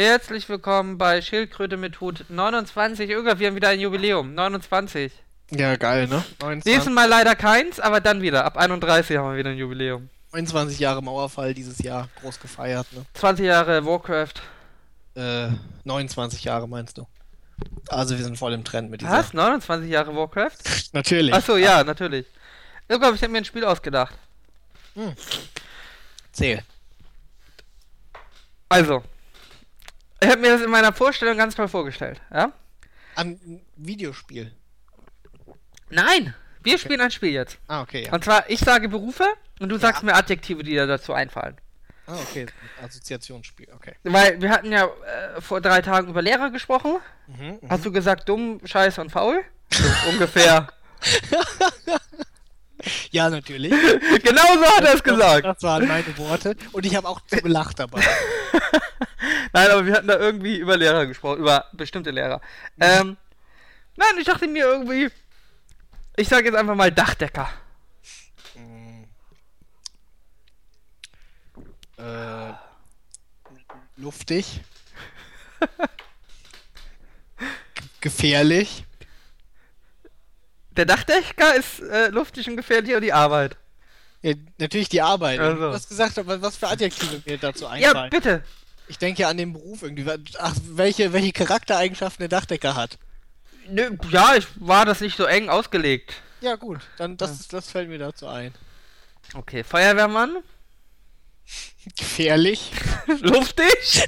Herzlich willkommen bei Schildkröte mit Hut 29. Irgendwann, wir haben wieder ein Jubiläum. 29. Ja, geil, ne? Nächstes Mal leider keins, aber dann wieder. Ab 31 haben wir wieder ein Jubiläum. 29 Jahre Mauerfall dieses Jahr, groß gefeiert, ne? 20 Jahre Warcraft. Äh, 29 Jahre meinst du? Also wir sind voll im Trend mit dieser. Was? 29 Jahre Warcraft? Natürlich. Achso, ja, natürlich. Irgendwann, ich habe mir ein Spiel ausgedacht. Zähl. Also, ich habe mir das in meiner Vorstellung ganz toll vorgestellt, ja? An Videospiel. Nein, wir spielen ein Spiel jetzt. Ah, okay, ja. Und zwar, ich sage Berufe und du sagst mir Adjektive, die dir dazu einfallen. Ah, okay. Assoziationsspiel, okay. Weil wir hatten ja äh, vor drei Tagen über Lehrer gesprochen. Mhm, Hast du gesagt dumm, scheiße und faul? So ungefähr. Ja, natürlich. genau so hat er es gesagt. Das waren meine Worte. Und ich habe auch zu gelacht dabei. Nein, aber wir hatten da irgendwie über Lehrer gesprochen, über bestimmte Lehrer. Ähm, nein, ich dachte mir irgendwie, ich sage jetzt einfach mal Dachdecker. Mm. äh, luftig. Gefährlich. Der Dachdecker ist äh, luftig und gefährlich und die Arbeit. Ja, natürlich die Arbeit. Also. Du hast gesagt, aber was für Adjektive mir dazu Ja, einfallen. bitte. ich denke ja an den Beruf irgendwie. Ach, welche, welche Charaktereigenschaften der Dachdecker hat. Nö, ja, ich war das nicht so eng ausgelegt. Ja, gut. Dann das, das fällt mir dazu ein. Okay, Feuerwehrmann. Gefährlich. Luftig.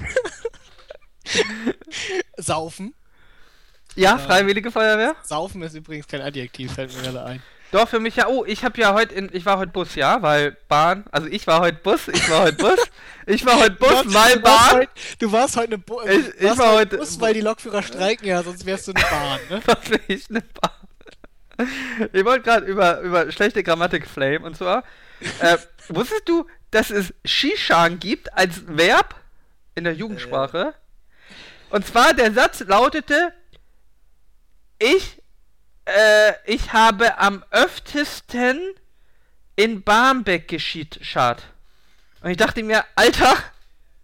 Saufen. Ja, Freiwillige Feuerwehr. Saufen ist übrigens kein Adjektiv, fällt mir gerade ein. Doch, für mich ja. Oh, ich habe ja heute in. Ich war heute Bus, ja, weil Bahn. Also ich war heute Bus, ich war heute Bus. Ich war heute Bus, weil Bahn. Heut, du warst heute eine Bu Ich- ich warst war heute Bus, weil die Lokführer streiken, ja, sonst wärst du eine Bahn, ne? Was will ich eine Bahn? Ich wollte gerade über, über schlechte Grammatik flame und zwar. Äh, wusstest du, dass es Shishan gibt als Verb in der Jugendsprache? Und zwar der Satz lautete: Ich, äh, ich habe am öftesten in Barmbek geschiedschart. Und ich dachte mir, Alter,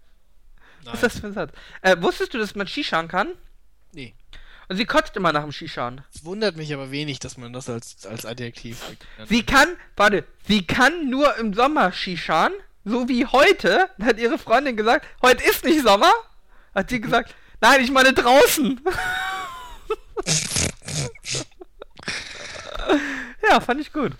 was ist das für ein Satz? Äh, wusstest du, dass man Shishan kann? Nee. Und sie kotzt immer nach dem Shishan. Es wundert mich aber wenig, dass man das als, als Adjektiv. Sie kann, warte, sie kann nur im Sommer Shishan, so wie heute, hat ihre Freundin gesagt, heute ist nicht Sommer. Hat sie gesagt, nein, ich meine draußen. ja, fand ich gut.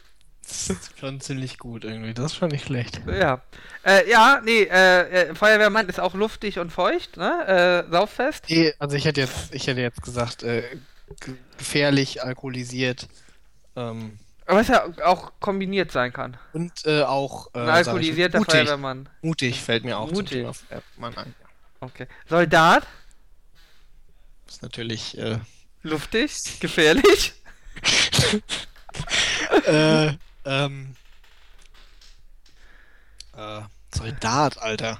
Das ist schon ziemlich gut irgendwie. Das ist schon nicht schlecht. Ja. Äh, ja, nee, äh, äh, Feuerwehrmann ist auch luftig und feucht, ne? Äh, sauffest. Nee, also ich hätte jetzt, ich hätte jetzt gesagt, äh, ge- gefährlich, alkoholisiert ähm, Was ja auch kombiniert sein kann. und äh, auch äh, Ein ich, alkoholisierter mutig. Feuerwehrmann. Mutig fällt mir auch Mutig. zum Thema Feuerwehrmann ein. Okay. Soldat, Das ist natürlich äh, luftig, gefährlich. äh, ähm, äh, Soldat, Alter.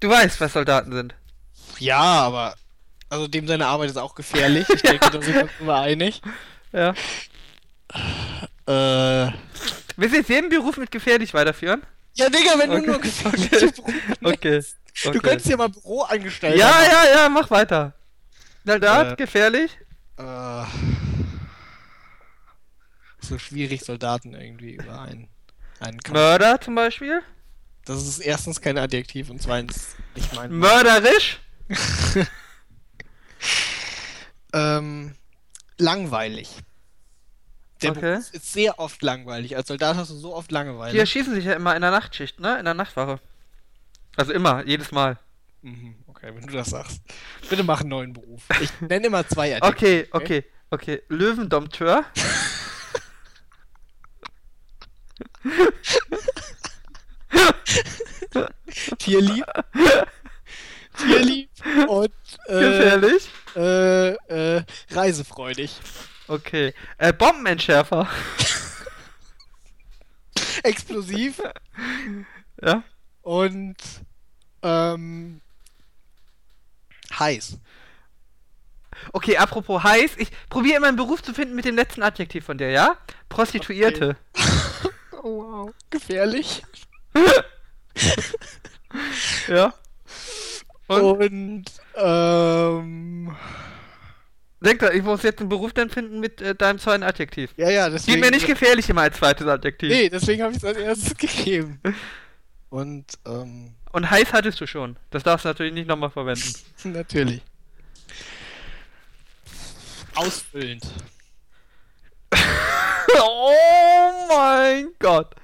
Du weißt, was Soldaten sind. Ja, aber also dem seine Arbeit ist auch gefährlich. Ich denke, da sind wir uns immer einig. Ja. Äh, Willst du jetzt jeden Beruf mit gefährlich weiterführen? ja, Digga, wenn Okay. du nur gefährliche Berufe Okay. nennst. okay. Du könntest ja mal Büroangestellter Ja, machen. ja, ja, mach weiter. Soldat, Äh. gefährlich. Äh, so schwierig, Soldaten irgendwie über einen, einen Kampf. Mörder zum Beispiel. Das ist erstens kein Adjektiv und zweitens nicht mein. Mörderisch. ähm, langweilig. Der Okay. Beruf ist sehr oft langweilig. Als Soldat hast du so oft Langeweile. Die erschießen sich ja immer in der Nachtschicht, ne? In der Nachtwache. Also immer, jedes Mal. Mhm, okay, wenn du das sagst. Bitte mach einen neuen Beruf. Ich nenne immer zwei Adjektive. Okay, okay, okay. Löwendompteur. Tierlieb. Tierlieb und äh, Gefährlich. äh, äh, reisefreudig. Okay. Äh, Bombenentschärfer. Explosiv Ja. und ähm, heiß. Okay, apropos heiß. Ich probiere immer einen Beruf zu finden mit dem letzten Adjektiv von dir, ja? Prostituierte. Oh wow. Gefährlich. Ja. Und? Und, ähm. Denk dran, ich muss jetzt einen Beruf dann finden mit äh, deinem zweiten Adjektiv. Ja, ja, Gib deswegen. mir nicht gefährlich immer als zweites Adjektiv. Nee, deswegen habe ich es als erstes gegeben. Und, ähm, Und heiß hattest du schon. Das darfst du natürlich nicht nochmal verwenden. natürlich. Ausfüllend. oh mein Gott.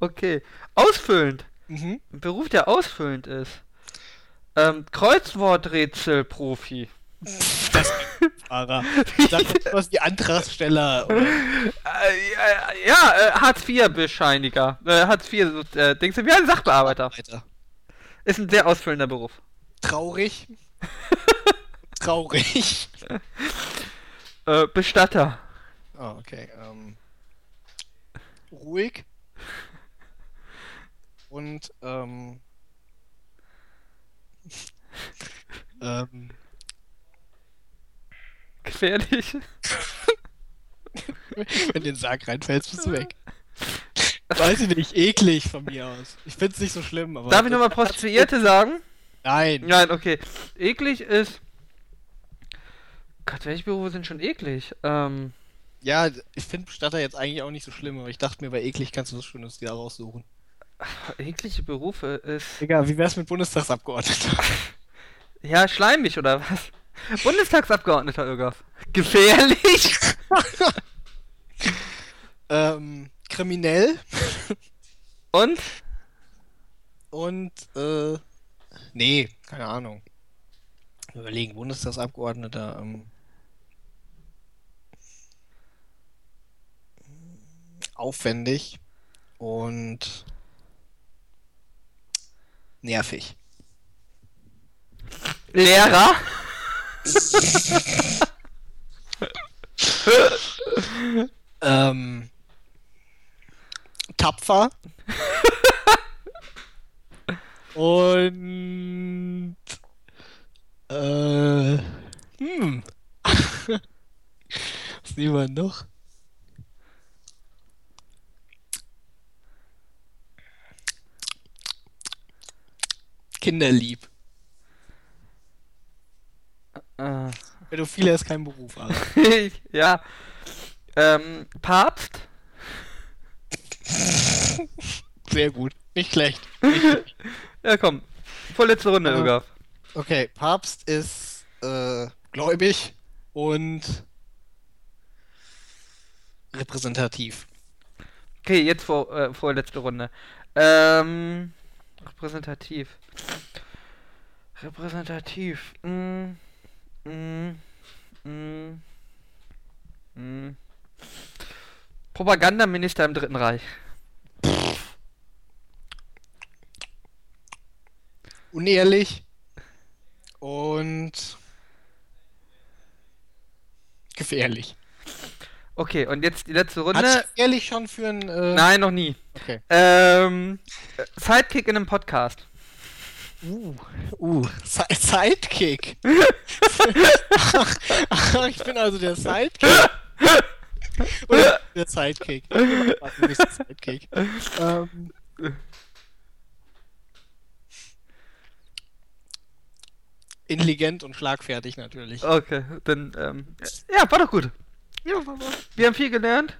Okay. Ausfüllend. Mhm. Ein Beruf, der ausfüllend ist. Ähm, Kreuzworträtsel-Profi. Das Fahrer. Ich dachte, was die Antragsteller. Oder? Äh, ja, äh, Hartz-IV-Bescheiniger. Äh, Hartz-IV, äh, Dings, wie ein Sachbearbeiter. Weiter. Ist ein sehr ausfüllender Beruf. Traurig. Traurig. Äh, Bestatter. Ah, okay. Ähm, ruhig. Und, ähm. ähm. Gefährlich. Wenn du in den Sarg reinfällst, bist du weg. Weiß ich nicht, eklig von mir aus. Ich find's nicht so schlimm, aber. Darf ich nochmal Prostituierte sagen? Nein. Nein, okay. Eklig ist. Gott, welche Berufe sind schon eklig? Ähm, Ja, ich finde Bestatter jetzt eigentlich auch nicht so schlimm, aber ich dachte mir, bei eklig kannst du was Schönes dir raussuchen. eklige Berufe ist. Egal, wie wär's mit Bundestagsabgeordneter? Ja, schleimig oder was? Bundestagsabgeordneter Irgaf. Gefährlich? ähm, kriminell Und? und, äh, nee, keine Ahnung. Überlegen, Bundestagsabgeordneter, ähm, aufwendig und nervig. Lehrer? Ähm, tapfer. Und äh, hm. Was nehmen wir noch? Kinderlieb. Äh, Pädophilia ist kein Beruf, aber. ja. Ähm, Papst? Sehr gut. Nicht schlecht. Nicht schlecht. Ja, komm. Vorletzte Runde, Äh, Irgaf. Okay, Papst ist äh, gläubig und repräsentativ. Okay, jetzt vor, äh, vorletzte Runde. Ähm, repräsentativ. Repräsentativ. Mm, mm, mm, mm. Propagandaminister im Dritten Reich. Unehrlich und gefährlich. Okay, und jetzt die letzte Runde. sich ehrlich schon für ein. Äh, Nein, noch nie. Okay. Ähm, äh, Sidekick in einem Podcast. Uh, uh, Si- Sidekick. ach, ach, ich bin also der Sidekick. Oder der Sidekick. Du bist der Sidekick. Ähm, intelligent und schlagfertig natürlich. Okay, dann, ähm, ja, war doch gut. Ja, war, war. Wir haben viel gelernt.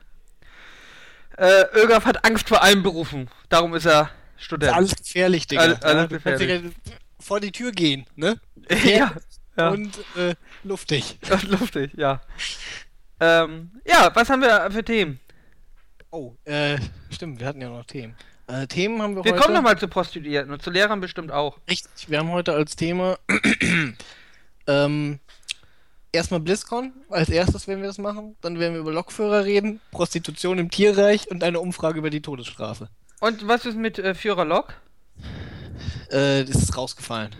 Äh, Ögaf hat Angst vor allen Berufen. Darum ist er Student. Alles gefährlich, Digga. Alles- alles gefährlich. Vor die Tür gehen, ne? ja, ja. Und äh, luftig. lustig, ja. Ähm, ja, was haben wir für Themen? Oh, äh, stimmt, wir hatten ja noch Themen. Äh, Themen haben wir, Wir heute. kommen nochmal zu Prostituierten und zu Lehrern bestimmt auch. Richtig, wir haben heute als Thema ähm, erstmal BlizzCon. Als erstes werden wir das machen. Dann werden wir über Lokführer reden, Prostitution im Tierreich und eine Umfrage über die Todesstrafe. Und was ist mit äh, Führerlok? Äh, das ist rausgefallen.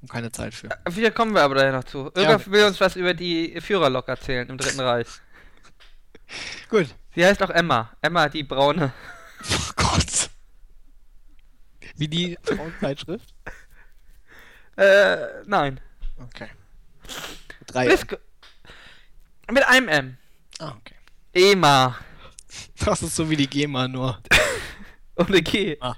Und keine Zeit für. Wieder kommen wir aber daher noch zu. Ögaf will uns was über die Führerlok erzählen im Dritten Reich. Gut. Sie heißt auch Emma. Emma, die braune. Oh Gott. Wie die Frauenzeitschrift? Äh, nein. Okay. Drei. Blisk mit einem M. Ah, okay. Ema. Das ist so wie die GEMA nur. Ohne G. Ah.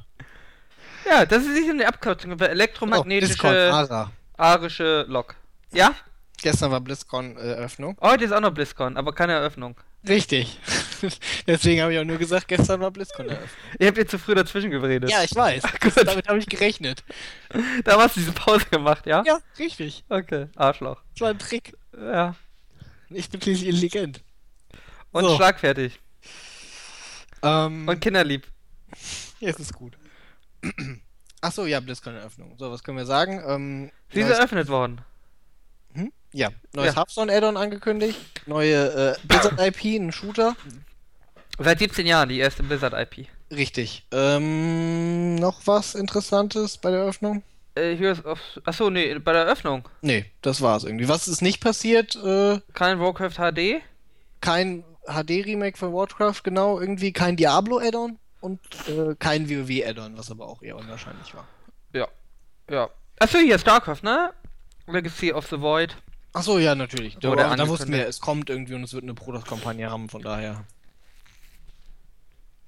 Ja, das ist eine Abkürzung für Oh, BlizzCon, elektromagnetische ARA. arische Lok. Ja? Gestern war BlizzCon-Eröffnung. Heute ist auch noch BlizzCon, aber keine Eröffnung. Richtig. Deswegen habe ich auch nur gesagt, gestern war BlizzCon-Eröffnung. Ihr habt jetzt zu früh dazwischen geredet. Ja, ich weiß. Gut. Damit habe ich gerechnet. Da hast du diese Pause gemacht, ja? Ja, richtig. Okay, Arschloch. Das war ein Trick. Ja. Ich bin schließlich intelligent. Und So. schlagfertig. Ähm, Und kinderlieb. jetzt ist gut. Achso, ja, BlizzCon-Eröffnung. So, was können wir sagen? Ähm, Sie ist eröffnet worden. Hm? Ja, neues Ja. Hearthstone-Add-on angekündigt. Neue äh, Blizzard-IP, ein Shooter. Seit 17 Jahren die erste Blizzard-IP. Richtig. Ähm, noch was Interessantes bei der Eröffnung? Äh, Heroes of... Achso, nee, bei der Eröffnung. Nee, das war's irgendwie. Was ist nicht passiert? Äh, Kein Warcraft HD. kein HD-Remake von Warcraft, genau. Irgendwie kein Diablo-Add-on und äh, kein WoW-Add-on, was aber auch eher unwahrscheinlich war. Ja. Ja. Achso, hier StarCraft, ne? Legacy of the Void. Achso, ja, natürlich. Da, da wussten wir, es kommt irgendwie und es wird eine Product-Kampagne haben, von daher.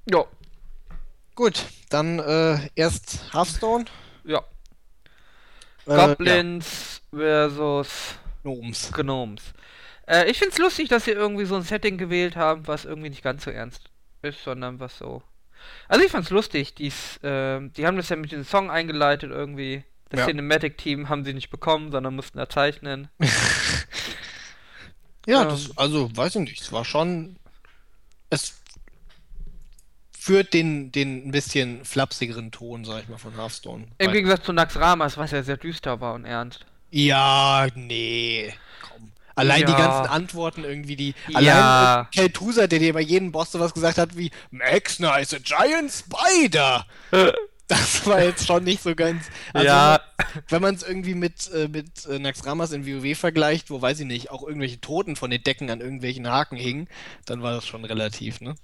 Ja. Gut, dann äh, erst Hearthstone. Ja. Äh, Goblins versus Ja, Gnomes. Gnomes. Äh, ich find's lustig, dass sie irgendwie so ein Setting gewählt haben, was irgendwie nicht ganz so ernst ist, sondern was so. Also ich fand's lustig, dies, ähm, die haben das ja mit dem Song eingeleitet irgendwie. Das Ja. Cinematic-Team haben sie nicht bekommen, sondern mussten da zeichnen. Ja, Ähm. das, also, weiß ich nicht, es war schon. Es führt den, den ein bisschen flapsigeren Ton, sag ich mal, von Hearthstone. Im Gegensatz zu Nax Ramas, was ja sehr düster war und ernst. Ja, nee. Komm. Allein die Ja. ganzen Antworten irgendwie, die. Ja. Allein äh, Kel'Thuzad, der dir bei jedem Boss sowas gesagt hat wie Maxna is a giant spider. Das war jetzt schon nicht so ganz. Also, ja, Wenn man es irgendwie mit, äh, mit äh, Naxxramas in WoW vergleicht, wo weiß ich nicht, auch irgendwelche Toten von den Decken an irgendwelchen Haken hingen, dann war das schon relativ, ne?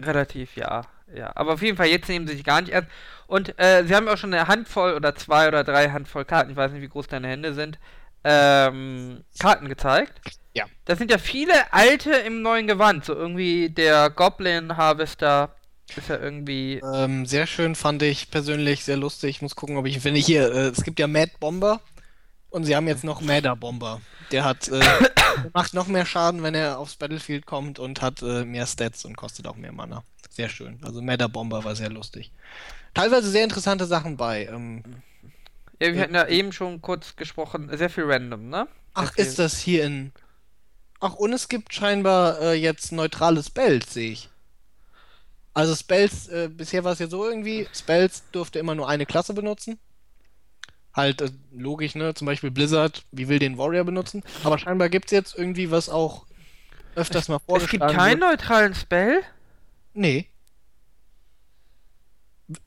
relativ, ja. Ja, aber auf jeden Fall, jetzt nehmen sie sich gar nicht ernst. Und äh, sie haben auch schon eine Handvoll oder zwei oder drei Handvoll Karten, ich weiß nicht, wie groß deine Hände sind, ähm, Karten gezeigt. Ja. Das sind ja viele alte im neuen Gewand, so irgendwie der Goblin Harvester ist ja irgendwie. Ähm, sehr schön fand ich persönlich, sehr lustig. Ich muss gucken, ob ich, wenn ich hier, äh, es gibt ja Mad Bomber und sie haben jetzt noch Madder Bomber. Der hat, äh, macht noch mehr Schaden, wenn er aufs Battlefield kommt und hat äh, mehr Stats und kostet auch mehr Mana. Sehr schön. Also Madder Bomber war sehr lustig. Teilweise sehr interessante Sachen bei. Ähm, Ja, wir hatten ja eben schon kurz gesprochen, sehr viel random, ne? ach, ist das hier in. Ach, und es gibt scheinbar äh, jetzt neutrale Spells, sehe ich. Also Spells, äh, bisher war es ja so irgendwie, Spells durfte immer nur eine Klasse benutzen. Halt, äh, logisch, ne? Zum Beispiel Blizzard, wie will den Warrior benutzen? Aber scheinbar gibt es jetzt irgendwie was auch öfters mal Es vorgeschlagen gibt keinen wird. neutralen Spell? Nee.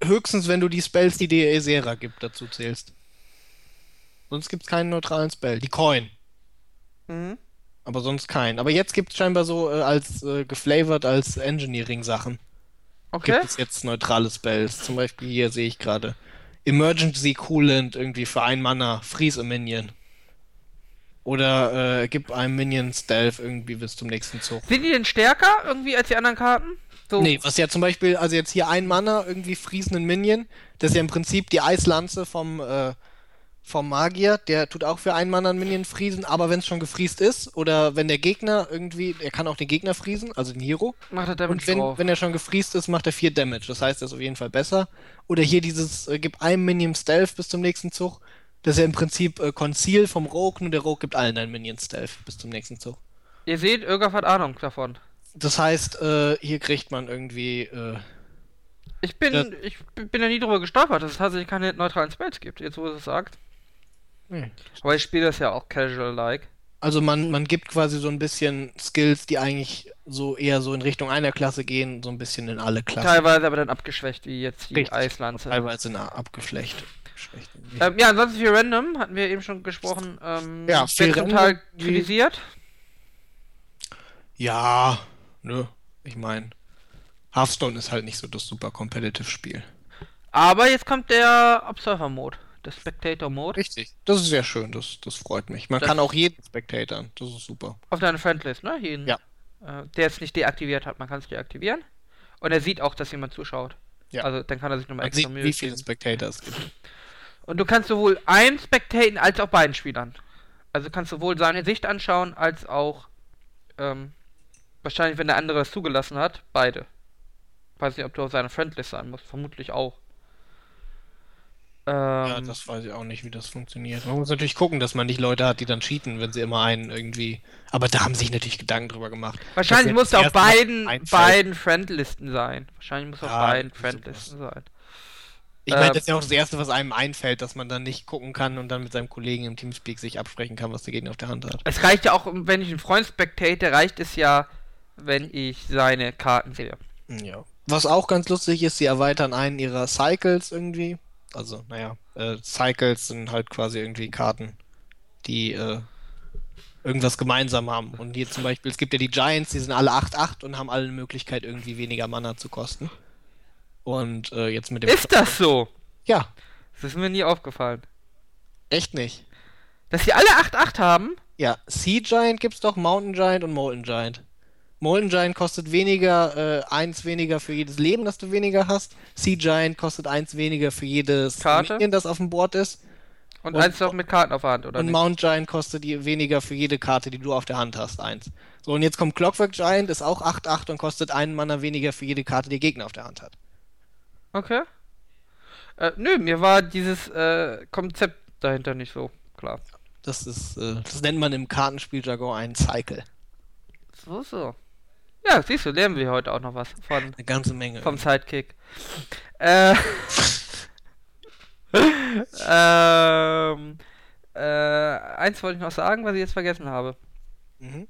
Höchstens, wenn du die Spells, die dir Ezera gibt, dazu zählst. Sonst gibt es keinen neutralen Spell. Die Coin. Mhm. Aber sonst keinen. Aber jetzt gibt es scheinbar so äh, als äh, geflavored als Engineering-Sachen. Okay. Gibt es jetzt neutrale Spells. Zum Beispiel hier sehe ich gerade. Emergency Coolant irgendwie für ein Mana. Freeze a Minion. Oder äh, gib einem Minion Stealth irgendwie bis zum nächsten Zug. Sind die denn stärker irgendwie als die anderen Karten? So. Nee, was ja zum Beispiel, also jetzt hier ein Mana irgendwie friesenden Minion, das ist ja im Prinzip die Eislanze vom, äh, vom Magier, der tut auch für ein Mana einen Minion friesen, aber wenn es schon gefriest ist, oder wenn der Gegner irgendwie, er kann auch den Gegner friesen, also den Hero, Macht er damit und wenn, drauf. wenn er schon gefriest ist, macht er 4 Damage, das heißt, er ist auf jeden Fall besser. Oder hier dieses, äh, gib einem Minion Stealth bis zum nächsten Zug, das ist ja im Prinzip äh, Conceal vom Rogue, nur der Rogue gibt allen einen Minion Stealth bis zum nächsten Zug. Ihr seht, Irgaf hat Ahnung davon. Das heißt, äh, hier kriegt man irgendwie, äh, Ich bin, Ja. ich bin ja nie drüber gestolpert, dass es tatsächlich keine neutralen Spells gibt, jetzt wo es es sagt. nee, Aber ich spiele das ja auch casual-like. Also man, man gibt quasi so ein bisschen Skills, die eigentlich so eher so in Richtung einer Klasse gehen, so ein bisschen in alle Klassen. Teilweise aber dann abgeschwächt, wie jetzt die. Eislanze. Teilweise in abgeflecht. Schlecht. Ähm, ja, ansonsten viel random, hatten wir eben schon gesprochen. Ähm, Ja, viel wie- kritisiert. Ja, ne, ich meine, Hearthstone ist halt nicht so das super competitive Spiel. Aber jetzt kommt der Observer-Mode, der Spectator-Mode, Richtig. Das ist sehr schön, das, das freut mich. Man Das- kann auch jeden Spectatoren, das ist super. auf deine Friendlist, ne? Jeden, Ja. Äh, der es nicht deaktiviert hat, man kann es deaktivieren. Und er sieht auch, dass jemand zuschaut. Ja. Also dann kann er sich nochmal extra sieht, Mühe wie viele. Spectator es gibt. Und du kannst sowohl einen spectaten als auch beiden Spielern. Also kannst sowohl seine Sicht anschauen, als auch ähm, wahrscheinlich, wenn der andere es zugelassen hat, beide. Weiß nicht, ob du auf seiner Friendlist sein musst, vermutlich auch. Ähm, ja, das weiß ich auch nicht, wie das funktioniert. Man muss natürlich gucken, dass man nicht Leute hat, die dann cheaten, wenn sie immer einen irgendwie. Aber da haben sich natürlich Gedanken drüber gemacht. Wahrscheinlich muss auf beiden, beiden Friendlisten sein. Wahrscheinlich muss ja, auf beiden Friendlisten sein. Ich meine, das ist ja auch das Erste, was einem einfällt, dass man dann nicht gucken kann und dann mit seinem Kollegen im Teamspeak sich absprechen kann, was der Gegner auf der Hand hat. Es reicht ja auch, wenn ich einen Freund spectate, reicht es ja, wenn ich seine Karten sehe. Ja. Was auch ganz lustig ist, sie erweitern einen ihrer Cycles irgendwie. Also, naja, äh, Cycles sind halt quasi irgendwie Karten, die äh, irgendwas gemeinsam haben. Und hier zum Beispiel, es gibt ja die Giants, die sind alle 8-8 und haben alle eine Möglichkeit, irgendwie weniger Mana zu kosten. Und äh, jetzt mit dem. Ist das so? Ja. Das ist mir nie aufgefallen. Echt nicht. Dass sie alle 8-8 haben? Ja, Sea Giant gibt's doch, Mountain Giant und Molten Giant. Molten Giant kostet weniger, äh, eins weniger für jedes Leben, das du weniger hast. Sea Giant kostet eins weniger für jedes Karte? Minion, das auf dem Board ist. Und, und eins noch mit Karten auf der Hand, oder? Und nicht? Mount Giant kostet weniger für jede Karte, die du auf der Hand hast, eins. So, und jetzt kommt Clockwork Giant, ist auch 8-8 und kostet einen Mana weniger für jede Karte, die Gegner auf der Hand hat. Okay. Äh, nö, mir war dieses äh, Konzept dahinter nicht so klar. Das ist, äh, das nennt man im Kartenspieljargon einen Cycle. So, so. Ja, siehst du, lernen wir heute auch noch was von. Eine ganze Menge. Vom Sidekick. Äh. ähm. Äh, eins wollte ich noch sagen, was ich jetzt vergessen habe. Mhm.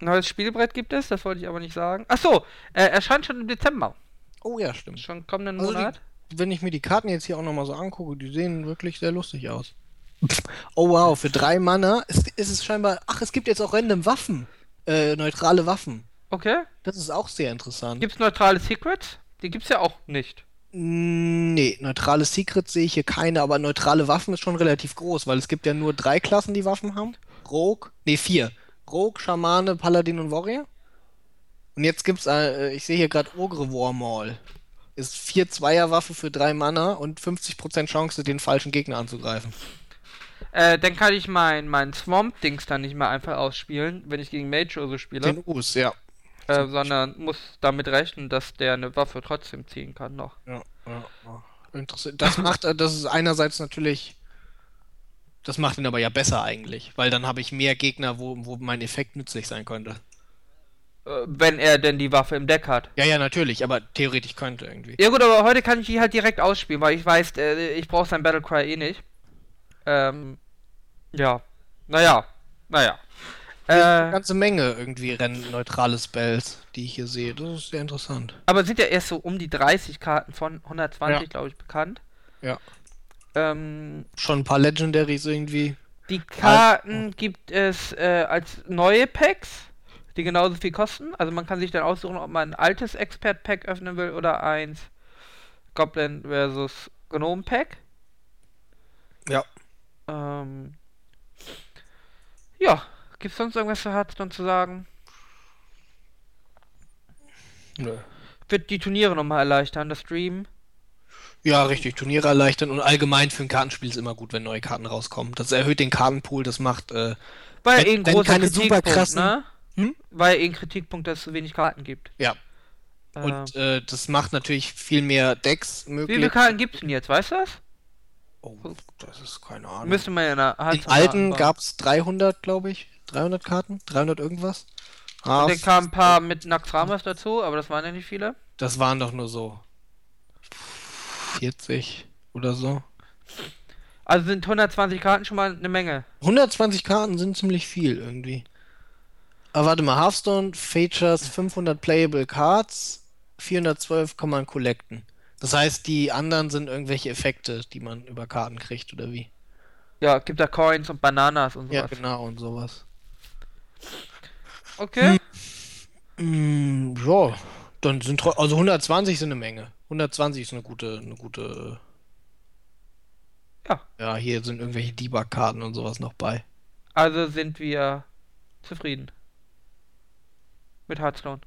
Ein neues Spielbrett gibt es, das wollte ich aber nicht sagen. Achso, äh, erscheint schon im Dezember. Oh ja, stimmt. Schon kommenden also Monat. Die, wenn ich mir die Karten jetzt hier auch nochmal so angucke, die sehen wirklich sehr lustig aus. oh wow, für drei Mana ist, ist es scheinbar. Ach, es gibt jetzt auch random Waffen. Äh, neutrale Waffen. Okay. Das ist auch sehr interessant. Gibt es neutrale Secrets? Die gibt es ja auch nicht. Nee, neutrale Secrets sehe ich hier keine, aber neutrale Waffen ist schon relativ groß, weil es gibt ja nur drei Klassen, die Waffen haben. Rogue, nee, vier. Rogue, Schamane, Paladin und Warrior. Und jetzt gibt's, äh, ich sehe hier gerade Ogre Warmaul. Ist 4 Zweier-Waffe für 3 Mana und 50% Chance, den falschen Gegner anzugreifen. Äh, dann kann ich mein, mein Swamp-Dings dann nicht mehr einfach ausspielen, wenn ich gegen Mage oder so spiele. Den Us, ja. Äh, sondern muss damit rechnen, dass der eine Waffe trotzdem ziehen kann noch. Ja, ja, ja. Interessant. Das macht, äh, das ist einerseits natürlich, das macht ihn aber ja besser eigentlich, weil dann habe ich mehr Gegner, wo, wo mein Effekt nützlich sein könnte. Äh, wenn er denn die Waffe im Deck hat. Ja, ja, natürlich, aber theoretisch könnte irgendwie. Ja gut, aber heute kann ich die halt direkt ausspielen, weil ich weiß, äh, ich brauche sein Battlecry eh nicht. Ähm, ja. Naja, naja. Äh, eine ganze Menge irgendwie rennneutrale Spells, die ich hier sehe. Das ist sehr interessant. Aber sind ja erst so um die 30 Karten von 120, ja. glaube ich, bekannt. Ja. Ähm, Schon ein paar Legendaries irgendwie. Die Karten Alt gibt es äh, als neue Packs, die genauso viel kosten. Also man kann sich dann aussuchen, ob man ein altes Expert-Pack öffnen will oder eins Goblin versus Gnome-Pack. Ja. Ähm, ja, Gibt es sonst irgendwas für Hearthstone zu sagen? Nö. Wird die Turniere nochmal erleichtern, das Stream? Ja, richtig. Turniere erleichtern und allgemein für ein Kartenspiel ist immer gut, wenn neue Karten rauskommen. Das erhöht den Kartenpool, das macht. Äh, Weil wenn, eh ein großer keine super krassen, ne? Hm? Weil eh ein Kritikpunkt, dass es so wenig Karten gibt. Ja. Und äh, das macht natürlich viel mehr Decks möglich. Wie viele Karten gibt es denn jetzt, weißt du das? Oh, das ist keine Ahnung. Müsste man ja in der In alten gab es 300, glaube ich. 300 Karten? 300 irgendwas? Ah, und dann kamen ein paar mit Naxxramas dazu, aber das waren ja nicht viele. Das waren doch nur so 40 oder so. Also sind 120 Karten schon mal eine Menge. 120 Karten sind ziemlich viel irgendwie. Aber warte mal, Hearthstone features 500 playable Cards, 412 kann man collecten. Das heißt, die anderen sind irgendwelche Effekte, die man über Karten kriegt, oder wie? Ja, gibt da Coins und Bananas und sowas. Ja, genau, und sowas. Okay. Hm, mm, ja, dann sind also 120 sind eine Menge. 120 ist eine gute, eine gute. Ja. Ja, hier sind irgendwelche Debug-Karten und sowas noch bei. Also sind wir zufrieden. Mit Hearthstone.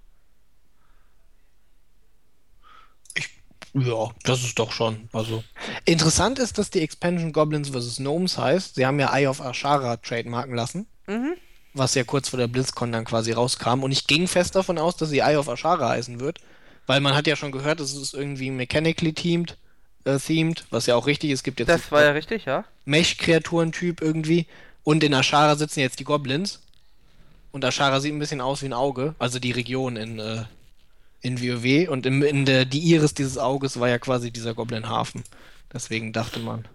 Ich Ja, das ist doch schon. Also interessant ist, dass die Expansion Goblins vs. Gnomes heißt. Sie haben ja Eye of Ashara trademarken lassen. Mhm. Was ja kurz vor der BlizzCon dann quasi rauskam. Und ich ging fest davon aus, dass sie Eye of Ashara heißen wird. Weil man hat ja schon gehört, es ist irgendwie mechanically teamed, äh, themed, was ja auch richtig ist. Es gibt jetzt das war ja richtig, ja. Mech-Kreaturentyp irgendwie. Und in Ashara sitzen jetzt die Goblins. Und Ashara sieht ein bisschen aus wie ein Auge. Also die Region in, äh, in WoW. Und in, in der, die Iris dieses Auges war ja quasi dieser Goblin-Hafen. Deswegen dachte man.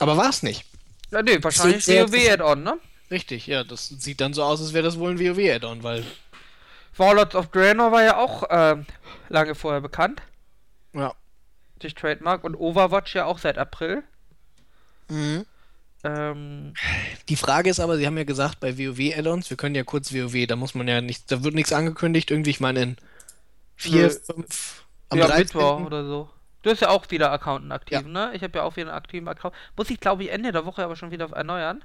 Aber war es nicht. Ja, nee, wahrscheinlich WoW-Add-on, ne? Richtig, ja. Das sieht dann so aus, als wäre das wohl ein WoW-Add-on, weil Warlords of Draenor war ja auch äh, lange vorher bekannt. Ja. Durch Trademark und Overwatch ja auch seit April. Mhm. Ähm, die Frage ist aber, Sie haben ja gesagt, bei WoW Add-ons, wir können ja kurz WoW, da muss man ja nicht, da wird nichts angekündigt, irgendwie, ich meine in vier, fünf, am ja, 13. Mittwoch oder so. Du hast ja auch wieder Accounten aktiv, ja. ne? Ich habe ja auch wieder einen aktiven Account. Muss ich, glaube ich, Ende der Woche aber schon wieder erneuern.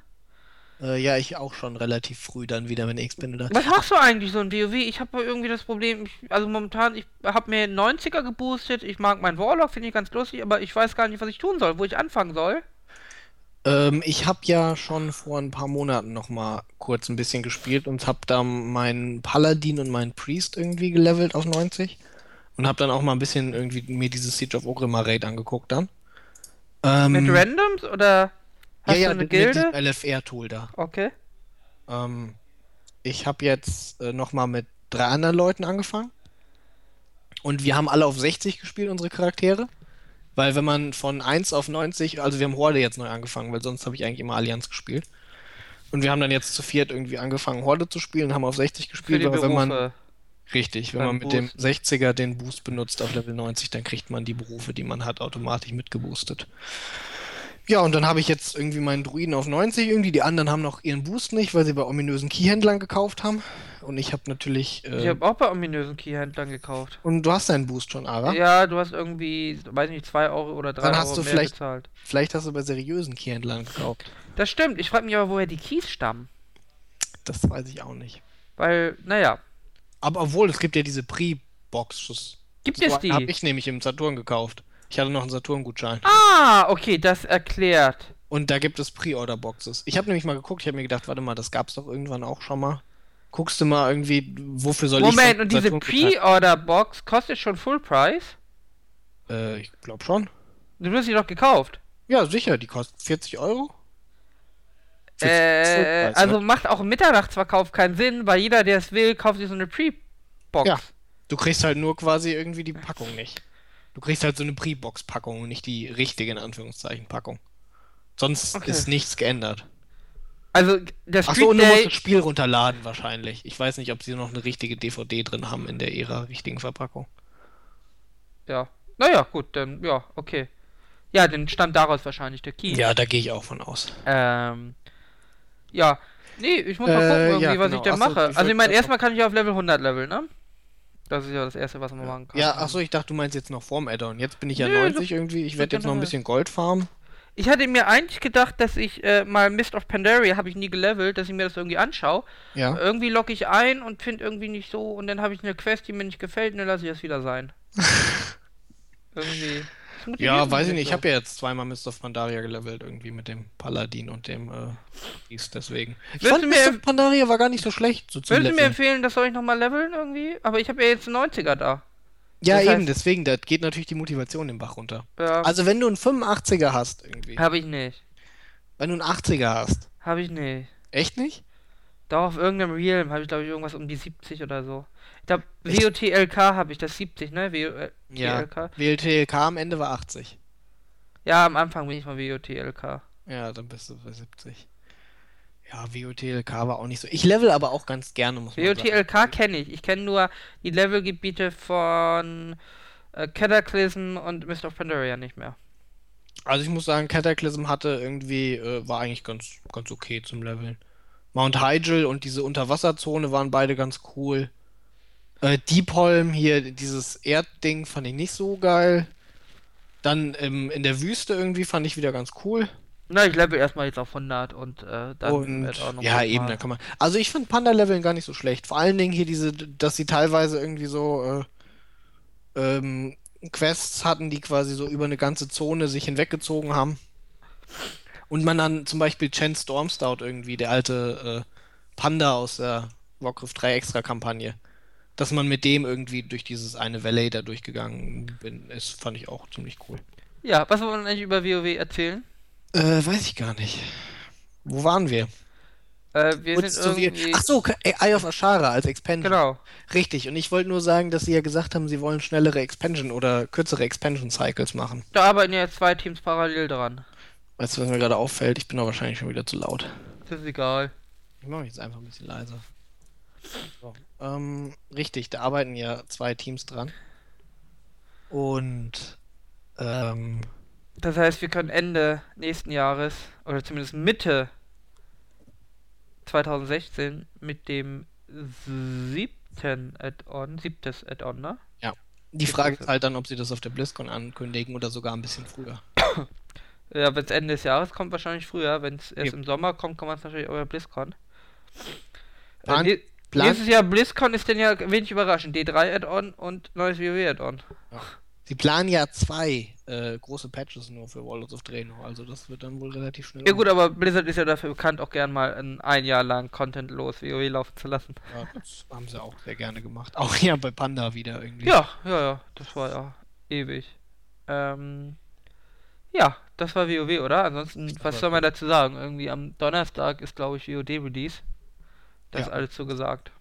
Äh, ja, ich auch schon relativ früh dann wieder, wenn ich bin. Was machst du eigentlich so ein WoW? Ich habe irgendwie das Problem, ich, also momentan, ich habe mir 90er geboostet, ich mag meinen Warlock, finde ich ganz lustig, aber ich weiß gar nicht, was ich tun soll, wo ich anfangen soll. Ähm, ich habe ja schon vor ein paar Monaten noch mal kurz ein bisschen gespielt und habe da meinen Paladin und meinen Priest irgendwie gelevelt auf 90 und habe dann auch mal ein bisschen irgendwie mir dieses Siege of Orgrimmar Raid angeguckt dann. Ähm, Mit Randoms oder? Hast ja, ja, eine Gilde? mit LFR-Tool da. Okay. Ähm, ich habe jetzt äh, nochmal mit drei anderen Leuten angefangen. Und wir haben alle auf 60 gespielt, unsere Charaktere. Weil wenn man von 1 auf 90, also wir haben Horde jetzt neu angefangen, weil sonst habe ich eigentlich immer Allianz gespielt. Und wir haben dann jetzt zu viert irgendwie angefangen, Horde zu spielen, haben auf 60 gespielt, aber wenn man. Richtig, wenn man mit Boost. dem 60er den Boost benutzt auf Level 90, dann kriegt man die Berufe, die man hat, automatisch mitgeboostet. Ja, und dann habe ich jetzt irgendwie meinen Druiden auf 90 irgendwie. Die anderen haben noch ihren Boost nicht, weil sie bei ominösen Keyhändlern gekauft haben. Und ich habe natürlich. Äh, ich habe auch bei ominösen Keyhändlern gekauft. Und du hast deinen Boost schon, Ara? Ja, du hast irgendwie, weiß nicht, 2 Euro oder 3 Euro hast du mehr vielleicht, bezahlt. Vielleicht hast du bei seriösen Keyhändlern gekauft. Das stimmt. Ich frage mich aber, woher die Keys stammen. Das weiß ich auch nicht. Weil, naja. Aber obwohl, es gibt ja diese Pre-Boxes. Gibt so es die? Habe ich nämlich im Saturn gekauft. Ich hatte noch einen Saturn-Gutschein. Ah, okay, das erklärt. Und da gibt es Pre-Order-Boxes. Ich habe nämlich mal geguckt, ich habe mir gedacht, warte mal, das gab es doch irgendwann auch schon mal. Guckst du mal irgendwie, wofür soll Moment, ich... Moment, und diese Pre-Order-Box kostet schon Full Price? Äh, ich glaube schon. Du hast sie doch gekauft. Ja, sicher, die kostet 40 Euro. 40 äh, also ne? macht auch im Mitternachtsverkauf keinen Sinn, weil jeder, der es will, kauft sich so eine Pre-Box. Ja, du kriegst halt nur quasi irgendwie die Packung nicht. Du kriegst halt so eine Pre-Box-Packung und nicht die richtige, in Anführungszeichen, Packung. Sonst okay. ist nichts geändert. Also, der Street Achso, und du musst das Spiel runterladen wahrscheinlich. Ich weiß nicht, ob sie noch eine richtige DVD drin haben in der ihrer richtigen Verpackung. Ja. Naja, gut, dann, ja, okay. Ja, dann stammt daraus wahrscheinlich der Key. Ja, da gehe ich auch von aus. Ähm. Ja. Nee, ich muss mal gucken, äh, irgendwie, ja, was genau. ich denn Achso, mache. Also, ich meine, erstmal kann ich auf Level 100 leveln, ne? Das ist ja das Erste, was man machen kann. Ja, achso, ich dachte, du meinst jetzt noch vorm Addon. Jetzt bin ich ja Nö, 90 so, irgendwie. Ich werde jetzt noch ein bisschen Gold farmen. Ich hatte mir eigentlich gedacht, dass ich äh, mal Mist of Pandaria habe ich nie gelevelt, dass ich mir das irgendwie anschaue. Ja. Irgendwie locke ich ein und finde irgendwie nicht so und dann habe ich eine Quest, die mir nicht gefällt und dann lasse ich das wieder sein. irgendwie. Ja, weiß ich nicht. Ich habe ja jetzt zweimal Mist of Pandaria gelevelt, irgendwie mit dem Paladin und dem äh, deswegen. Ich willst fand Mist of Pandaria war gar nicht so schlecht. So willst du mir empfehlen, das soll ich nochmal leveln irgendwie? Aber ich habe ja jetzt einen 90er da. Ja, das eben, deswegen, da geht natürlich die Motivation den Bach runter. Ja. Also wenn du einen 85er hast irgendwie. Habe ich nicht. Wenn du einen 80er hast. Habe ich nicht. Echt nicht? Doch, auf irgendeinem Realm habe ich, glaube ich, irgendwas um die 70 oder so. Ich glaube, WOTLK habe ich das 70, ne? WOTLK. Ja, WOTLK am Ende war 80. Ja, am Anfang bin ich mal WOTLK. Ja, dann bist du bei 70. Ja, WOTLK war auch nicht so. Ich level aber auch ganz gerne, muss man WOTLK kenne ich. Ich kenne nur die Levelgebiete von äh, Cataclysm und Mist of Pandaria nicht mehr. Also ich muss sagen, Cataclysm hatte irgendwie, äh, war eigentlich ganz, ganz okay zum Leveln. Mount Hyjal und diese Unterwasserzone waren beide ganz cool. Äh, Deepholm hier, dieses Erdding fand ich nicht so geil. Dann ähm, in der Wüste irgendwie fand ich wieder ganz cool. Na, ich level erstmal jetzt auf 100 und äh, dann und, auch noch Ja, eben, dann kann man. Also ich finde Panda-Leveln gar nicht so schlecht. Vor allen Dingen hier diese, dass sie teilweise irgendwie so äh, ähm, Quests hatten, die quasi so über eine ganze Zone sich hinweggezogen haben. Und man dann zum Beispiel Chen Stormstout irgendwie, der alte äh, Panda aus der Warcraft 3 Extra-Kampagne, dass man mit dem irgendwie durch dieses eine Valley da durchgegangen bin, ist, fand ich auch ziemlich cool. Ja, was wollen wir eigentlich über WoW erzählen? Äh, weiß ich gar nicht. Wo waren wir? Äh, wir sind so irgendwie... Ach so, Eye of Ashara als Expansion. Genau. Richtig, und ich wollte nur sagen, dass sie ja gesagt haben, sie wollen schnellere Expansion oder kürzere Expansion Cycles machen. Da arbeiten ja zwei Teams parallel dran. Weißt du, was mir gerade auffällt? Ich bin doch wahrscheinlich schon wieder zu laut. Das ist egal. Ich mache jetzt einfach ein bisschen leiser. So. Ähm, richtig, da arbeiten ja zwei Teams dran. Und ähm, das heißt, wir können Ende nächsten Jahres oder zumindest Mitte 2016 mit dem siebten Add-on, siebtes Add-on, ne? Ja. Die Frage ist halt dann, ob sie das auf der BlizzCon ankündigen oder sogar ein bisschen früher. ja, wenn es Ende des Jahres kommt, wahrscheinlich früher. Wenn es erst ja. im Sommer kommt, kann man es natürlich auch bei BlizzCon. Plan, äh, Plan? Nächstes Jahr BlizzCon ist denn ja wenig überraschend. D3 Add-on und neues WoW Add-on. Ja. Sie planen ja zwei äh, große Patches nur für Warlords of Draenor, also das wird dann wohl relativ schnell. Ja gut, aber Blizzard ist ja dafür bekannt, auch gern mal ein, ein Jahr lang contentlos WoW laufen zu lassen. Ja, das haben sie auch sehr gerne gemacht. Auch ja bei Panda wieder irgendwie. Ja, ja, ja, das war ja ewig. Ähm, ja, das war WoW, oder? Ansonsten, was soll man dazu sagen? Irgendwie am Donnerstag ist, glaube ich, WoD Release. Das ja. ist alles so gesagt.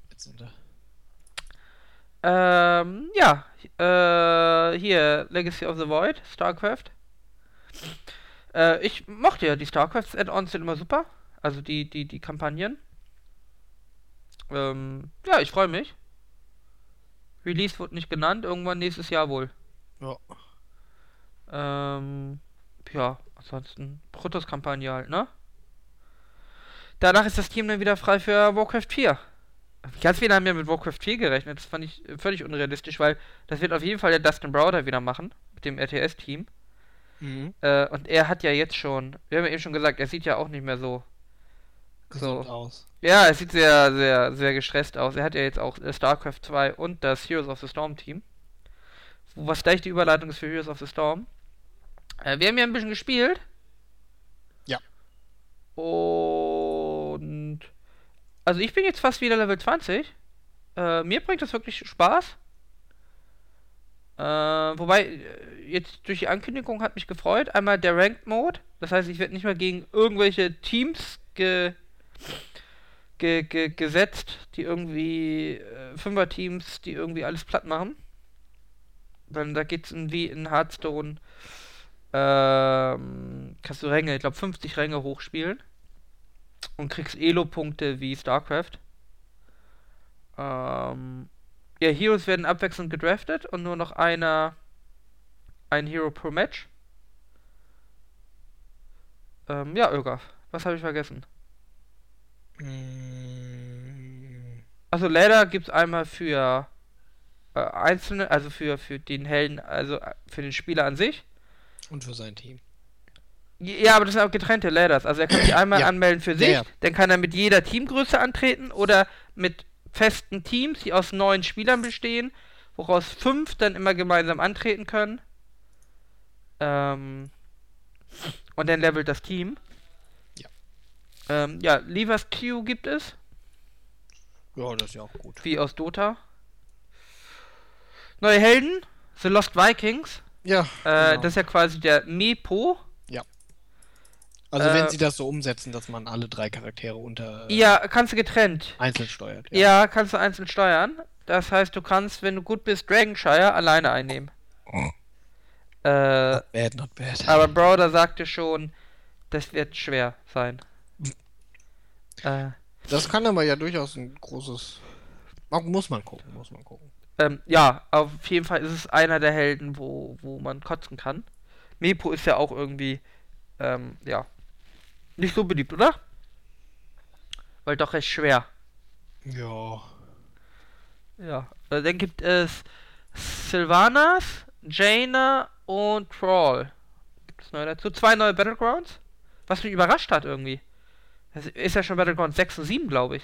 Ähm, ja, äh, hier, Legacy of the Void, StarCraft. Äh, ich mochte ja die StarCraft-Add-ons sind immer super. Also die, die, die Kampagnen. Ähm, ja, ich freue mich. Release wurde nicht genannt, irgendwann nächstes Jahr wohl. Ja. Ähm, ja, ansonsten Protoss-Kampagne halt, ne? Danach ist das Team dann wieder frei für Warcraft 4. Ganz viele haben ja mit Warcraft 4 gerechnet. Das fand ich völlig unrealistisch, weil das wird auf jeden Fall der Dustin Browder wieder machen mit dem RTS-Team. Mhm. Äh, und er hat ja jetzt schon, wir haben ja eben schon gesagt, er sieht ja auch nicht mehr so so aus. Ja, er sieht sehr, sehr, sehr gestresst aus. Er hat ja jetzt auch äh, StarCraft 2 und das Heroes of the Storm Team. Was gleich die Überleitung ist für Heroes of the Storm. Äh, wir haben ja ein bisschen gespielt. Ja. Und also ich bin jetzt fast wieder Level 20. Äh, mir bringt das wirklich Spaß. Äh, wobei, äh, jetzt durch die Ankündigung hat mich gefreut. Einmal der Ranked Mode. Das heißt, ich werde nicht mehr gegen irgendwelche Teams ge, ge, ge gesetzt, die irgendwie äh, Fünfer-Teams, die irgendwie alles platt machen. Dann da geht's in, wie in Hearthstone. Ähm, kannst du Ränge, ich glaube 50 Ränge hochspielen und kriegst Elo-Punkte wie StarCraft. Ähm, ja, Heroes werden abwechselnd gedraftet und nur noch einer ein Hero pro Match. Ähm, ja, Ögaf. Was habe ich vergessen? Mm. Also Ladder gibt es einmal für äh, einzelne, also für, für den Helden, also äh, für den Spieler an sich. Und für sein Team. Ja, aber das sind auch getrennte Ladders. Also er kann sich einmal ja. anmelden für sich, ja, ja. dann kann er mit jeder Teamgröße antreten oder mit festen Teams, die aus neun Spielern bestehen, woraus fünf dann immer gemeinsam antreten können. Ähm, und dann levelt das Team. Ja. Ähm, ja, Levers Q gibt es. Ja, das ist ja auch gut. Wie aus Dota. Neue Helden, The Lost Vikings. Ja. Äh, genau. Das ist ja quasi der Mepo also äh, wenn sie das so umsetzen, dass man alle drei Charaktere unter. Äh, ja, kannst du getrennt. Einzeln steuert. Ja. ja. kannst du einzeln steuern. Das heißt, du kannst, wenn du gut bist, Dragonshire alleine einnehmen. Oh. Äh, not bad, not bad. Aber Browder sagte schon, das wird schwer sein. äh, das kann aber ja durchaus ein großes. Muss man gucken, muss man gucken. Ähm, ja, auf jeden Fall ist es einer der Helden, wo, wo man kotzen kann. Mepo ist ja auch irgendwie, ähm, ja, nicht so beliebt, oder? Weil doch recht schwer. Ja. Ja. Äh, dann gibt es Sylvanas, Jaina und Troll. Gibt es neu dazu? Zwei neue Battlegrounds. Was mich überrascht hat irgendwie. Das ist ja schon Battleground 6 und 7, glaube ich.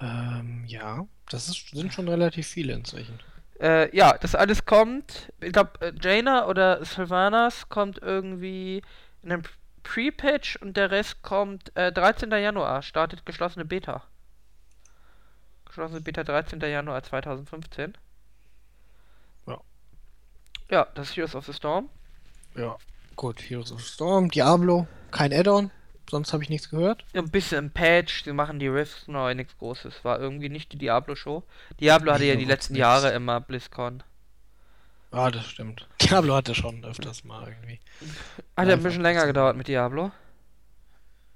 Ähm, ja. Das ist, sind schon relativ viele inzwischen. Äh, ja, das alles kommt. Ich glaube, äh, Jaina oder Sylvanas kommt irgendwie in einem Pre-Patch und der Rest kommt äh, 13. Januar. Startet geschlossene Beta. Geschlossene Beta 13. Januar 2015. Ja. Ja, das ist Heroes of the Storm. Ja. Gut, Heroes of the Storm, Diablo, kein Add-on. Sonst habe ich nichts gehört. Ja, ein bisschen im Patch, die machen die Rifts neu, nichts Großes. War irgendwie nicht die Diablo-Show. Diablo hatte ja die letzten nix. Jahre immer BlizzCon. Ah, das stimmt. Diablo hatte schon öfters mal irgendwie. Hat ja ein bisschen länger gedauert mit Diablo.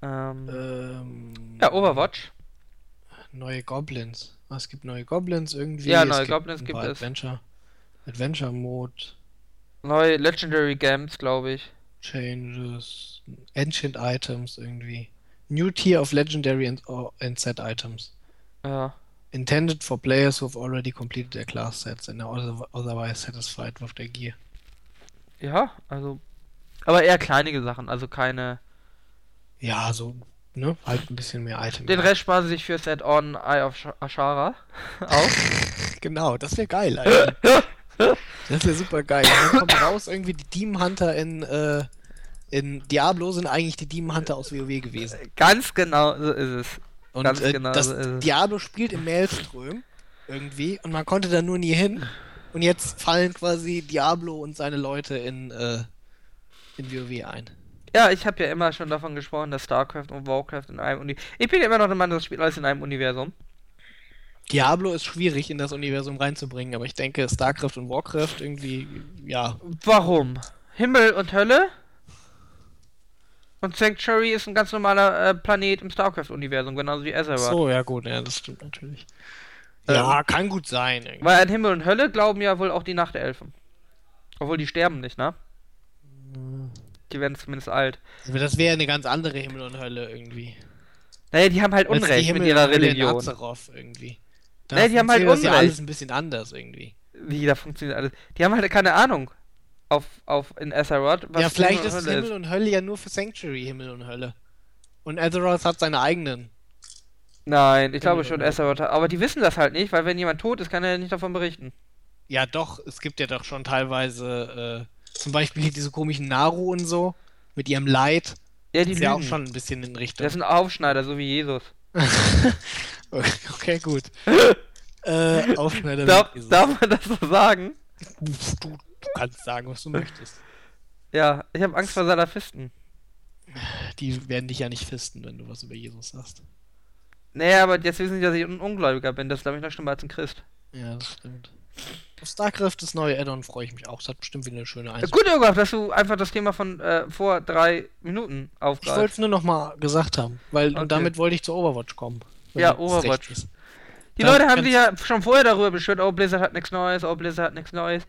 Ähm, ähm, ja, Overwatch. Neue Goblins. Ah, es gibt neue Goblins irgendwie. Ja, neue es Goblins gibt, gibt es. Adventure. Adventure Mode. Neue Legendary Games, glaube ich. Changes, Ancient Items irgendwie. New tier of Legendary and, oh, and Set Items. Ja. Intended for players who have already completed their class sets and are otherwise satisfied with their gear. Ja, also. Aber eher kleinige Sachen, also keine. Ja, so, ne? Halt ein bisschen mehr Items. Den Rest sparen sie sich für Set on Eye of Ashara auf. genau, das wäre geil, Alter. Das wäre super geil. dann kommt raus, irgendwie die Demon Hunter in, äh, in Diablo sind eigentlich die Demon Hunter aus WoW gewesen. Ganz genau so ist es. Und Ganz äh, genau das so ist. Diablo spielt im Maelström irgendwie und man konnte da nur nie hin. Und jetzt fallen quasi Diablo und seine Leute in, äh, in WoW ein. Ja, ich habe ja immer schon davon gesprochen, dass StarCraft und Warcraft in einem Universum. Ich bin ja immer noch der Mann, das spielt alles in einem Universum. Diablo ist schwierig in das Universum reinzubringen, aber ich denke, StarCraft und Warcraft irgendwie, ja. Warum? Himmel und Hölle? Und Sanctuary ist ein ganz normaler äh, Planet im StarCraft-Universum, genauso wie Azeroth. So, ja gut, ja, das stimmt natürlich. Ähm, ja, kann gut sein. Irgendwie. Weil an Himmel und Hölle glauben ja wohl auch die Nachtelfen. Obwohl die sterben nicht, ne? Die werden zumindest alt. Das wäre eine ganz andere Himmel und Hölle irgendwie. Naja, die haben halt Unrecht mit ihrer Religion. Azeroth irgendwie. Da nee, die haben halt Unrecht. ja alles ein bisschen anders irgendwie. Wie, da funktioniert alles. Die haben halt keine Ahnung. Auf, auf in Azeroth. ja, vielleicht ist Himmel und Hölle ja nur für Sanctuary Himmel und Hölle. Und Azeroth hat seine eigenen. Nein, ich Himmel glaube schon Azeroth. Aber die wissen das halt nicht, weil wenn jemand tot ist, kann er nicht davon berichten. Ja, doch. Es gibt ja doch schon teilweise äh, zum Beispiel diese komischen Naru und so mit ihrem Leid. Ja, die sind ja auch schon ein bisschen in Richtung. Das ist ein Aufschneider, so wie Jesus. okay, gut. äh, Aufschneider. Darf, darf man das so sagen? Du, du, kannst sagen, was du möchtest. Ja, ich habe Angst vor Salafisten. Die werden dich ja nicht fisten, wenn du was über Jesus sagst. Naja, aber jetzt wissen sie, dass ich ein Ungläubiger bin. Das glaube ich, noch schlimmer als ein Christ. Ja, das stimmt. Auf StarCraft, das neue Addon, freue ich mich auch. Das hat bestimmt wieder eine schöne Einstellung. Gut, Irgolf, dass du einfach das Thema von äh, vor drei Minuten aufgreifst. Ich wollte es nur noch mal gesagt haben, weil okay. und damit wollte ich zu Overwatch kommen. Ja, Overwatch. Die da Leute haben sich ja schon vorher darüber beschwert, oh, Blizzard hat nichts Neues, oh, Blizzard hat nichts Neues.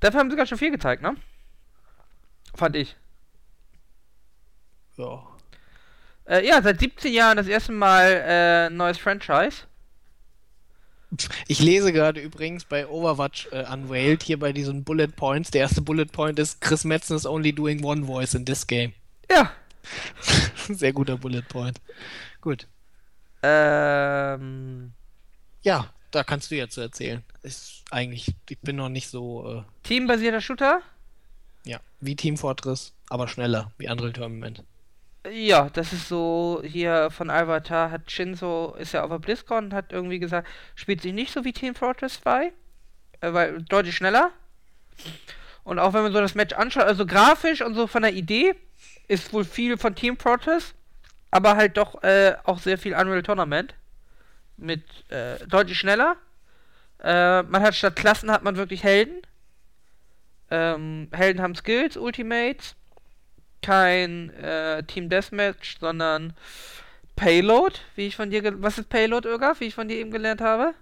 Dafür haben sie ganz schön viel gezeigt, ne? Fand ich. Ja. Äh, ja, seit 17 Jahren das erste Mal äh, neues Franchise. Ich lese gerade übrigens bei Overwatch äh, Unveiled hier bei diesen Bullet Points. Der erste Bullet Point ist Chris Metzen is only doing one voice in this game. Ja. Sehr guter Bullet Point. Gut. Ähm. Ja, da kannst du jetzt erzählen. Ist eigentlich, ich bin noch nicht so. Äh, Teambasierter Shooter? Ja, wie Team Fortress, aber schneller, wie Unreal Tournament. Ja, das ist so, hier von Avatar hat Shinzo, ist ja auf der BlizzCon, hat irgendwie gesagt, spielt sich nicht so wie Team Fortress 2, äh, weil deutlich schneller. Und auch wenn man so das Match anschaut, also grafisch und so von der Idee, ist wohl viel von Team Fortress, aber halt doch äh, auch sehr viel Unreal Tournament. Mit äh, deutlich schneller. Äh, man hat statt Klassen hat man wirklich Helden. Ähm, Helden haben Skills, Ultimates kein äh, Team Deathmatch, sondern Payload, wie ich von dir. Was ist Payload, Irga, wie ich von dir eben gelernt habe?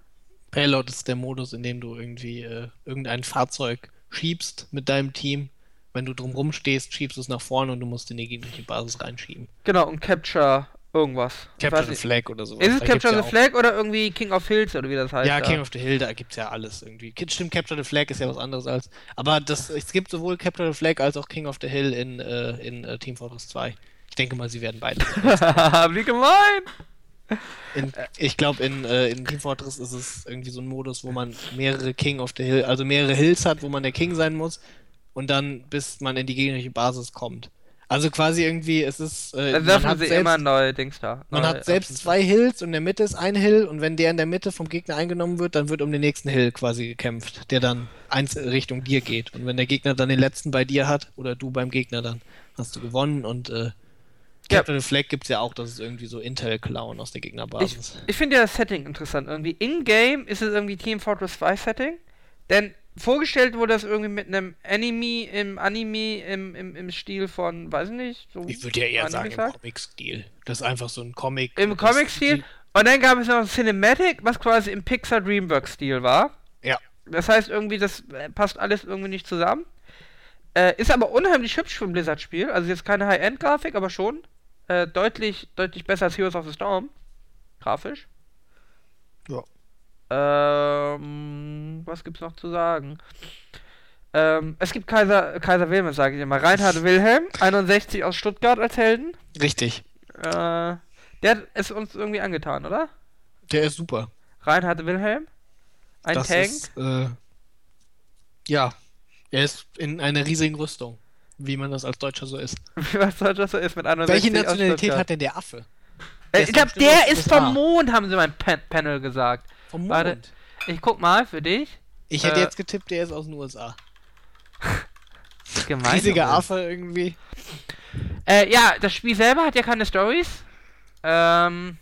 Payload ist der Modus, in dem du irgendwie äh, irgendein Fahrzeug schiebst mit deinem Team. Wenn du drumrum stehst, schiebst du es nach vorne und du musst in die gegnerische Basis reinschieben. Genau, und Capture irgendwas. Capture the Flag oder so. Ist es Capture the Flag oder irgendwie King of Hills oder wie das heißt? Ja, da? King of the Hill, da gibt's ja alles irgendwie. Stimmt, Capture the Flag ist ja was anderes als. Aber das, es gibt sowohl Capture the Flag als auch King of the Hill in, äh, in äh, Team Fortress 2. Ich denke mal, sie werden beide. wie gemein! In, ich glaube, in, äh, in Team Fortress ist es irgendwie so ein Modus, wo man mehrere King of the Hill, also mehrere Hills hat, wo man der King sein muss und dann bis man in die gegnerische Basis kommt. Also quasi irgendwie, es ist. Äh, da werfen sie selbst, immer neue Dings da. Man hat selbst zwei Hills und in der Mitte ist ein Hill und wenn der in der Mitte vom Gegner eingenommen wird, dann wird um den nächsten Hill quasi gekämpft, der dann eins Richtung dir geht. Und wenn der Gegner dann den letzten bei dir hat oder du beim Gegner, dann hast du gewonnen und äh, Captain ja. Flag gibt es ja auch, das ist irgendwie so Intel-Clown aus der Gegnerbasis. Ich, ich finde ja das Setting interessant. Irgendwie in-game ist es irgendwie Team Fortress 2 Setting, denn vorgestellt wurde das irgendwie mit einem Anime im Anime im, im, im Stil von, weiß ich nicht. So ich würde ja eher Anime sagen im Comic-Stil. Das ist einfach so ein Comic. Im Comic-Stil. Und dann gab es noch ein Cinematic, was quasi im Pixar Dreamworks-Stil war. Ja. Das heißt irgendwie, das äh, passt alles irgendwie nicht zusammen. Äh, ist aber unheimlich hübsch für ein Blizzard-Spiel. Also jetzt keine High-End-Grafik, aber schon. Äh, deutlich, deutlich besser als Heroes of the Storm. Grafisch. Ja. Ähm, was gibt's noch zu sagen? Ähm, es gibt Kaiser, Kaiser Wilhelm, sage ich immer. Reinhard Wilhelm, 61 aus Stuttgart als Helden. Richtig. Äh, der es uns irgendwie angetan, oder? Der ist super. Reinhard Wilhelm. Ein das Tank. Ist, äh, ja. Er ist in einer riesigen Rüstung. Wie man das als Deutscher so ist. Wie man als Deutscher so ist mit 61 Welche Nationalität hat denn der Affe? Der ich glaube, der ist vom Mond, haben sie beim Pan Panel gesagt. Vom Mond? Warte, ich guck mal für dich. Ich hätte äh, jetzt getippt, der ist aus den USA. Gemein. Riesiger Affe irgendwie. Äh, ja, das Spiel selber hat ja keine Stories. Ähm,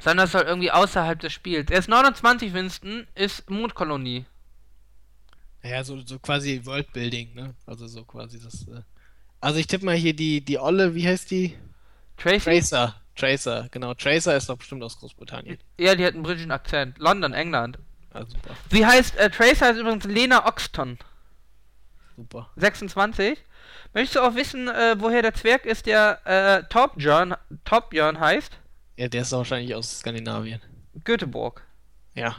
sondern es soll irgendwie außerhalb des Spiels. Er ist 29, Winston, ist Mondkolonie. Ja, so, so quasi Worldbuilding, ne? Also so quasi das. Äh also ich tippe mal hier die, die Olle, wie heißt die? Tracy? Tracer. Tracer, genau. Tracer ist doch bestimmt aus Großbritannien. Ja, die hat einen britischen Akzent. London, England. Ah, super. Sie heißt, äh, Tracer heißt übrigens Lena Oxton. Super. 26. Möchtest du auch wissen, äh, woher der Zwerg ist, der äh, Torbjörn, Torbjörn heißt? Ja, der ist wahrscheinlich aus Skandinavien. Göteborg. Ja.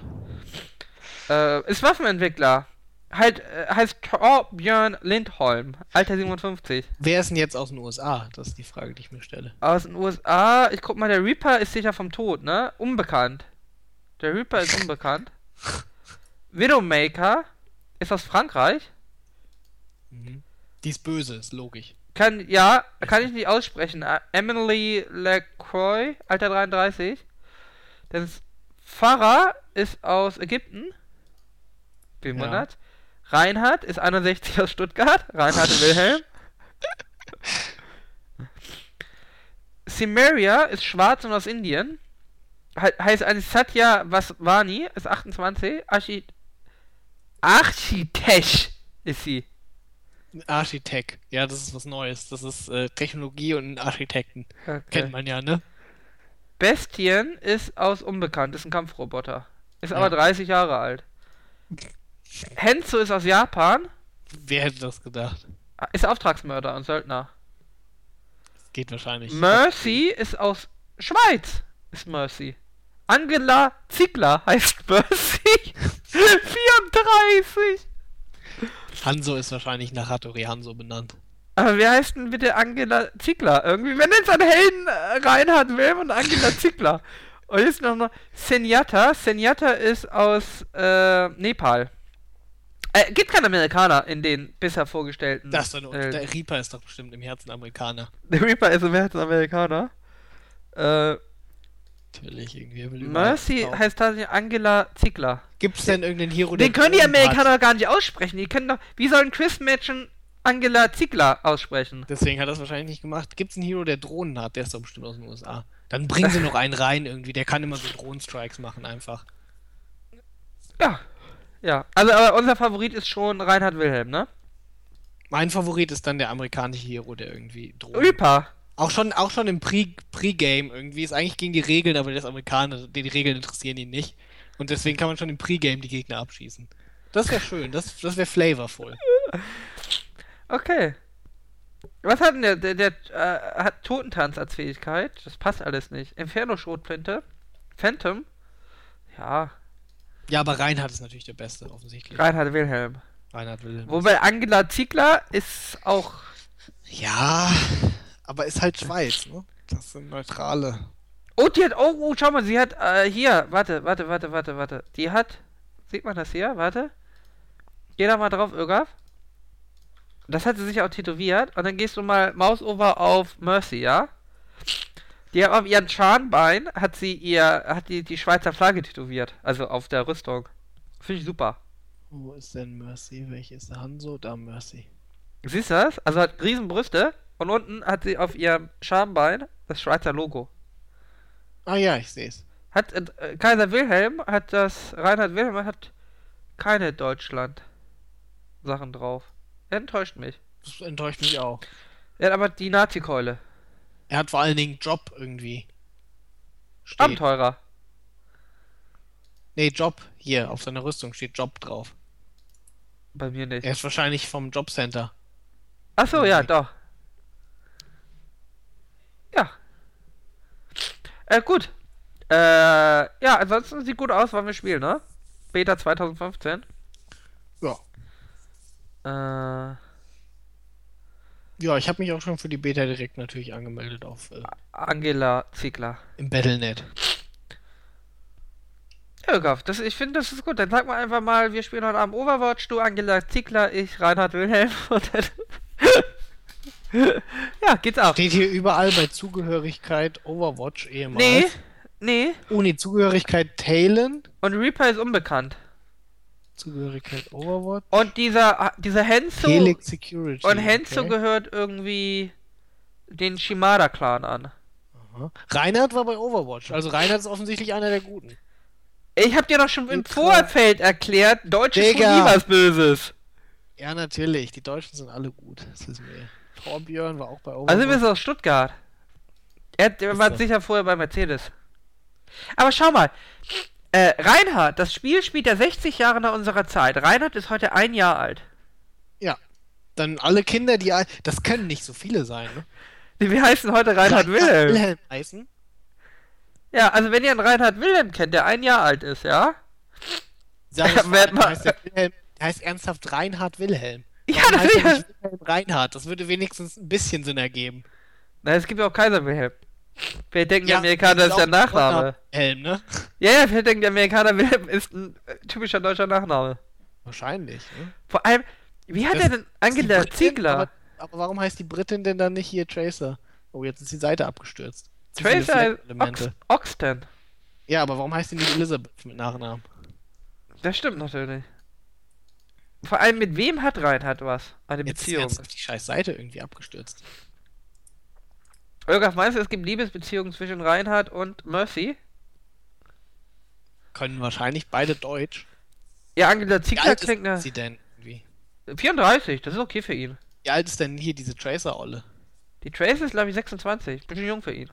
Äh, ist Waffenentwickler halt äh, heißt Torbjörn Lindholm, Alter 57. Wer ist denn jetzt aus den USA? Das ist die Frage, die ich mir stelle. Aus den USA, ich guck mal, der Reaper ist sicher vom Tod, ne? Unbekannt. Der Reaper ist unbekannt. Widowmaker ist aus Frankreich. Mhm. Die ist böse, ist logisch. Kann, ja, kann ich nicht aussprechen. Emily LaCroix, Alter 33. Das Farah ist aus Ägypten. Bewundert. Ja. Reinhard ist 61 aus Stuttgart. Reinhard Wilhelm. Simeria ist schwarz und aus Indien. He heißt eigentlich Satya Vaswani, ist 28. Archi Architekt ist sie. Architekt, ja, das ist was Neues. Das ist äh, Technologie und Architekten. Okay. Kennt man ja, ne? Bestien ist aus Unbekannt, ist ein Kampfroboter. Ist ja. aber 30 Jahre alt. Henzo ist aus Japan. Wer hätte das gedacht? Ist Auftragsmörder und Söldner. Das geht wahrscheinlich. Mercy ist aus Schweiz. Ist Mercy. Angela Ziegler heißt Mercy. 34. Hanso ist wahrscheinlich nach Hattori Hanso benannt. Aber wer heißt denn bitte Angela Ziegler? Irgendwie, wenn jetzt ein Helden äh, Reinhard Wilm und Angela Ziegler. Und jetzt noch noch Senyata. Senyata ist aus äh, Nepal. Äh, gibt keine Amerikaner in den bisher vorgestellten. Das ist doch, äh, der Reaper ist doch bestimmt im Herzen Amerikaner. Der Reaper ist im Herzen Amerikaner. Äh, Natürlich, irgendwie. Mercy heißt tatsächlich Angela Ziegler. Gibt es denn irgendeinen Hero, Den können die Amerikaner hat? gar nicht aussprechen. Die können doch. Wie sollen Chris Matchen Angela Ziegler aussprechen? Deswegen hat er das wahrscheinlich nicht gemacht. Gibt es einen Hero, der Drohnen hat? Der ist doch bestimmt aus den USA. Dann bringen sie noch einen rein irgendwie. Der kann immer so Drohnenstrikes machen einfach. Ja, ja, also aber unser Favorit ist schon Reinhard Wilhelm, ne? Mein Favorit ist dann der amerikanische Hero, der irgendwie droht. Reaper. Auch schon, auch schon im Pre-Game Pre irgendwie. Ist eigentlich gegen die Regeln, aber der ist Amerikaner. Die, die Regeln interessieren ihn nicht. Und deswegen kann man schon im Pre-Game die Gegner abschießen. Das wäre schön. Das, das wäre flavorvoll. Okay. Was hat denn der? Der, der äh, hat Totentanz als Fähigkeit. Das passt alles nicht. Inferno-Schrotflinte. Phantom. Ja, ja, aber Reinhard ist natürlich der Beste, offensichtlich. Reinhard Wilhelm. Reinhard Wilhelm. Wobei Angela Ziegler ist auch. Ja, aber ist halt Schweiz, ne? Das sind neutrale. Oh, die hat, oh, oh, schau mal, sie hat, äh, hier, warte, warte, warte, warte, warte. Die hat, sieht man das hier? Warte. Geh da mal drauf, Irgaf. Das hat sie sich auch tätowiert. Und dann gehst du mal Mausover auf Mercy, ja? Die hat auf ihren Scharnbein hat sie ihr, hat die, die Schweizer Flagge tätowiert. Also auf der Rüstung. Finde ich super. Wo ist denn Mercy? Welches ist Hanzo? Da Mercy. Siehst du das? Also hat riesen Brüste und unten hat sie auf ihrem Schambein das Schweizer Logo. Ah ja, ich sehe es. Hat äh, Kaiser Wilhelm hat das Reinhard Wilhelm hat keine Deutschland Sachen drauf. Er enttäuscht mich. Das enttäuscht mich auch. Er hat aber die Nazi-Keule. Er hat vor allen Dingen Job irgendwie. Steht. Abenteurer. Nee, Job. Hier, auf seiner Rüstung steht Job drauf. Bei mir nicht. Er ist wahrscheinlich vom Jobcenter. Achso, ja, doch. Ja. Äh, gut. Äh, ja, ansonsten sieht gut aus, wann wir spielen, ne? Beta 2015. Ja. Äh. Ja, ich habe mich auch schon für die Beta direkt natürlich angemeldet auf äh, Angela Ziegler. Im Battlenet. Ja, das, ich finde, das ist gut. Dann sag mal einfach mal, wir spielen heute Abend Overwatch, du Angela Ziegler, ich Reinhard Wilhelm und dann ja, geht's ab. Steht hier überall bei Zugehörigkeit Overwatch ehemals. Nee, nee. Ohne Zugehörigkeit Talon. Und Reaper ist unbekannt. Zugehörigkeit Overwatch. Und dieser, dieser Henzo. Helix Security. Und Henzo okay. gehört irgendwie den Shimada-Clan an. Aha. Reinhard war bei Overwatch. Also Reinhard ist offensichtlich einer der Guten. Ich hab dir doch schon im Vorfeld erklärt, Deutsche tun nie was Böses. Ja, natürlich. Die Deutschen sind alle gut. Das ist mir. Torbjörn war auch bei Overwatch. Also, wir sind aus Stuttgart. Er, er war sicher vorher bei Mercedes. Aber schau mal. Äh, Reinhard, das Spiel spielt ja 60 Jahre nach unserer Zeit. Reinhard ist heute ein Jahr alt. Ja. Dann alle Kinder, die. Das können nicht so viele sein, ne? Wie heißen heute Reinhard, Wilhelm? Wilhelm heißen? Ja, also wenn ihr einen Reinhard Wilhelm kennt, der ein Jahr alt ist, ja? Sag ja, mal, der heißt, der, Wilhelm, der heißt ernsthaft Reinhard Wilhelm. Ja, das heißt ja. Wilhelm Reinhard. Das würde wenigstens ein bisschen Sinn ergeben. Na, es gibt ja auch Kaiser Wilhelm. Wir denken, ja, der Amerikaner ist der Nachname. Wilhelm, ne? Ja, ja, wir denken, der Amerikaner Wilhelm ist ein typischer deutscher Nachname. Wahrscheinlich, ne? Vor allem, wie hat das, er denn Angela Ziegler? Aber, aber, warum heißt die Britin denn dann nicht hier Tracer? Oh, jetzt ist die Seite abgestürzt. Tracer Ox Oxton. Ja, aber warum heißt die nicht Elizabeth mit Nachnamen? Das stimmt natürlich. Vor allem mit wem hat Reinhard was? Eine Jetzt Beziehung. Ist auf die scheiß Seite irgendwie abgestürzt. Irgendwas meinst du, es gibt Liebesbeziehungen zwischen Reinhard und Mercy? Können wahrscheinlich beide Deutsch. Ja, Angela Ziegler klingt Wie sie denn irgendwie? 34, das ist okay für ihn. Wie alt ist denn hier diese Tracer-Olle? Die Tracer ist, glaube ich, 26. Bisschen jung für ihn.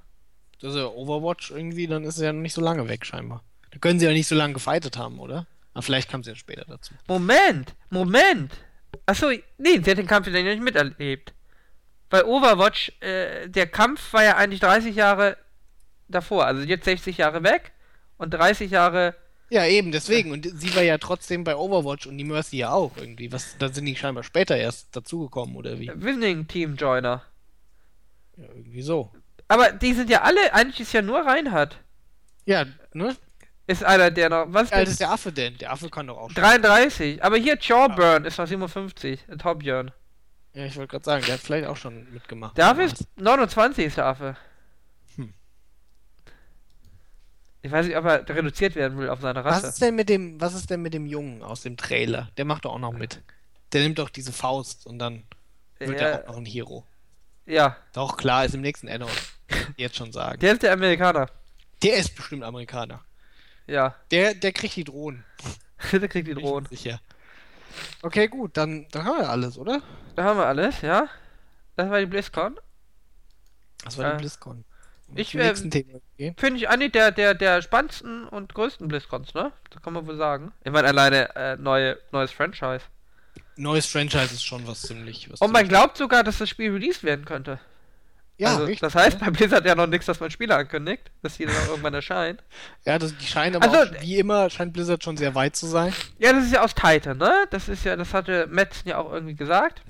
Das ist ja Overwatch irgendwie, dann ist er ja noch nicht so lange weg, scheinbar. Da können sie ja nicht so lange gefightet haben, oder? Aber vielleicht kam sie ja später dazu. Moment! Moment! Achso, nee, sie hat den Kampf ja nicht miterlebt. Bei Overwatch, äh, der Kampf war ja eigentlich 30 Jahre davor. Also jetzt 60 Jahre weg und 30 Jahre. Ja, eben, deswegen. Und sie war ja trotzdem bei Overwatch und die Mercy ja auch irgendwie. Was, da sind die scheinbar später erst dazugekommen, oder wie? Winning Team Joiner. Ja, irgendwie so. Aber die sind ja alle, eigentlich ist ja nur Reinhard. Ja, ne? Ist einer, der noch. Was alt ist der Affe denn? Der Affe kann doch auch schon. 33. Aber hier Chorburn ah. ist noch 57. Torbjörn. Ja, ich wollte gerade sagen, der hat vielleicht auch schon mitgemacht. Der Affe ist 29 ist der Affe. Hm. Ich weiß nicht, ob er reduziert werden will auf seine Rasse. Was ist denn mit dem, was ist denn mit dem Jungen aus dem Trailer? Der macht doch auch noch mit. Der nimmt doch diese Faust und dann wird ja. er auch noch ein Hero. Ja. Doch, klar, ist im nächsten Addon. Jetzt schon sagen. Der ist der Amerikaner. Der ist bestimmt Amerikaner. Ja. Der, der kriegt die Drohnen. der kriegt die Drohnen. Sicher. Okay, gut, dann, dann haben wir alles, oder? Da haben wir alles, ja. Das war die BlizzCon. Das war die äh, BlizzCon. Ich äh, finde ich eigentlich der, der, der spannendsten und größten BlizzCons, ne? Das kann man wohl sagen. Ich meine, alleine äh, neue, neues Franchise. Neues Franchise ist schon was ziemlich. Was und man glaubt sogar, dass das Spiel released werden könnte. Ja, also, richtig, das heißt, ja. bei Blizzard ja noch nichts, dass man Spiele ankündigt, dass die dann irgendwann erscheint. Ja, das, die scheinen aber also, auch, wie immer, scheint Blizzard schon sehr weit zu sein. Ja, das ist ja aus Titan, ne? Das ist ja, das hatte Metzen ja auch irgendwie gesagt.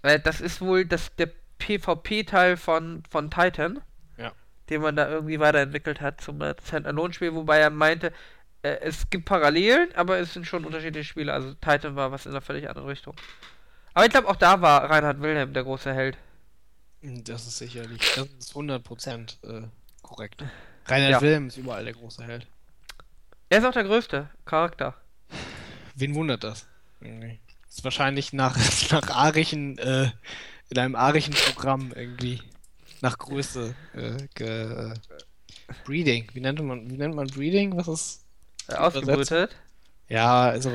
Äh, das ist wohl das, der PvP-Teil von, von Titan. Ja. den man da irgendwie weiterentwickelt hat zum Stand-Alone-Spiel, wobei er meinte, äh, es gibt Parallelen, aber es sind schon unterschiedliche Spiele. Also Titan war was in einer völlig anderen Richtung. Aber ich glaube, auch da war Reinhard Wilhelm der große Held. Das ist sicherlich, das ist 100% äh, korrekt. Reinhard ja. Wilhelm ist überall der große Held. Er ist auch der größte Charakter. Wen wundert das? Irgendwie. Ist wahrscheinlich nach, nach arischen, äh, in einem arischen Programm irgendwie nach Größe äh, ge, äh, Breeding. Wie nennt man, wie nennt man Breeding? Was ist äh, ausgebrütet? Ja, also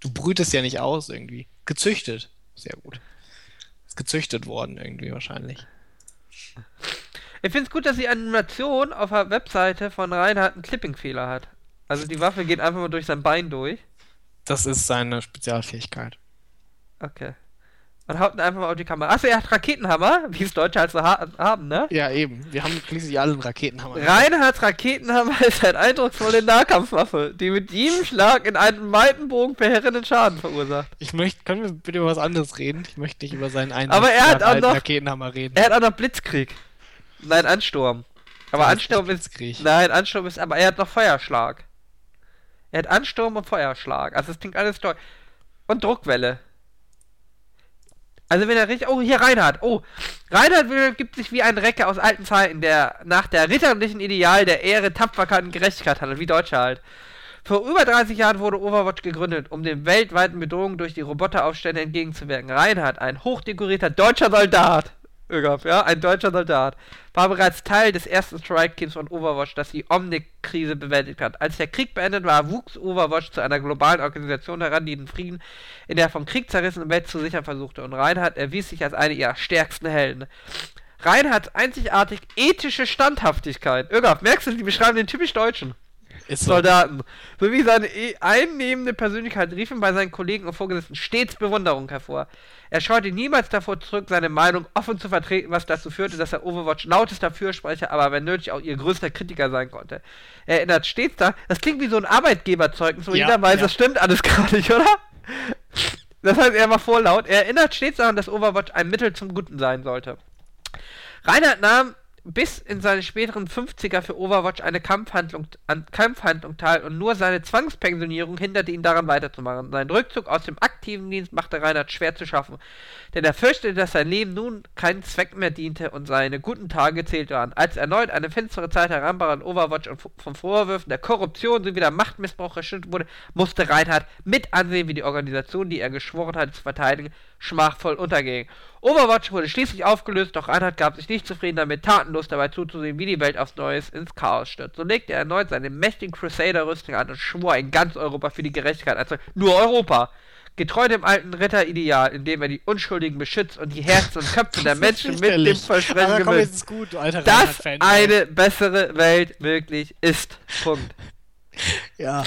du brütest ja nicht aus irgendwie. Gezüchtet. Sehr gut. Gezüchtet worden irgendwie wahrscheinlich. Ich finde es gut, dass die Animation auf der Webseite von Reinhardt einen Clipping-Fehler hat. Also die Waffe geht einfach mal durch sein Bein durch. Das ist seine Spezialfähigkeit. Okay. Und haut ihn einfach mal auf die Kamera. Achso, er hat Raketenhammer, wie es Deutsche halt so ha haben, ne? Ja, eben. Wir haben schließlich alle einen Raketenhammer. Reinhards Raketenhammer ist eine eindrucksvolle Nahkampfwaffe, die mit jedem Schlag in einem weiten Bogen verheerenden Schaden verursacht. Ich möchte, können wir bitte über was anderes reden? Ich möchte nicht über seinen einen Aber er hat auch noch, Raketenhammer reden. Er hat auch noch Blitzkrieg. Nein, Ansturm. Aber ja, Ansturm ist. Blitzkrieg. Nein, Ansturm ist. Aber er hat noch Feuerschlag. Er hat Ansturm und Feuerschlag. Also es klingt alles toll. Und Druckwelle. Also wenn er richtig. Oh, hier Reinhard. Oh, Reinhard gibt sich wie ein Recke aus alten Zeiten, der nach der ritterlichen Ideal der Ehre, Tapferkeit und Gerechtigkeit handelt, wie Deutsche halt. Vor über 30 Jahren wurde Overwatch gegründet, um den weltweiten Bedrohungen durch die Roboteraufstände entgegenzuwirken. Reinhard, ein hochdekorierter deutscher Soldat, Ögaf, ja, ein deutscher Soldat, war bereits Teil des ersten Strike-Teams von Overwatch, das die Omnic-Krise bewältigt hat. Als der Krieg beendet war, wuchs Overwatch zu einer globalen Organisation heran, die den Frieden in der vom Krieg zerrissenen Welt zu sichern versuchte. Und Reinhard erwies sich als eine ihrer stärksten Helden. Reinhards einzigartig ethische Standhaftigkeit. Ögaf, merkst du, die beschreiben den typisch Deutschen. Ist so. Soldaten. Sowie seine einnehmende Persönlichkeit riefen bei seinen Kollegen und Vorgesetzten stets Bewunderung hervor. Er scheute niemals davor zurück, seine Meinung offen zu vertreten, was dazu führte, dass er Overwatch lautester Fürsprecher, aber wenn nötig auch ihr größter Kritiker sein konnte. Er erinnert stets da, das klingt wie so ein Arbeitgeberzeugnis, wo ja, jeder weiß, ja. das stimmt alles gerade nicht, oder? Das heißt, er war vorlaut. Er erinnert stets daran, dass Overwatch ein Mittel zum Guten sein sollte. Reinhard nahm bis in seine späteren 50er für Overwatch eine Kampfhandlung, an Kampfhandlung teil und nur seine Zwangspensionierung hinderte ihn daran weiterzumachen. Sein Rückzug aus dem aktiven Dienst machte Reinhard schwer zu schaffen, denn er fürchtete, dass sein Leben nun keinen Zweck mehr diente und seine guten Tage zählt waren. Als erneut eine finstere Zeit heranbrach an Overwatch und von Vorwürfen der Korruption sowie der Machtmissbrauch erschüttert wurde, musste Reinhard mit ansehen, wie die Organisation, die er geschworen hatte zu verteidigen, schmachvoll unterging. Overwatch wurde schließlich aufgelöst, doch Reinhard gab sich nicht zufrieden damit, tatenlos dabei zuzusehen, wie die Welt aufs Neues ins Chaos stürzt. So legte er erneut seine mächtigen Crusader-Rüstung an und schwor in ganz Europa für die Gerechtigkeit einzutreten. Nur Europa! Getreu dem alten Ritterideal, in dem er die Unschuldigen beschützt und die Herzen und Köpfe der Menschen mit dem Versprechen gewinnt, gut, dass eine bessere Welt möglich ist. Punkt. Ja.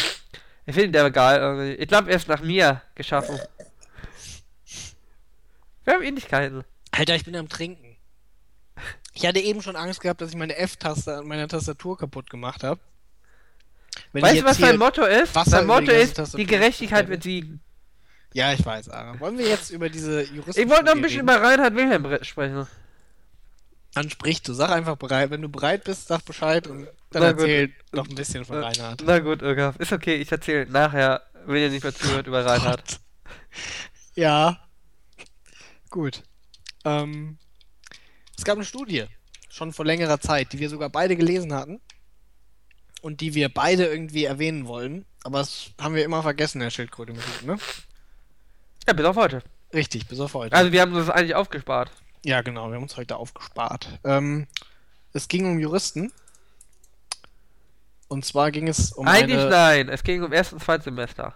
Ich finde der geil. Ich glaube, er ist nach mir geschaffen. Wir haben Ähnlichkeiten. Alter, ich bin am Trinken. Ich hatte eben schon Angst gehabt, dass ich meine F-Taste an meiner Tastatur kapput gemacht habe. Weißt du, was mein Motto ist? Wasser mein Motto ist, Tastatur die Gerechtigkeit wird siegen. Ja, ich weiß, Ara. Wollen wir jetzt über diese Juristen. Ich wollte noch ein bisschen reden? über Reinhard Wilhelm sprechen. Dann sprich du, sag einfach bereit. Wenn du bereit bist, sag Bescheid und dann erzähl noch ein bisschen von Reinhard. Na gut, Irgaf. Ist okay, ich erzähle nachher, wenn ihr nicht mehr zuhört, über Reinhard. Ja, Gut. Ähm, es gab eine Studie, schon vor längerer Zeit, die wir sogar beide gelesen hatten. Und die wir beide irgendwie erwähnen wollen. Aber das haben wir immer vergessen, Herr Schildkröte, ne? Ja, bis auf heute. Richtig, bis auf heute. Also wir haben uns das eigentlich aufgespart. Ja, genau, wir haben uns heute aufgespart. Ähm, es ging um Juristen. Und zwar ging es um. Eigentlich eine... nein, es ging um erst und Zweitsemester.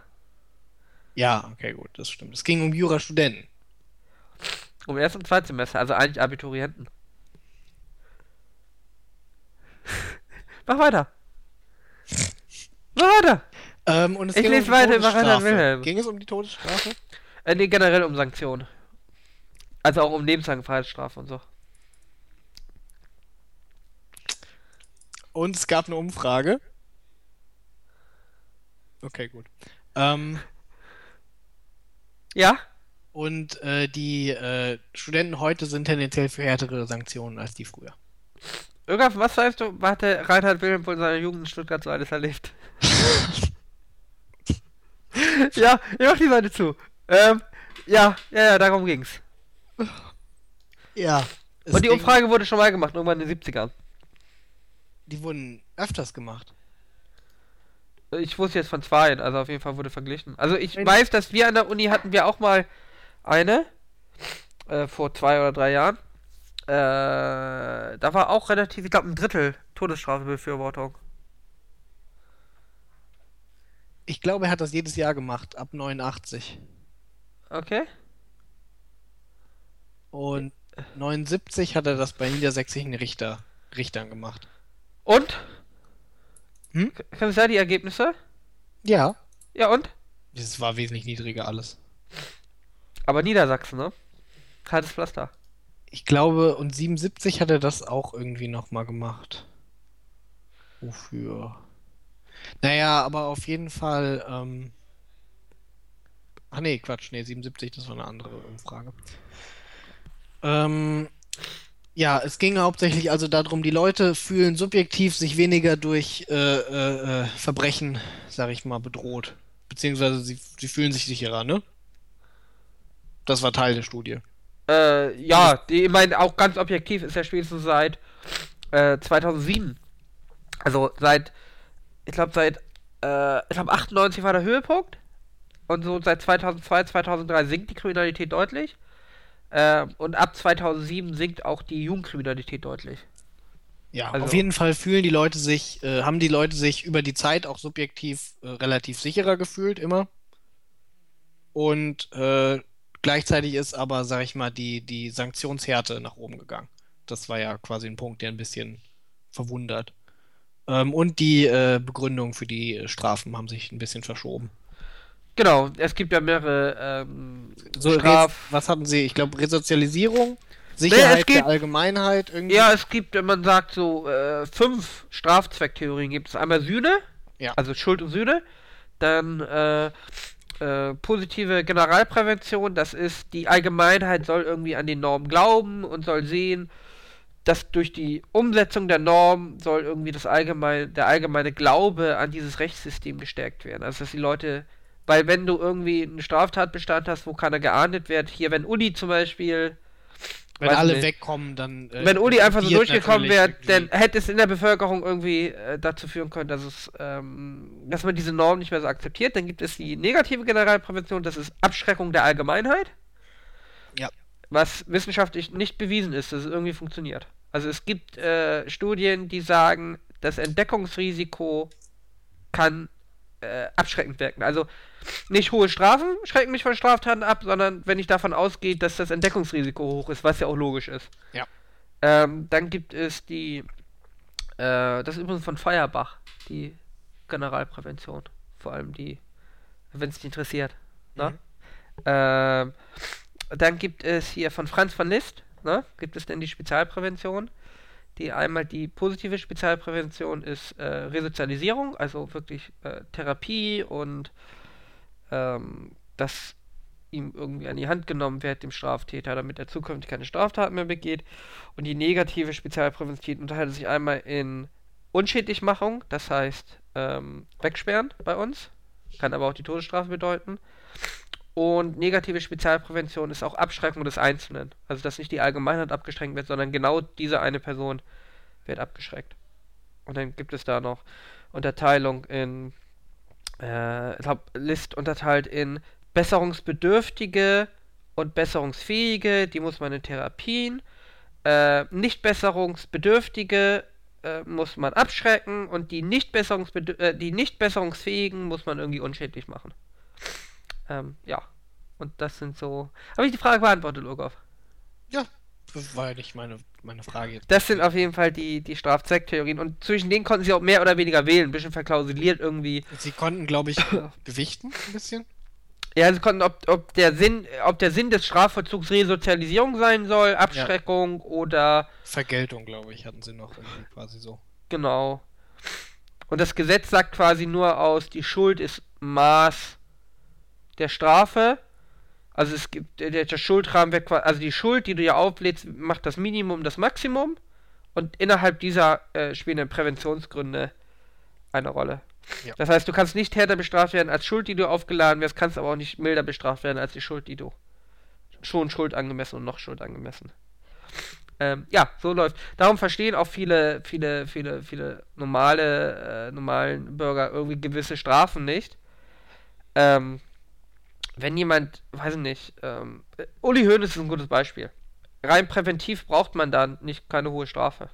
Ja, okay, gut, das stimmt. Es ging um Jurastudenten. Um Erst- und Zweitsemester, also eigentlich Abiturienten. Mach weiter. Mach weiter. Ähm, und es ich ging lese um weiter über Rainer Wilhelm. Ging es um die Todesstrafe? Äh, nee, generell um Sanktionen. Also auch um lebenslange Freiheitsstrafe und so. Und es gab eine Umfrage. Okay, gut. Ähm, ja? Und äh, die äh, Studenten heute sind tendenziell für härtere Sanktionen als die früher. Irgendwas, was weißt du, hat der Reinhard Wilhelm von seiner Jugend in Stuttgart so alles erlebt? ja, ich mach die Seite zu. Ähm, ja, ja, ja, darum ging's. Ja. Und die Umfrage wurde schon mal gemacht, irgendwann in den 70ern. Die wurden öfters gemacht. Ich wusste jetzt von zwei, also auf jeden Fall wurde verglichen. Also ich weiß, dass wir an der Uni hatten wir auch mal eine, äh, vor zwei oder drei Jahren. Äh, da war auch relativ, ich glaube, ein Drittel Todesstrafebefürwortung. Ich glaube, er hat das jedes Jahr gemacht, ab 89. Okay. Und 79 hat er das bei niedersächsischen Richter, Richtern gemacht. Und? Hm? Kannst du sagen die Ergebnisse? Ja. Ja, und? Das war wesentlich niedriger alles. Aber Niedersachsen, ne? Kaltes Pflaster. Ich glaube, und 77 hat er das auch irgendwie nochmal gemacht. Wofür? Naja, aber auf jeden Fall. Ähm... Ach nee, Quatsch, nee, 77, das war eine andere Umfrage. Ähm, ja, es ging hauptsächlich also darum, die Leute fühlen subjektiv sich weniger durch äh, äh, äh, Verbrechen, sag ich mal, bedroht. Beziehungsweise sie, sie fühlen sich sicherer, ne? Das war Teil der Studie. Äh, ja, die, ich meine, auch ganz objektiv ist ja spätestens seit äh, 2007. Also seit, ich glaube, seit, äh, ich glaube, 98 war der Höhepunkt. Und so seit 2002, 2003 sinkt die Kriminalität deutlich. Äh, und ab 2007 sinkt auch die Jugendkriminalität deutlich. Ja, also, auf jeden Fall fühlen die Leute sich, äh, haben die Leute sich über die Zeit auch subjektiv äh, relativ sicherer gefühlt, immer. Und äh, gleichzeitig ist aber, sag ich mal, die, die Sanktionshärte nach oben gegangen. Das war ja quasi ein Punkt, der ein bisschen verwundert. Ähm, und die äh, Begründung für die Strafen haben sich ein bisschen verschoben. Genau, es gibt ja mehrere ähm, so, Straf... Was hatten Sie? Ich glaube, Resozialisierung, Sicherheit nee, gibt, der Allgemeinheit irgendwie. Ja, es gibt, wenn man sagt, so äh, fünf Strafzwecktheorien gibt es. Einmal Sühne, ja. also Schuld und Sühne. Dann äh, äh, positive Generalprävention, das ist, die Allgemeinheit soll irgendwie an die Norm glauben und soll sehen, dass durch die Umsetzung der Norm soll irgendwie das allgemeine, der allgemeine Glaube an dieses Rechtssystem gestärkt werden. Also dass die Leute weil wenn du irgendwie einen Straftatbestand hast, wo keiner geahndet wird, hier wenn Uli zum Beispiel. Wenn alle nicht, wegkommen, dann. Äh, wenn Uli einfach so durchgekommen wäre, dann hätte es in der Bevölkerung irgendwie äh, dazu führen können, dass es, ähm, dass man diese Norm nicht mehr so akzeptiert. Dann gibt es die negative Generalprävention, das ist Abschreckung der Allgemeinheit. Ja. Was wissenschaftlich nicht bewiesen ist, dass es irgendwie funktioniert. Also es gibt äh, Studien, die sagen, das Entdeckungsrisiko kann äh, abschreckend wirken. Also nicht hohe Strafen schrecken mich von Straftaten ab, sondern wenn ich davon ausgehe, dass das Entdeckungsrisiko hoch ist, was ja auch logisch ist. Ja. Ähm, dann gibt es die, äh, das ist übrigens von Feuerbach, die Generalprävention. Vor allem die, wenn es dich interessiert. Ne? Mhm. Ähm, dann gibt es hier von Franz von List, ne? gibt es denn die Spezialprävention. Die einmal die positive Spezialprävention ist äh, Resozialisierung, also wirklich äh, Therapie und ähm, dass ihm irgendwie an die Hand genommen wird, dem Straftäter, damit er zukünftig keine Straftaten mehr begeht. Und die negative Spezialprävention unterteilt sich einmal in Unschädlichmachung, das heißt ähm, wegsperren bei uns, kann aber auch die Todesstrafe bedeuten. Und negative Spezialprävention ist auch Abschreckung des Einzelnen. Also, dass nicht die Allgemeinheit abgeschränkt wird, sondern genau diese eine Person wird abgeschreckt. Und dann gibt es da noch Unterteilung in, äh, ich glaube, List unterteilt in besserungsbedürftige und besserungsfähige, die muss man in Therapien. Äh, nicht besserungsbedürftige äh, muss man abschrecken und die nicht, besserungsbedür äh, die nicht besserungsfähigen muss man irgendwie unschädlich machen. Ähm, ja. Und das sind so. Habe ich die Frage beantwortet, Logov? Ja, war ja nicht meine, meine Frage jetzt. Das sind auf jeden Fall die, die Strafzwecktheorien. Und zwischen denen konnten sie auch mehr oder weniger wählen. Ein bisschen verklausuliert irgendwie. Sie konnten, glaube ich, gewichten ein bisschen. Ja, sie konnten, ob, ob, der Sinn, ob der Sinn des Strafvollzugs Resozialisierung sein soll, Abschreckung ja. oder. Vergeltung, glaube ich, hatten sie noch quasi so. Genau. Und das Gesetz sagt quasi nur aus, die Schuld ist Maß der Strafe. Also es gibt der, der Schuldrahmen wird quasi, also die Schuld, die du ja auflädst, macht das Minimum das Maximum Und innerhalb dieser äh, spielen dann Präventionsgründe eine Rolle. Ja. Das heißt, du kannst nicht härter bestraft werden als Schuld, die du aufgeladen wirst, kannst aber auch nicht milder bestraft werden als die Schuld, die du schon Schuld angemessen und noch Schuld angemessen. Ähm, ja, so läuft. Darum verstehen auch viele, viele, viele, viele normale, äh, normalen Bürger irgendwie gewisse Strafen nicht. Ähm, wenn jemand, weiß ich nicht, ähm, Uli Hoeneß ist ein gutes Beispiel. Rein präventiv braucht man da nicht keine hohe Strafe.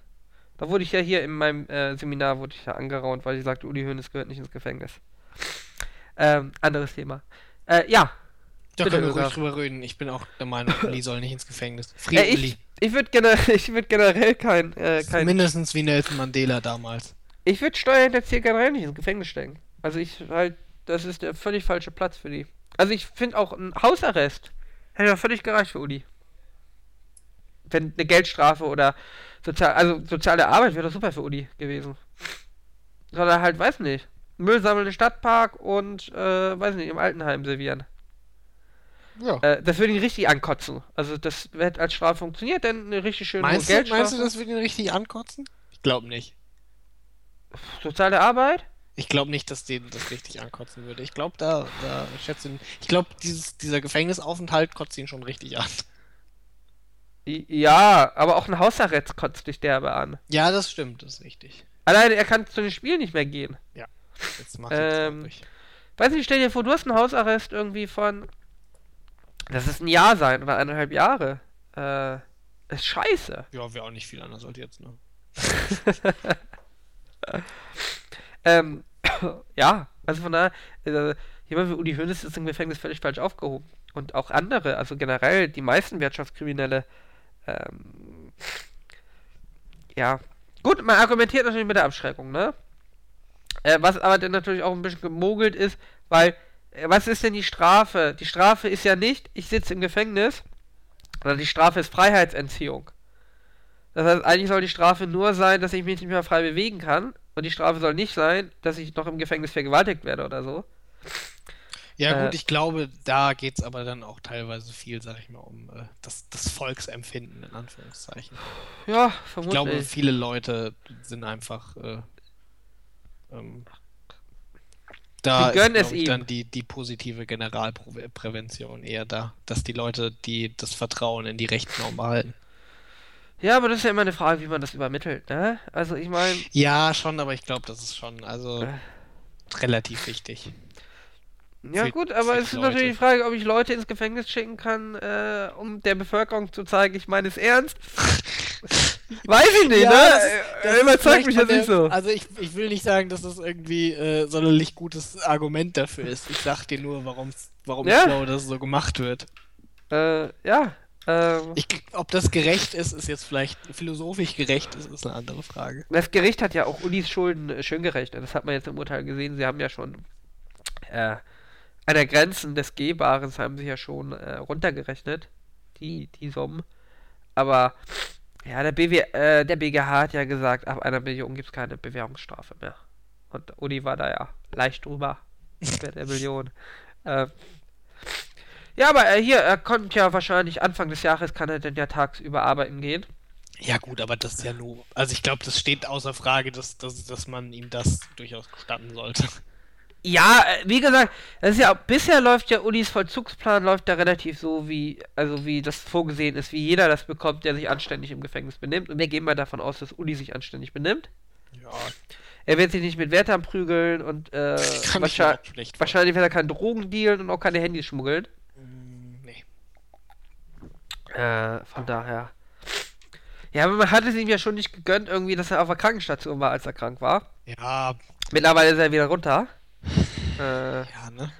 Da wurde ich ja hier in meinem äh, Seminar wurde ich ja angeraunt, weil ich sagte, Uli Hoeneß gehört nicht ins Gefängnis. Ähm, anderes Thema. Äh, ja. Da können wir ruhig drüber reden. Ich bin auch der Meinung, Uli soll nicht ins Gefängnis. Äh, Free ich Uli. ich würde generell, ich würd generell kein, äh, kein Mindestens wie Nelson Mandela damals. Ich würde Steuerhinterzieher generell nicht ins Gefängnis stecken. Also ich halt, das ist der völlig falsche Platz für die. Also ich finde auch ein Hausarrest hätte ja völlig gereicht für Uli. Wenn eine Geldstrafe oder sozial, also soziale Arbeit wäre doch super für Uli gewesen. Sondern halt, weiß nicht, Müll sammeln im Stadtpark und, äh, weiß nicht, im Altenheim servieren. Ja. Äh, das würde ihn richtig ankotzen. Also das hätte als Strafe funktioniert, denn eine richtig schöne meinst, du, Geldstrafe. meinst du, das wird ihn richtig ankotzen? Ich glaube nicht. Soziale Arbeit? Ich glaube nicht, dass den das richtig ankotzen würde. Ich glaube, da, da schätze ihn. Ich glaube, dieser Gefängnisaufenthalt kotzt ihn schon richtig an. Ja, aber auch ein Hausarrest kotzt dich derbe an. Ja, das stimmt, das ist richtig. Alleine er kann zu den Spielen nicht mehr gehen. Jetzt macht Ähm, es Weiß nicht, stell dir vor, du hast einen Hausarrest irgendwie von. Das ist ein Jahr sein oder eineinhalb Jahre. Äh, ist scheiße. Ja, wäre auch nicht viel anders als jetzt, ne? Ähm, ja, also von daher, äh, jemand wie Uli Hoeneß ist im Gefängnis völlig falsch aufgehoben. Und auch andere, also generell die meisten Wirtschaftskriminelle, ähm, ja. Gut, man argumentiert natürlich mit der Abschreckung, ne? Äh, was aber dann natürlich auch ein bisschen gemogelt ist, weil, äh, was ist denn die Strafe? Die Strafe ist ja nicht, ich sitze im Gefängnis, sondern die Strafe ist Freiheitsentziehung. Das heißt, eigentlich soll die Strafe nur sein, dass ich mich nicht mehr frei bewegen kann. Und die Strafe soll nicht sein, dass ich noch im Gefängnis vergewaltigt werde oder so. Ja, Äh, gut, ich glaube, da geht es aber dann auch teilweise viel, sag ich mal, um äh, das, das Volksempfinden, in Anführungszeichen. Ja, Ich vermutlich. glaube, viele Leute sind einfach. Äh, ähm, da ist, es ich, ihm. dann die, die positive Generalprävention eher da, dass die Leute, die das Vertrauen in die Rechtsnorm behalten. Ja, aber das ist ja immer eine Frage, wie man das übermittelt, ne? Also ich meine, Ja, schon, aber ich glaube, das ist schon also Äh. relativ wichtig. ja Für- gut, aber es ist die natürlich die Leute. Frage, ob ich Leute ins Gefängnis schicken kann, äh, um der Bevölkerung zu zeigen, ich meine es ernst. Weiß ich nicht, Ja, ne? das Das vielleicht mich das nicht so. Also ich, ich will nicht sagen, dass das irgendwie äh, sonderlich gutes Argument dafür ist. Ich sag dir nur, warum's, warum Ja. ich glaube, dass es so gemacht wird. Äh, ja. Ähm, Ich, ob das gerecht ist, ist jetzt vielleicht philosophisch gerecht, ist, ist eine andere Frage. Das Gericht hat ja auch Ulis Schulden äh, schön gerechnet. Das hat man jetzt im Urteil gesehen. Sie haben ja schon äh, an der Grenzen des Gehbarens haben sie ja schon äh, runtergerechnet, die, die Summen. Aber ja, der, BW, äh, der BGH hat ja gesagt, ab einer Million gibt es keine Bewährungsstrafe mehr. Und Uli war da ja leicht drüber mit der Million. Ähm, ja, aber äh, hier, er kommt ja wahrscheinlich Anfang des Jahres, kann er denn ja tagsüber arbeiten gehen. Ja gut, aber das ist ja nur. Also ich glaube, das steht außer Frage, dass, dass, dass man ihm das durchaus gestatten sollte. Ja, äh, wie gesagt, das ist ja bisher läuft ja Ulis Vollzugsplan läuft da relativ so wie also wie das vorgesehen ist, wie jeder das bekommt, der sich anständig im Gefängnis benimmt und wir gehen mal davon aus, dass Uli sich anständig benimmt. Ja, Er wird sich nicht mit Wärtern prügeln und äh, wahrscheinlich, wahrscheinlich wird er keine Drogen dealen und auch keine Handys schmuggeln. Äh, von daher. Ja, aber man hat es ihm ja schon nicht gegönnt, irgendwie, dass er auf der Krankenstation war, als er krank war. Ja, Mittlerweile ist er wieder runter. Äh, ja, ne?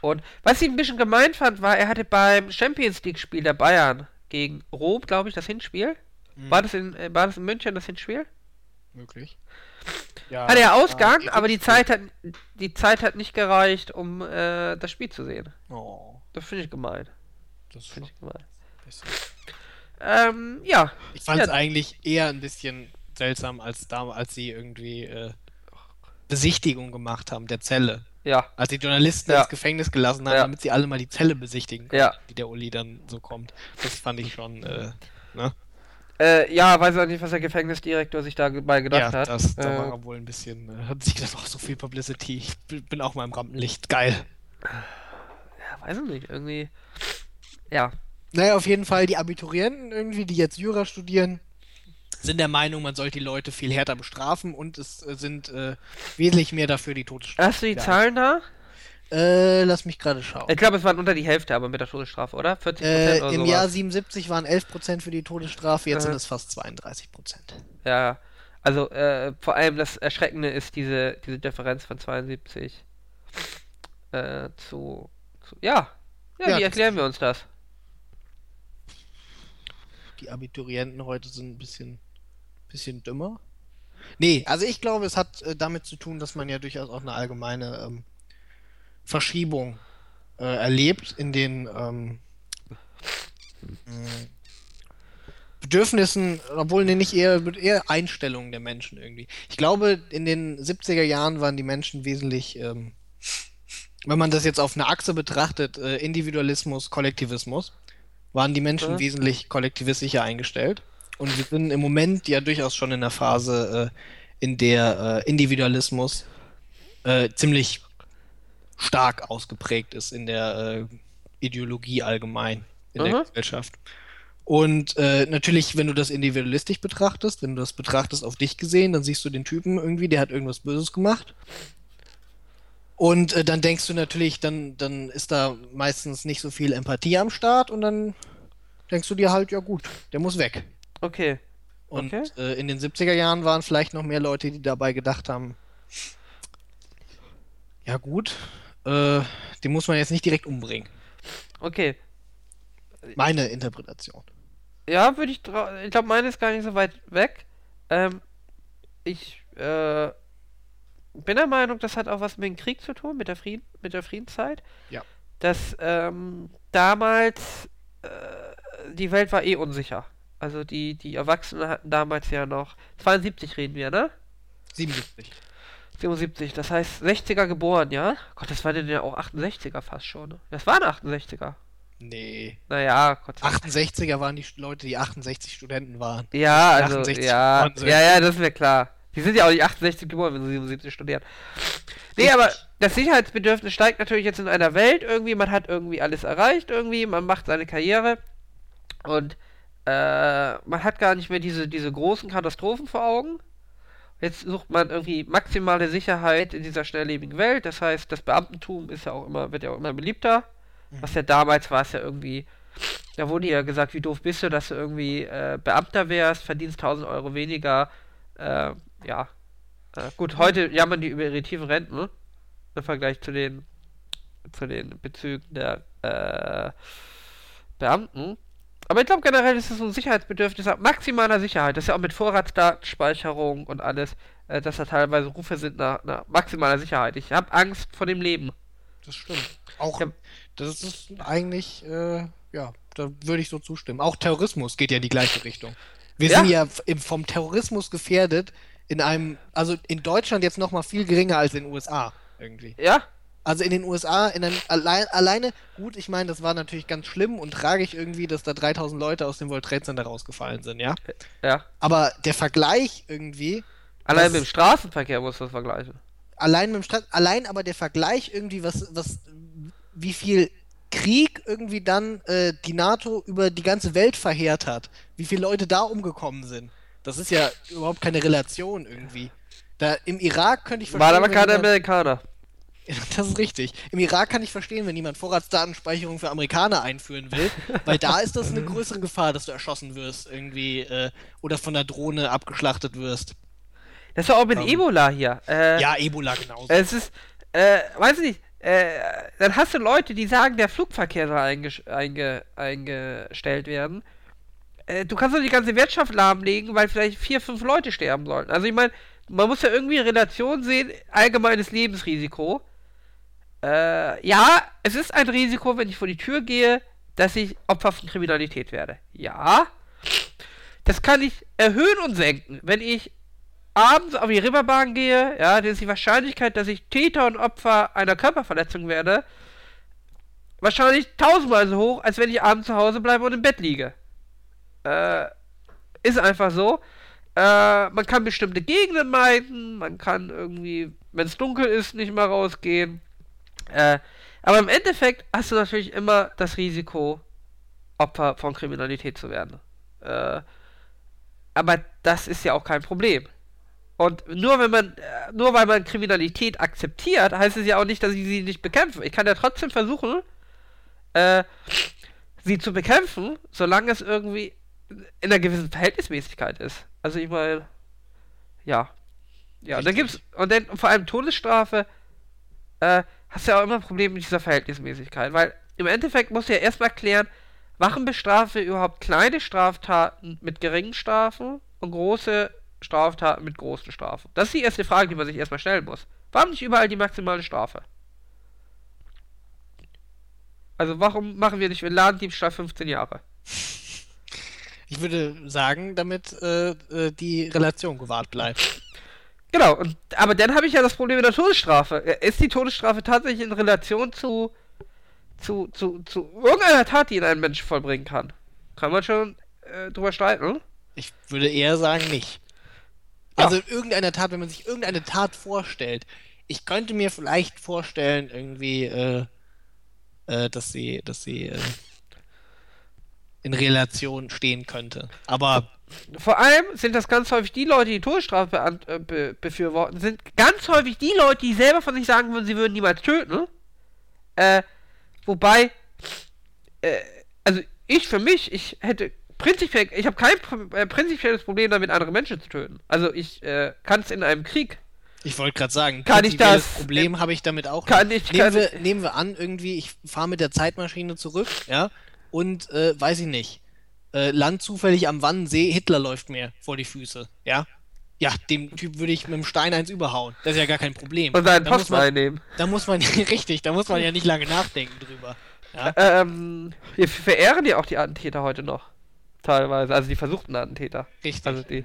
Und was ich ein bisschen gemein fand, war, er hatte beim Champions League-Spiel der Bayern gegen Rom, glaube ich, das Hinspiel. Mhm. War, das in, äh, war das in München das Hinspiel? Möglich. Ja, Hatte er Ausgang, aber die Zeit hat die Zeit hat nicht gereicht, um äh, das Spiel zu sehen. Oh, Das finde ich gemein. das Finde ich gemein. Besser. Ähm, ja. Ich fand es Ja. eigentlich eher ein bisschen seltsam, als da, als sie irgendwie äh, Besichtigung gemacht haben der Zelle. Ja. Als die Journalisten Ja. ins Gefängnis gelassen haben, Ja. damit sie alle mal die Zelle besichtigen können, Ja. wie der Uli dann so kommt. Das fand ich schon, äh, ne? Äh, ja, weiß auch nicht, was der Gefängnisdirektor sich dabei gedacht ja, hat. Das, da äh, war wohl ein bisschen, äh, hat sich gedacht, auch so viel Publicity. Ich bin auch mal im Rampenlicht. Geil. Ja, weiß ich nicht, irgendwie. Ja. Naja, auf jeden Fall, die Abiturienten irgendwie, die jetzt Jura studieren, sind der Meinung, man sollte die Leute viel härter bestrafen und es äh, sind äh, wesentlich mehr dafür die Todesstrafe. Hast du die. Zahlen da? Äh, lass mich gerade schauen. Ich glaube, es waren unter die Hälfte, aber mit der Todesstrafe, oder? 40 Äh, oder Im sowas. Jahr 77 waren 11% für die Todesstrafe, jetzt Äh. sind es fast 32%. Ja, also äh, vor allem das Erschreckende ist diese, diese Differenz von 72 äh, zu, zu. Ja, ja, Ja, wie erklären wir uns das? Die Abiturienten heute sind ein bisschen, bisschen dümmer. Nee, also ich glaube, es hat äh, damit zu tun, dass man ja durchaus auch eine allgemeine ähm, Verschiebung äh, erlebt in den ähm, mh, Bedürfnissen, obwohl nee, nicht eher, eher Einstellungen der Menschen irgendwie. Ich glaube, in den 70er Jahren waren die Menschen wesentlich, ähm, wenn man das jetzt auf eine Achse betrachtet, äh, Individualismus, Kollektivismus, waren die Menschen Mhm. wesentlich kollektivistischer eingestellt. Und wir sind im Moment ja durchaus schon in der Phase, äh, in der äh, Individualismus äh, ziemlich stark ausgeprägt ist in der äh, Ideologie allgemein in der Mhm. Gesellschaft. Und äh, natürlich, wenn du das individualistisch betrachtest, wenn du das betrachtest auf dich gesehen, dann siehst du den Typen irgendwie, der hat irgendwas Böses gemacht. Und äh, dann denkst du natürlich, dann, dann ist da meistens nicht so viel Empathie am Start und dann denkst du dir halt, ja gut, der muss weg. Okay. Und Okay. äh, in den 70er Jahren waren vielleicht noch mehr Leute, die dabei gedacht haben, ja gut, äh, den muss man jetzt nicht direkt umbringen. Okay. Meine Interpretation. Ja, würde ich Ich glaube, meine ist gar nicht so weit weg. Ähm, ich äh, bin der Meinung, das hat auch was mit dem Krieg zu tun, mit der, Frieden, mit der Friedenszeit. Ja. Dass ähm, damals äh, die Welt war eh unsicher. Also die, die Erwachsenen hatten damals ja noch. 72 reden wir, ne? 77. 77, das heißt 60er geboren, ja? Gott, das waren ja auch 68er fast schon. Ne? Das waren 68er. Nee. Naja, Gott. 68er waren die Leute, die 68 Studenten waren. Ja, also, 68 ja, ja, ja, das ist mir klar. Die sind ja auch nicht 68 geboren, wenn sie 77 studieren. Nee, aber das Sicherheitsbedürfnis steigt natürlich jetzt in einer Welt irgendwie, man hat irgendwie alles erreicht irgendwie, man macht seine Karriere und äh, man hat gar nicht mehr diese, diese großen Katastrophen vor Augen. Jetzt sucht man irgendwie maximale Sicherheit in dieser schnelllebigen Welt. Das heißt, das Beamtentum ist ja auch immer, wird ja auch immer beliebter. Was ja damals war es ja irgendwie, da wurde ja gesagt, wie doof bist du, dass du irgendwie äh, Beamter wärst, verdienst 1000 Euro weniger. Äh, ja. Äh, gut, heute jammern die über ihre tiefen Renten, ne? Im Vergleich zu den, zu den Bezügen der äh, Beamten. Aber ich glaube generell ist es so ein Sicherheitsbedürfnis ab maximaler Sicherheit. Das ist ja auch mit Vorratsdatenspeicherung und alles, äh, dass da teilweise Rufe sind nach, nach maximaler Sicherheit. Ich habe Angst vor dem Leben. Das stimmt. Auch, Ja. das ist eigentlich, äh, ja, da würde ich so zustimmen. Auch Terrorismus geht ja in die gleiche Richtung. Wir Ja. sind ja vom Terrorismus gefährdet in einem, also in Deutschland jetzt noch mal viel geringer als in den USA irgendwie. Ja? Also in den USA, in einem, allein, alleine, gut, ich meine, das war natürlich ganz schlimm und tragisch irgendwie, dass da 3000 Leute aus dem World Trade Center rausgefallen sind, ja. Ja. Aber der Vergleich irgendwie, Allein Das- mit dem Straßenverkehr muss das vergleichen. allein mit dem Streit, allein aber der Vergleich irgendwie, was, was, wie viel Krieg irgendwie dann äh, die NATO über die ganze Welt verheert hat, wie viele Leute da umgekommen sind. Das ist ja überhaupt keine Relation irgendwie. Da im Irak könnte ich verstehen. Waren aber jemand- Amerikaner. Das ist richtig. Im Irak kann ich verstehen, wenn jemand Vorratsdatenspeicherung für Amerikaner einführen will, weil da ist das eine größere Gefahr, dass du erschossen wirst irgendwie äh, oder von der Drohne abgeschlachtet wirst. Das war auch mit Ähm. Ebola hier. Äh, Ja, Ebola genauso. Es ist, äh, weiß ich nicht, äh, dann hast du Leute, die sagen, der Flugverkehr soll eingestellt werden. Äh, du kannst doch die ganze Wirtschaft lahmlegen, weil vielleicht vier, fünf Leute sterben sollten. Also ich meine, man muss ja irgendwie in Relation sehen, allgemeines Lebensrisiko. Äh, ja, es ist ein Risiko, wenn ich vor die Tür gehe, dass ich Opfer von Kriminalität werde. Ja. Das kann ich erhöhen und senken. Wenn ich abends auf die Rimmerbahn gehe, ja, dann ist die Wahrscheinlichkeit, dass ich Täter und Opfer einer Körperverletzung werde, wahrscheinlich tausendmal so hoch, als wenn ich abends zu Hause bleibe und im Bett liege. Äh, Ist einfach so. Äh, man kann bestimmte Gegenden meiden, man kann irgendwie, wenn es dunkel ist, nicht mehr rausgehen. Äh, aber im Endeffekt hast du natürlich immer das Risiko, Opfer von Kriminalität zu werden. Äh, aber das ist ja auch kein Problem. Und nur wenn man, äh, nur weil man Kriminalität akzeptiert, heißt es ja auch nicht, dass ich sie nicht bekämpfe. Ich kann ja trotzdem versuchen, äh, sie zu bekämpfen, solange es irgendwie in einer gewissen Verhältnismäßigkeit ist. Also ich meine, ja. Ja, und dann gibt's, und dann vor allem Todesstrafe, äh, hast du ja auch immer ein Problem mit dieser Verhältnismäßigkeit, weil im Endeffekt musst du ja erstmal klären, warum bestrafe überhaupt kleine Straftaten mit geringen Strafen und große Straftaten mit großen Strafen? Das ist die erste Frage, die man sich erstmal stellen muss. Warum nicht überall die maximale Strafe? Also warum machen wir nicht mit Ladendiebstahl 15 Jahre? Ich würde sagen, damit äh, äh, die Relation gewahrt bleibt. Genau, und, aber dann habe ich ja das Problem mit der Todesstrafe. Äh, ist die Todesstrafe tatsächlich in Relation zu, zu, zu, zu irgendeiner Tat, die in einem Menschen vollbringen kann? Kann man schon äh, drüber streiten? Ich würde eher sagen, nicht. Ja. Also irgendeiner Tat, wenn man sich irgendeine Tat vorstellt. Ich könnte mir vielleicht vorstellen, irgendwie, äh, äh, dass sie, dass sie in Relation stehen könnte. Aber vor allem sind das ganz häufig die Leute, die Todesstrafe äh, be befürworten, sind ganz häufig die Leute, die selber von sich sagen würden, sie würden niemals töten. Äh, wobei, äh, also ich für mich, ich hätte prinzipiell, ich habe kein äh, prinzipielles Problem damit, andere Menschen zu töten. Also ich äh, kann es in einem Krieg. Ich wollte gerade sagen, kann ich das Problem habe ich damit auch. Kann ich, nehmen, kann wir, nehmen wir an, irgendwie, ich fahre mit der Zeitmaschine zurück, ja, und äh, weiß ich nicht, äh, Land zufällig am Wannsee, Hitler läuft mir vor die Füße, ja? Ja, dem Typ würde ich mit dem Stein eins überhauen. Das ist ja gar kein Problem. Und seinen Posten einnehmen. Da muss man, richtig, da muss man ja nicht lange nachdenken drüber. Ja? Ähm, wir verehren ja auch die Attentäter heute noch. Teilweise, also die versuchten Attentäter. Richtig. Also die.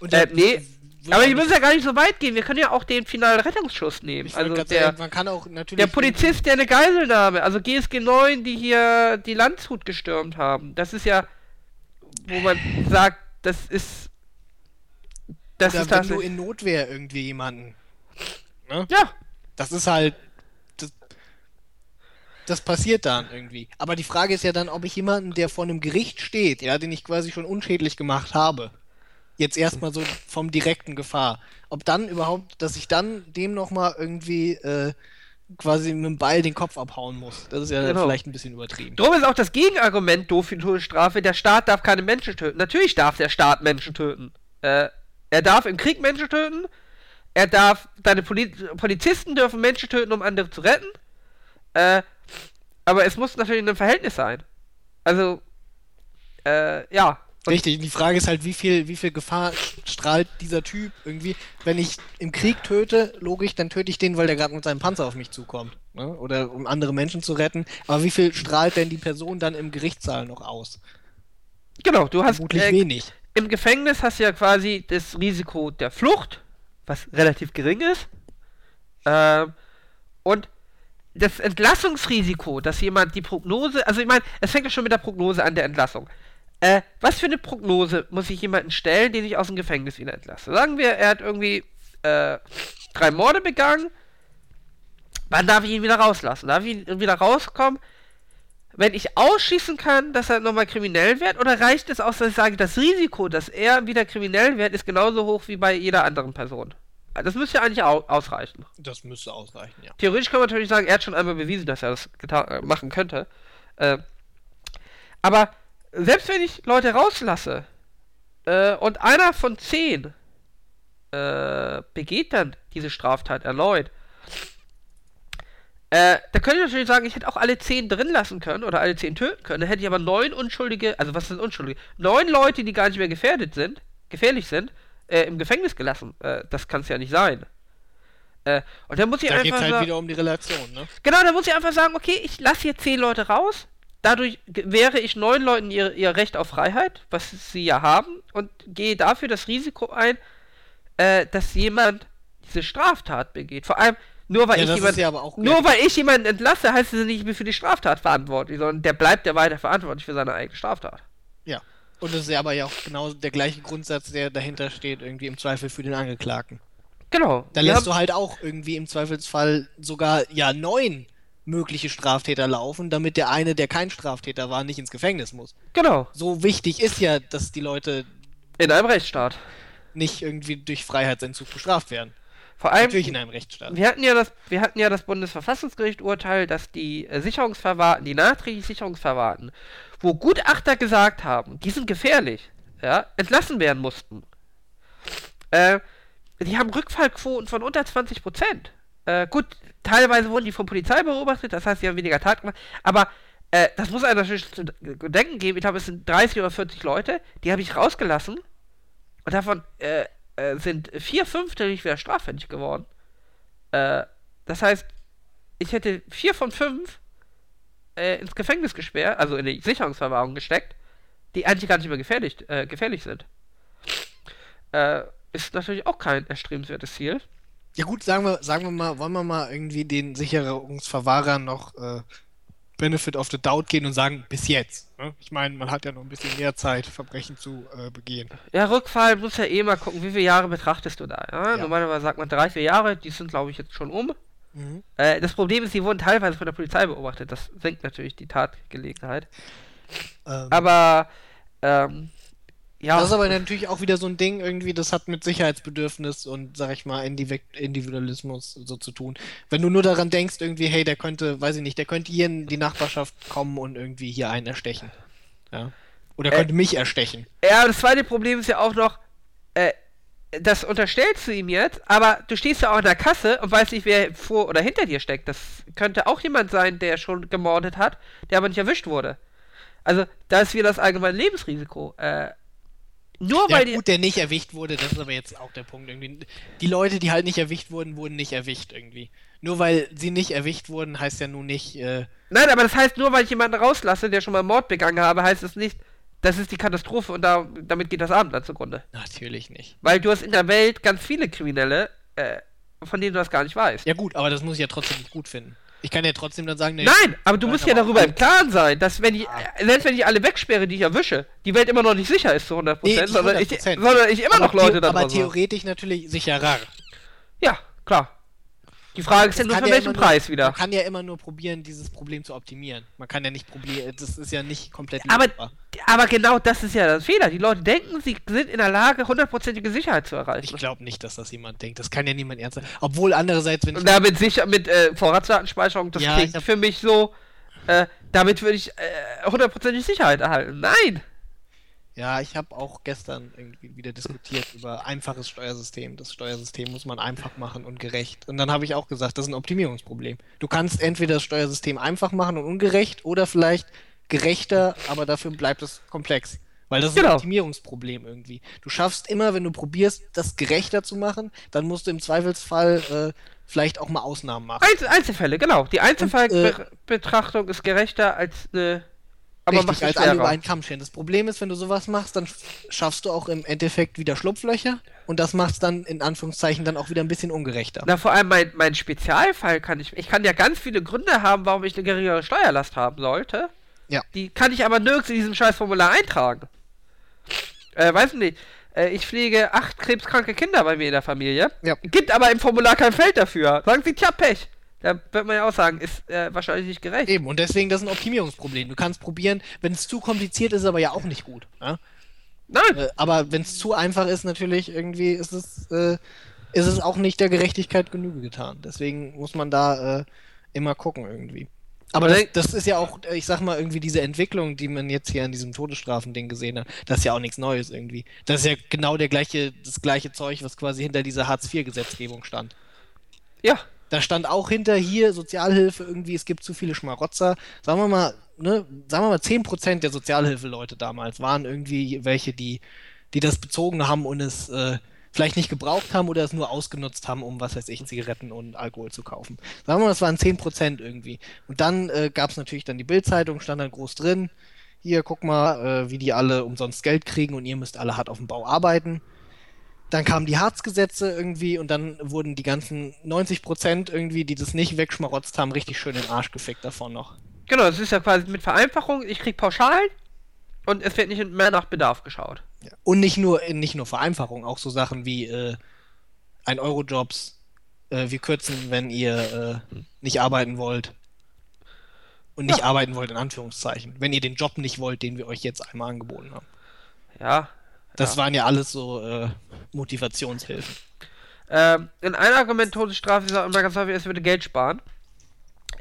Und äh, nee, aber die müssen ja gar nicht so weit gehen. Wir können ja auch den finalen Rettungsschuss nehmen. Also der, sagen, man kann auch natürlich. Der Polizist, der eine Geiselnahme, also GSG 9, die hier die Landshut gestürmt haben. Das ist ja, wo man sagt, das ist. Das Oder ist wenn du in Notwehr irgendwie jemanden. Ne? Ja. Das ist halt. Das, das passiert dann irgendwie. Aber die Frage ist ja dann, ob ich jemanden, der vor einem Gericht steht, ja, den ich quasi schon unschädlich gemacht habe, jetzt erstmal so vom direkten Gefahr. Ob dann überhaupt, dass ich dann dem nochmal irgendwie äh, quasi mit dem Ball den Kopf abhauen muss. Das ist ja genau. vielleicht ein bisschen übertrieben. Drum ist auch das Gegenargument doof für die Todesstrafe, der Staat darf keine Menschen töten. Natürlich darf der Staat Menschen töten. Äh, er darf im Krieg Menschen töten. Er darf, deine Poli Polizisten dürfen Menschen töten, um andere zu retten. Äh, aber es muss natürlich in einem Verhältnis sein. Also, äh, ja. Richtig, die Frage ist halt, wie viel, wie viel Gefahr strahlt dieser Typ irgendwie. Wenn ich im Krieg töte, logisch, dann töte ich den, weil der gerade mit seinem Panzer auf mich zukommt. Ne? Oder um andere Menschen zu retten. Aber wie viel strahlt denn die Person dann im Gerichtssaal noch aus? Genau, du hast. Vermutlich äh, wenig. Im Gefängnis hast du ja quasi das Risiko der Flucht, was relativ gering ist. Ähm, und das Entlassungsrisiko, dass jemand die Prognose, also ich meine, es fängt ja schon mit der Prognose an der Entlassung. Äh, was für eine Prognose muss ich jemanden stellen, den ich aus dem Gefängnis wieder entlasse? Sagen wir, er hat irgendwie äh, drei Morde begangen. Wann darf ich ihn wieder rauslassen? Darf ich ihn wieder rauskommen? Wenn ich ausschließen kann, dass er nochmal kriminell wird, oder reicht es aus, dass ich sage, das Risiko, dass er wieder kriminell wird, ist genauso hoch wie bei jeder anderen Person? Das müsste ja eigentlich au ausreichen. Das müsste ausreichen, ja. Theoretisch kann man natürlich sagen, er hat schon einmal bewiesen, dass er das äh, machen könnte. Äh, aber selbst wenn ich Leute rauslasse äh, und einer von zehn äh, begeht dann diese Straftat erneut, äh, da könnte ich natürlich sagen, ich hätte auch alle zehn drin lassen können oder alle zehn töten können. Dann hätte ich aber neun Unschuldige, also was sind Unschuldige? Neun Leute, die gar nicht mehr gefährdet sind, gefährlich sind, äh, im Gefängnis gelassen. Äh, das kann es ja nicht sein. Äh, und dann muss ich da einfach. Da geht halt wieder um die Relation, ne? Genau, dann muss ich einfach sagen, okay, ich lasse hier zehn Leute raus, dadurch wäre ich neun Leuten ihr, ihr Recht auf Freiheit, was sie ja haben, und gehe dafür das Risiko ein, äh, dass jemand diese Straftat begeht. Vor allem, nur weil, ja, ich, jemand, ja nur weil ich jemanden entlasse, heißt es nicht mehr für die Straftat verantwortlich, sondern der bleibt ja weiter verantwortlich für seine eigene Straftat. Ja. Und das ist ja aber ja auch genau der gleiche Grundsatz, der dahinter steht, irgendwie im Zweifel für den Angeklagten. Genau. Da lässt du halt auch irgendwie im Zweifelsfall sogar ja neun mögliche Straftäter laufen, damit der eine, der kein Straftäter war, nicht ins Gefängnis muss. Genau. So wichtig ist ja, dass die Leute in einem Rechtsstaat nicht irgendwie durch Freiheitsentzug bestraft werden. Vor allem, Natürlich in einem Rechtsstaat. Wir hatten ja das, wir hatten ja das Bundesverfassungsgericht Urteil, dass die äh, Sicherungsverwahrten, die nachträglich Sicherungsverwahrten, wo Gutachter gesagt haben, die sind gefährlich, ja, entlassen werden mussten. Äh, die haben Rückfallquoten von unter 20 Prozent. Äh, gut, teilweise wurden die von Polizei beobachtet, das heißt, sie haben weniger Tat gemacht, aber äh, das muss einem natürlich zu denken geben. Ich glaube, es sind 30 oder 40 Leute, die habe ich rausgelassen und davon äh, äh, sind vier Fünftel nicht wieder straffällig geworden. Äh, das heißt, ich hätte vier von fünf äh, ins Gefängnis gesperrt, also in die Sicherungsverwahrung gesteckt, die eigentlich gar nicht mehr gefährlich, äh, gefährlich sind. Ist natürlich auch kein erstrebenswertes Ziel. Ja gut, sagen wir, sagen wir mal, wollen wir mal irgendwie den Sicherungsverwahrer noch äh, Benefit of the Doubt gehen und sagen, bis jetzt. Ne? Ich meine, man hat ja noch ein bisschen mehr Zeit, Verbrechen zu äh, begehen. Ja, Rückfall muss ja eh mal gucken, wie viele Jahre betrachtest du da. Ja? Ja. Normalerweise sagt man drei, vier Jahre, die sind glaube ich jetzt schon um. Mhm. Äh, das Problem ist, sie wurden teilweise von der Polizei beobachtet. Das senkt natürlich die Tatgelegenheit. Ähm. Aber ähm, ja. Das ist aber natürlich auch wieder so ein Ding, irgendwie, das hat mit Sicherheitsbedürfnis und, sag ich mal, Individualismus so zu tun. Wenn du nur daran denkst, irgendwie, hey, der könnte, weiß ich nicht, der könnte hier in die Nachbarschaft kommen und irgendwie hier einen erstechen. Ja. Oder äh, könnte mich erstechen. Ja, das zweite Problem ist ja auch noch, äh, das unterstellst du ihm jetzt, aber du stehst ja auch in der Kasse und weißt nicht, wer vor oder hinter dir steckt. Das könnte auch jemand sein, der schon gemordet hat, der aber nicht erwischt wurde. Also, da ist wieder das allgemeine Lebensrisiko. Äh, nur ja, weil gut, der nicht erwischt wurde, das ist aber jetzt auch der Punkt irgendwie. Die Leute, die halt nicht erwischt wurden, wurden nicht erwischt irgendwie. Nur weil sie nicht erwischt wurden, heißt ja nun nicht. Äh Nein, aber das heißt, nur weil ich jemanden rauslasse, der schon mal Mord begangen habe, heißt es das nicht, das ist die Katastrophe und da, damit geht das Abendland zugrunde. Natürlich nicht. Weil du hast in der Welt ganz viele Kriminelle, äh, von denen du das gar nicht weißt. Ja gut, aber das muss ich ja trotzdem nicht gut finden. Ich kann ja trotzdem dann sagen, nee, Nein, aber du musst ja darüber im Klaren sein, dass wenn ich, ah. selbst wenn ich alle wegsperre, die ich erwische, die Welt immer noch nicht sicher ist zu 100%, nee, sondern, ich, sondern ich immer aber noch Leute da Aber theoretisch natürlich sicherer. Ja, klar. Die Frage ist ja nur für ja welchen Preis nur, wieder. Man kann ja immer nur probieren, dieses Problem zu optimieren. Man kann ja nicht probieren, das ist ja nicht komplett aber, aber genau das ist ja das Fehler. Die Leute denken, sie sind in der Lage, hundertprozentige Sicherheit zu erreichen. Ich glaube nicht, dass das jemand denkt. Das kann ja niemand ernst sein. Obwohl andererseits, wenn ich... Na, mit, sicher, mit äh, Vorratsdatenspeicherung, das ja, klingt hab... für mich so, äh, damit würde ich äh, hundertprozentige Sicherheit erhalten. Nein! Ja, ich habe auch gestern irgendwie wieder diskutiert über einfaches Steuersystem. Das Steuersystem muss man einfach machen und gerecht. Und dann habe ich auch gesagt, das ist ein Optimierungsproblem. Du kannst entweder das Steuersystem einfach machen und ungerecht oder vielleicht gerechter, aber dafür bleibt es komplex. Weil das ist genau. ein Optimierungsproblem irgendwie. Du schaffst immer, wenn du probierst, das gerechter zu machen, dann musst du im Zweifelsfall äh, vielleicht auch mal Ausnahmen machen. Einzel Einzelfälle, genau. Die Einzelfallbetrachtung äh, ist gerechter als eine aber Richtig, als alle über einen Kamm scheren. Das Problem ist, wenn du sowas machst, dann schaffst du auch im Endeffekt wieder Schlupflöcher und das macht es dann in Anführungszeichen dann auch wieder ein bisschen ungerechter. Na, vor allem mein, mein Spezialfall kann ich. Ich kann ja ganz viele Gründe haben, warum ich eine geringere Steuerlast haben sollte. Ja. Die kann ich aber nirgends in diesem Scheißformular eintragen. Äh, weiß nicht. Äh, ich pflege acht krebskranke Kinder bei mir in der Familie. Ja. Gibt aber im Formular kein Feld dafür. Sagen sie, tja, Pech. Da wird man ja auch sagen, ist äh, wahrscheinlich nicht gerecht. Eben, und deswegen, das ist ein Optimierungsproblem. Du kannst probieren, wenn es zu kompliziert ist, aber ja auch nicht gut. Ja? Nein. Äh, aber wenn es zu einfach ist, natürlich, irgendwie ist es, äh, ist es auch nicht der Gerechtigkeit Genüge getan. Deswegen muss man da äh, immer gucken, irgendwie. Aber das, das, ist ja auch, ich sag mal, irgendwie diese Entwicklung, die man jetzt hier an diesem Todesstrafen-Ding gesehen hat, das ist ja auch nichts Neues irgendwie. Das ist ja genau der gleiche, das gleiche Zeug, was quasi hinter dieser Hartz-IV-Gesetzgebung stand. Ja, da stand auch hinter hier Sozialhilfe irgendwie, es gibt zu viele Schmarotzer. Sagen wir mal, ne, sagen wir mal, 10% der Sozialhilfeleute damals waren irgendwie welche, die, die das bezogen haben und es äh, vielleicht nicht gebraucht haben oder es nur ausgenutzt haben, um was weiß ich, Zigaretten und Alkohol zu kaufen. Sagen wir mal, das waren 10% irgendwie. Und dann äh, gab es natürlich dann die Bildzeitung, stand dann groß drin, hier, guck mal, äh, wie die alle umsonst Geld kriegen und ihr müsst alle hart auf dem Bau arbeiten. Dann kamen die Harzgesetze irgendwie und dann wurden die ganzen 90 Prozent irgendwie, die das nicht wegschmarotzt haben, richtig schön in den Arsch gefickt davon noch. Genau, das ist ja quasi mit Vereinfachung. Ich krieg Pauschalen und es wird nicht mehr nach Bedarf geschaut. Ja. Und nicht nur, nicht nur Vereinfachung, auch so Sachen wie äh, ein Eurojobs, äh, wir kürzen, wenn ihr äh, nicht arbeiten wollt. Und nicht ja. arbeiten wollt, in Anführungszeichen. Wenn ihr den Job nicht wollt, den wir euch jetzt einmal angeboten haben. Ja. Das waren ja alles so äh, Motivationshilfen. Ähm, in ein Argument Todesstrafe ist immer ganz häufig, es würde Geld sparen.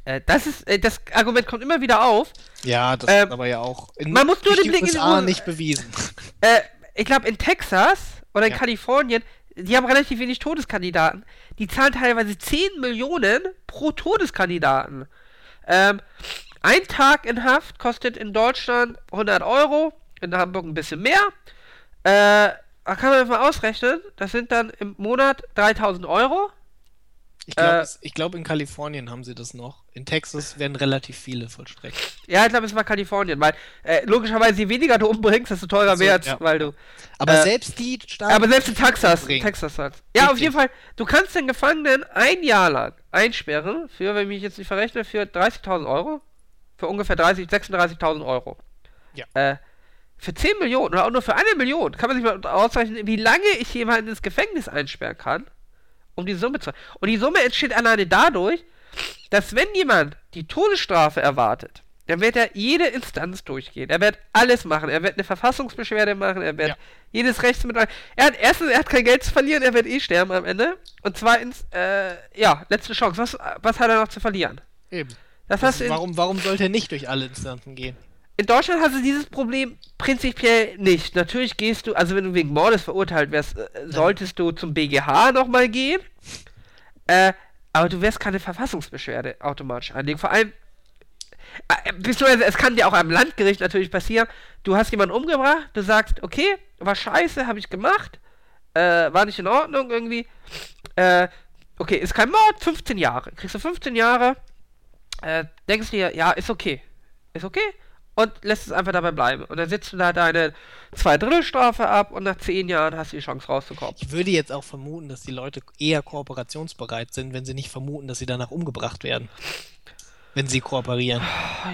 Äh, das ist, äh, das Argument kommt immer wieder auf. Ja, das ähm, ist aber ja auch in, man muss nur den Blick USA in die nicht bewiesen. Äh, ich glaube in Texas oder in ja. Kalifornien, die haben relativ wenig Todeskandidaten. Die zahlen teilweise 10 Millionen pro Todeskandidaten. Ähm, ein Tag in Haft kostet in Deutschland 100 Euro, in Hamburg ein bisschen mehr. Äh, kann man mal ausrechnen, das sind dann im Monat 3000 Euro. Ich glaube, äh, glaub, in Kalifornien haben sie das noch. In Texas werden relativ viele vollstreckt. Ja, ich glaube, es war Kalifornien, weil äh, logischerweise je weniger du umbringst, desto teurer so, wird, ja. weil du. Aber äh, selbst die Staaten. Aber selbst in Texas, Texas hat. Ja, Richtig. auf jeden Fall. Du kannst den Gefangenen ein Jahr lang einsperren für, wenn ich mich jetzt nicht verrechne, für 30.000 Euro für ungefähr 30, 36.000 Euro. Ja. Für 10 Millionen oder auch nur für eine Million kann man sich mal ausrechnen, wie lange ich jemanden ins Gefängnis einsperren kann, um die Summe zu. Und die Summe entsteht alleine dadurch, dass wenn jemand die Todesstrafe erwartet, dann wird er jede Instanz durchgehen. Er wird alles machen. Er wird eine Verfassungsbeschwerde machen. Er wird ja. jedes Rechtsmittel. Er hat erstens, er hat kein Geld zu verlieren. Er wird eh sterben am Ende. Und zweitens, äh, ja, letzte Chance. Was, was hat er noch zu verlieren? Eben. Das heißt, warum, warum sollte er nicht durch alle Instanzen gehen? In Deutschland hast du dieses Problem prinzipiell nicht. Natürlich gehst du, also wenn du wegen Mordes verurteilt wärst, äh, solltest du zum BGH nochmal gehen. Äh, aber du wirst keine Verfassungsbeschwerde automatisch einlegen. Vor allem, äh, beziehungsweise es kann dir auch am Landgericht natürlich passieren, du hast jemanden umgebracht, du sagst, okay, war scheiße, habe ich gemacht, äh, war nicht in Ordnung irgendwie. Äh, okay, ist kein Mord, 15 Jahre. Kriegst du 15 Jahre, äh, denkst dir, ja, ist okay. Ist okay. Und lässt es einfach dabei bleiben. Und dann sitzt du da deine Zweidrittelstrafe ab und nach zehn Jahren hast du die Chance rauszukommen. Ich würde jetzt auch vermuten, dass die Leute eher kooperationsbereit sind, wenn sie nicht vermuten, dass sie danach umgebracht werden. Wenn sie kooperieren.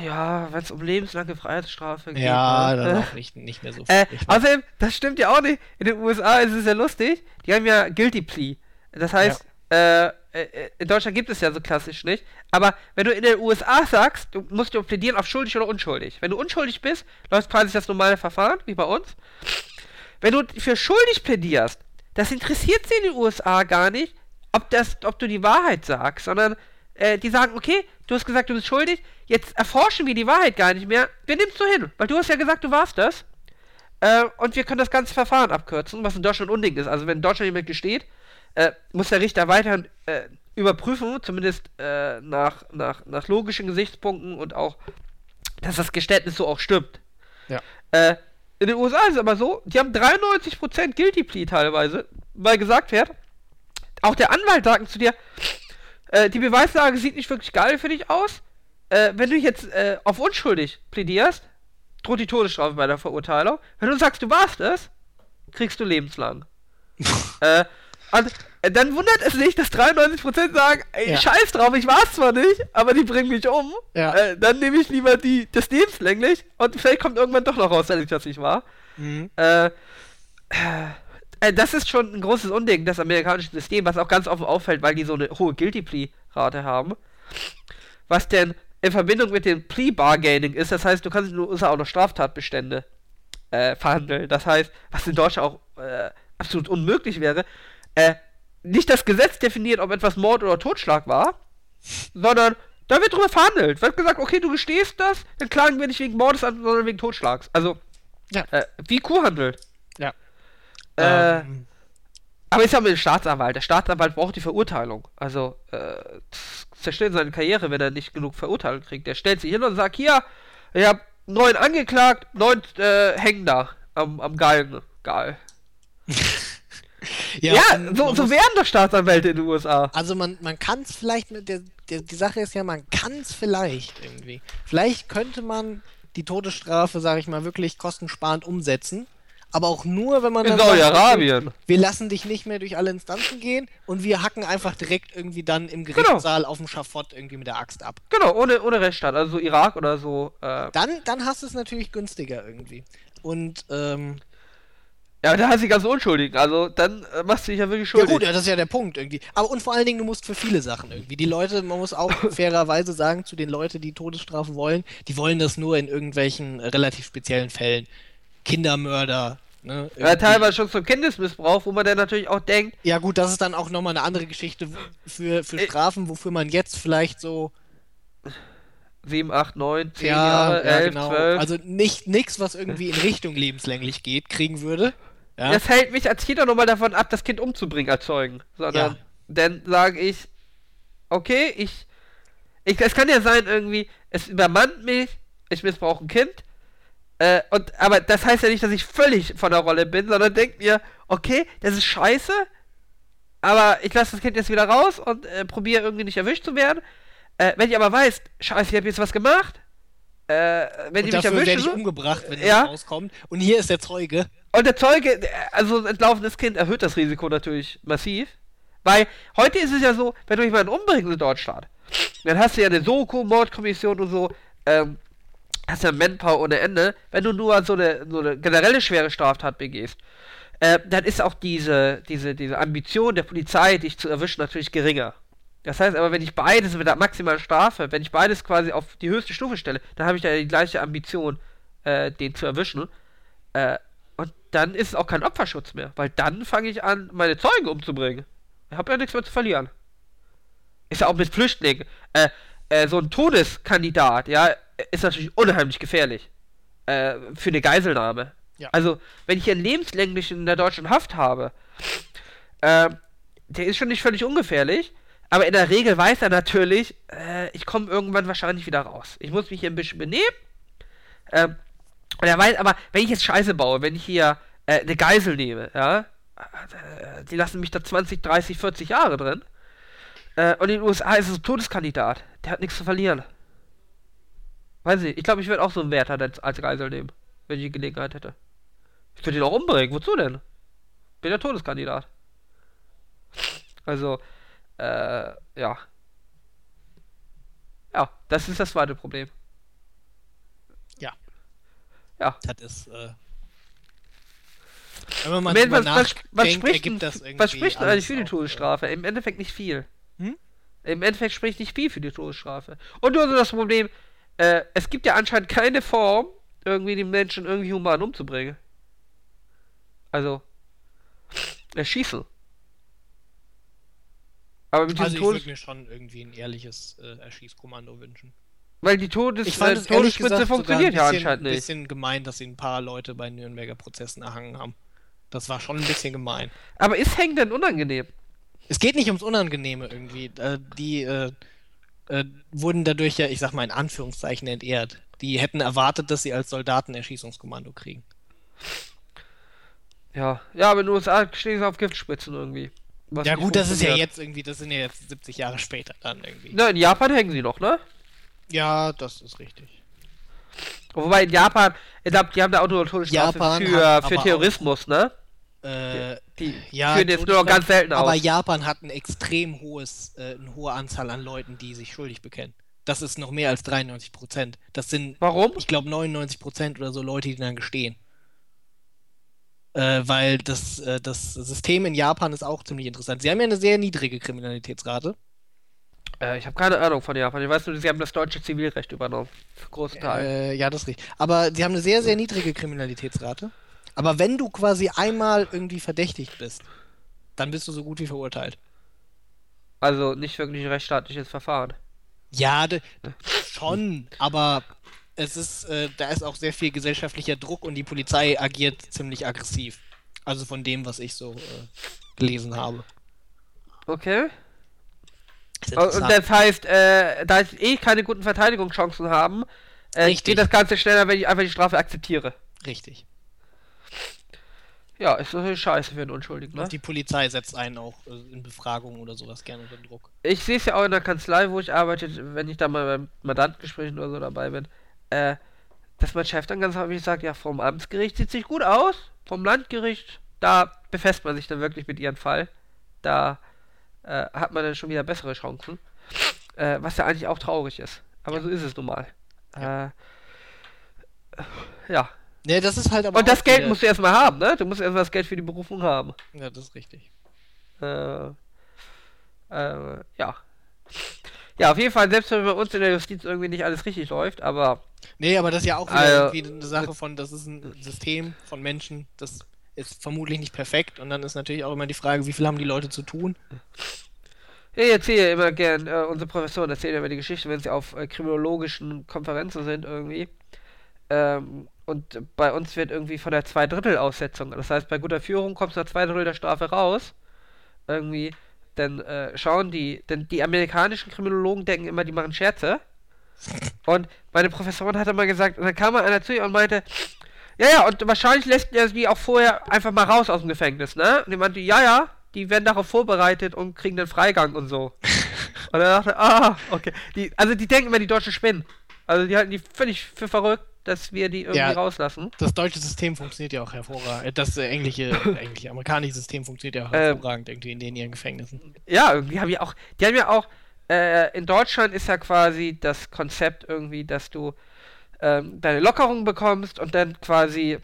Ja, wenn es um lebenslange Freiheitsstrafe geht. Ja, ne? dann auch nicht, nicht mehr so viel. Äh, außerdem, das stimmt ja auch nicht. In den USA ist es ja lustig. Die haben ja Guilty Plea. Das heißt, ja. Äh, äh, in Deutschland gibt es ja so klassisch nicht. Aber wenn du in den USA sagst, du musst du plädieren auf schuldig oder unschuldig. Wenn du unschuldig bist, läuft quasi das normale Verfahren, wie bei uns. Wenn du für schuldig plädierst, das interessiert sie in den USA gar nicht, ob, das, ob du die Wahrheit sagst, sondern äh, die sagen, okay, du hast gesagt, du bist schuldig, jetzt erforschen wir die Wahrheit gar nicht mehr. Wir nimmst du hin, weil du hast ja gesagt, du warst das. Äh, und wir können das ganze Verfahren abkürzen, was in Deutschland unding ist. Also wenn in Deutschland jemand gesteht, äh, muss der Richter weiterhin äh, überprüfen, zumindest äh, nach, nach, nach logischen Gesichtspunkten und auch, dass das Geständnis so auch stimmt. Ja. Äh, in den USA ist es aber so, die haben 93% Guilty Plea teilweise, weil gesagt wird, auch der Anwalt sagt zu dir, äh, die Beweislage sieht nicht wirklich geil für dich aus. Äh, wenn du jetzt auf unschuldig plädierst, droht die Todesstrafe bei der Verurteilung. Wenn du sagst, du warst es, kriegst du lebenslang. äh, und äh, dann wundert es nicht, dass 93% sagen, ey, ja. scheiß drauf, ich war's zwar nicht, aber die bringen mich um. Ja. Äh, dann nehme ich lieber die, das lebenslänglich und vielleicht kommt irgendwann doch noch raus, dass ich das nicht war. Mhm. Äh, äh, das ist schon ein großes Unding, das amerikanische System, was auch ganz offen auffällt, weil die so eine hohe Guilty Plea-Rate haben. Was denn in Verbindung mit dem Plea Bargaining ist, das heißt, du kannst in den USA auch noch Straftatbestände äh, verhandeln. Das heißt, was in Deutschland auch äh, absolut unmöglich wäre, äh, nicht das Gesetz definiert, ob etwas Mord oder Totschlag war, sondern da wird drüber verhandelt. Wird gesagt, okay, du gestehst das, dann klagen wir nicht wegen Mordes an, sondern wegen Totschlags. Also, ja. äh, wie Kuhhandel. Ja. Äh, ähm. Aber ich sag mal, der Staatsanwalt. Der Staatsanwalt braucht die Verurteilung. Also, äh, zerstört seine Karriere, wenn er nicht genug Verurteilung kriegt. Der stellt sich hin und sagt, hier, ich hab neun angeklagt, neun äh, hängen da am, am Galgen. Geil. Ja, ja so, so werden doch Staatsanwälte in den USA. Also man, man kann es vielleicht mit der, der, die Sache ist ja, man kann es vielleicht irgendwie. Vielleicht könnte man die Todesstrafe, sage ich mal, wirklich kostensparend umsetzen. aber auch nur, wenn man In Saudi-Arabien. wir lassen dich nicht mehr durch alle Instanzen gehen und wir hacken einfach direkt irgendwie dann im Gerichtssaal auf dem Schafott irgendwie mit der Axt ab. Genau, ohne, ohne Rechtsstaat. Also so Irak oder so. Äh, Dann, dann hast du es natürlich günstiger irgendwie. Und, ähm, ja, da hast du die ganz unschuldigen. Also dann äh, machst du dich ja wirklich ja schuldig. gut, ja, das ist ja der Punkt irgendwie. Aber und vor allen Dingen, du musst für viele Sachen irgendwie. Die Leute, man muss auch fairerweise sagen, zu den Leuten, die Todesstrafe wollen, die wollen das nur in irgendwelchen äh, relativ speziellen Fällen. Kindermörder, ne? ja, teilweise schon zum Kindesmissbrauch, wo man dann natürlich auch denkt, Ja gut, das ist dann auch nochmal eine andere Geschichte für, für Äh. Strafen, wofür man jetzt vielleicht so 7, 8, 9, 10 ja, Jahre, ja 11, genau. 12. Also nicht nix, was irgendwie in Richtung lebenslänglich geht, kriegen würde. Ja, Das hält mich als Kind auch nochmal davon ab, das Kind umzubringen als Zeugen. Sondern Ja. dann sage ich, okay, ich, ich. Es kann ja sein, irgendwie, es übermannt mich, ich missbrauche ein Kind. Äh, und, aber das heißt ja nicht, dass ich völlig von der Rolle bin, sondern denke mir, okay, das ist scheiße, aber ich lasse das Kind jetzt wieder raus und äh, probiere irgendwie nicht erwischt zu werden. Äh, wenn ich aber weiß, scheiße, ich habe jetzt was gemacht, äh, wenn die mich dafür werde erwischen, ich umgebracht, wenn Ja. das rauskommt. Und hier ist der Zeuge. und der Zeuge, also ein entlaufenes Kind erhöht das Risiko natürlich massiv. Weil heute ist es ja so, wenn du jemanden umbringst in Deutschland, dann hast du ja eine Soko-Mordkommission und so, ähm, hast ja Manpower ohne Ende. Wenn du nur so eine, so eine generelle schwere Straftat begehst, äh, dann ist auch diese, diese, diese Ambition der Polizei, dich zu erwischen, natürlich geringer. Das heißt aber, wenn ich beides mit der maximalen Strafe, wenn ich beides quasi auf die höchste Stufe stelle, dann habe ich ja die gleiche Ambition, äh, den zu erwischen. Äh, und dann ist es auch kein Opferschutz mehr, weil dann fange ich an, meine Zeugen umzubringen. Ich habe ja nichts mehr zu verlieren. Ist ja auch mit Flüchtlingen. Äh, äh, so ein Todeskandidat, ja, ist natürlich unheimlich gefährlich. Äh, für eine Geiselnahme. Ja. Also, wenn ich einen lebenslänglichen in der deutschen Haft habe, äh, der ist schon nicht völlig ungefährlich, aber in der Regel weiß er natürlich, äh, ich komme irgendwann wahrscheinlich wieder raus. Ich muss mich hier ein bisschen benehmen. Ähm, und er weiß, aber wenn ich jetzt Scheiße baue, wenn ich hier äh, eine Geisel nehme, ja, äh, die lassen mich da 20, 30, 40 Jahre drin. Äh, und in den USA ist es ein Todeskandidat. Der hat nichts zu verlieren. Weiß ich, ich glaube, ich würde auch so einen Wärter als, Geisel nehmen, wenn ich die Gelegenheit hätte. Ich würde ihn auch umbringen. Wozu denn? Bin der Todeskandidat. Also, äh, ja. Ja, das ist das zweite Problem. Ja. Ja. Das ist, äh, wenn man mal was, was, was spricht, ergibt denn- das irgendwie was spricht denn eigentlich für die Todesstrafe? Im Endeffekt nicht viel. Hm? Im Endeffekt spricht nicht viel für die Todesstrafe. Und nur so das Problem, äh, es gibt ja anscheinend keine Form, irgendwie den Menschen irgendwie human umzubringen. Also, erschießen. Aber mit Also diesem ich Todes... würde mir schon irgendwie ein ehrliches äh, Erschießkommando wünschen. Weil die Todes Ich fand äh, es ehrlich Todesspitze gesagt funktioniert ja ein anscheinend nicht. bisschen gemein, dass sie ein paar Leute bei Nürnberger Prozessen erhangen haben. Das war schon ein bisschen gemein. Aber ist Hängen denn unangenehm? Es geht nicht ums Unangenehme irgendwie. Äh, die äh, äh, wurden dadurch ja, ich sag mal in Anführungszeichen, entehrt. Die hätten erwartet, dass sie als Soldaten Erschießungskommando kriegen. Ja, ja, aber in den USA stehen sie auf Giftspritzen irgendwie. Was ja gut, das ist ja jetzt irgendwie, das sind ja jetzt 70 Jahre später dann irgendwie. Na, in Japan hängen sie noch, ne? Ja, das ist richtig. Wobei in Japan, ich glaube, die haben da auch Japan für, für aber Terrorismus, ne? Äh, Die ja, führen jetzt nur noch ganz selten aber aus. Japan hat ein extrem hohes, äh, eine hohe Anzahl an Leuten, die sich schuldig bekennen. Das ist noch mehr als 93 Prozent. Das sind, Warum? ich glaube, 99 Prozent oder so Leute, die dann gestehen. Äh, weil das, äh, das System in Japan ist auch ziemlich interessant. Sie haben ja eine sehr niedrige Kriminalitätsrate. Äh, ich habe keine Ahnung von Japan. Ich weiß nur, sie haben das deutsche Zivilrecht übernommen. Für große Teil. Äh, ja, das ist richtig. Aber sie haben eine sehr, sehr niedrige Kriminalitätsrate. Aber wenn du quasi einmal irgendwie verdächtigt bist, dann bist du so gut wie verurteilt. Also nicht wirklich ein rechtsstaatliches Verfahren. Ja, schon, aber es ist, äh, da ist auch sehr viel gesellschaftlicher Druck und die Polizei agiert ziemlich aggressiv. Also von dem, was ich so äh, gelesen habe. Okay. Ist Und das heißt, äh, da ich eh keine guten Verteidigungschancen haben, äh, geht das Ganze schneller, wenn ich einfach die Strafe akzeptiere. Richtig. Ja, ist natürlich scheiße für einen Unschuldigen, ne? Und die Polizei setzt einen auch äh, in Befragungen oder sowas gerne unter Druck. Ich sehe es ja auch in der Kanzlei, wo ich arbeite, wenn ich da mal beim Mandantengesprächen oder so dabei bin, äh, dass mein Chef dann ganz häufig sagt, ja, vom Amtsgericht sieht sich gut aus, vom Landgericht, da befasst man sich dann wirklich mit ihrem Fall. Da äh, hat man dann schon wieder bessere Chancen. Äh, was ja eigentlich auch traurig ist. Aber ja. so ist es nun mal. Ja. Äh, ja. Nee, das ist halt aber. Und das Geld wieder... musst du erstmal haben, ne? Du musst erstmal das Geld für die Berufung haben. Ja, das ist richtig. Äh, äh, ja. Ja, auf jeden Fall, selbst wenn bei uns in der Justiz irgendwie nicht alles richtig läuft, aber. Nee, aber das ist ja auch wieder also, irgendwie eine Sache von, das ist ein System von Menschen, das ist vermutlich nicht perfekt und dann ist natürlich auch immer die Frage, wie viel haben die Leute zu tun? Ich erzähle immer gern, äh, unsere Professoren erzählen immer die Geschichte, wenn sie auf äh, kriminologischen Konferenzen sind irgendwie. Ähm, und bei uns wird irgendwie von der Zweidrittel-Aussetzung, das heißt, bei guter Führung kommst du nach zwei Drittel der Strafe raus. Irgendwie, dann äh, schauen die, denn die amerikanischen Kriminologen denken immer, die machen Scherze. Und meine Professorin hat mal gesagt, und dann kam mal einer zu ihr und meinte, ja, ja, und wahrscheinlich lässt er die auch vorher einfach mal raus aus dem Gefängnis, ne? Und die meinte, ja, ja, die werden darauf vorbereitet und kriegen den Freigang und so. und er dachte, ah, okay. Die, also die denken immer, die Deutschen spinnen. Also die halten die völlig für verrückt, dass wir die irgendwie ja, rauslassen. Das deutsche System funktioniert ja auch hervorragend. Äh, das äh, englische, englische, amerikanische System funktioniert ja auch ähm, hervorragend irgendwie in den ihren Gefängnissen. Ja, irgendwie haben ja auch, die haben ja auch, äh, in Deutschland ist ja quasi das Konzept irgendwie, dass du ähm, deine Lockerung bekommst und dann quasi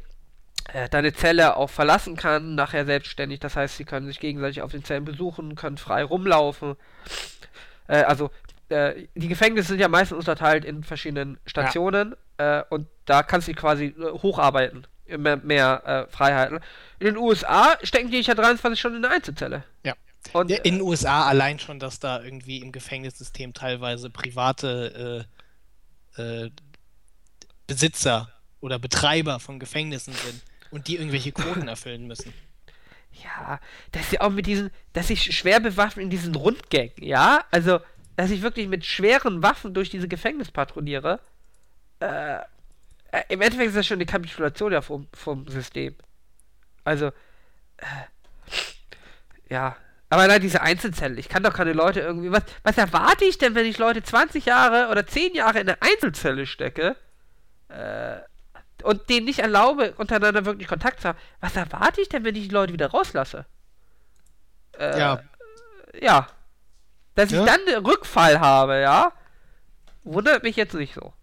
äh, deine Zelle auch verlassen kann, nachher selbstständig. Das heißt, sie können sich gegenseitig auf den Zellen besuchen, können frei rumlaufen. Äh, also äh, die Gefängnisse sind ja meistens unterteilt in verschiedenen Stationen ja. Äh, und da kannst du quasi äh, hocharbeiten. Mehr, mehr Freiheiten. In den USA stecken die ja 23 Stunden in der Einzelzelle. Ja. Und, in den USA allein schon, dass da irgendwie im Gefängnissystem teilweise private äh, Besitzer oder Betreiber von Gefängnissen sind und die irgendwelche Quoten erfüllen müssen. Ja, dass sie auch mit diesen, dass ich schwer bewaffnet in diesen Rundgängen, ja, also, dass ich wirklich mit schweren Waffen durch diese Gefängnis patrouilliere, äh, äh, im Endeffekt ist das schon eine Kapitulation ja vom, vom System. Also, äh, ja. Aber nein, diese Einzelzelle, ich kann doch keine Leute irgendwie, was, was erwarte ich denn, wenn ich Leute 20 Jahre oder 10 Jahre in eine Einzelzelle stecke? Äh, und denen nicht erlaube, untereinander wirklich Kontakt zu haben, was erwarte ich denn, wenn ich die Leute wieder rauslasse? Äh, ja. Ja. Dass ja? ich dann einen Rückfall habe, ja, wundert mich jetzt nicht so.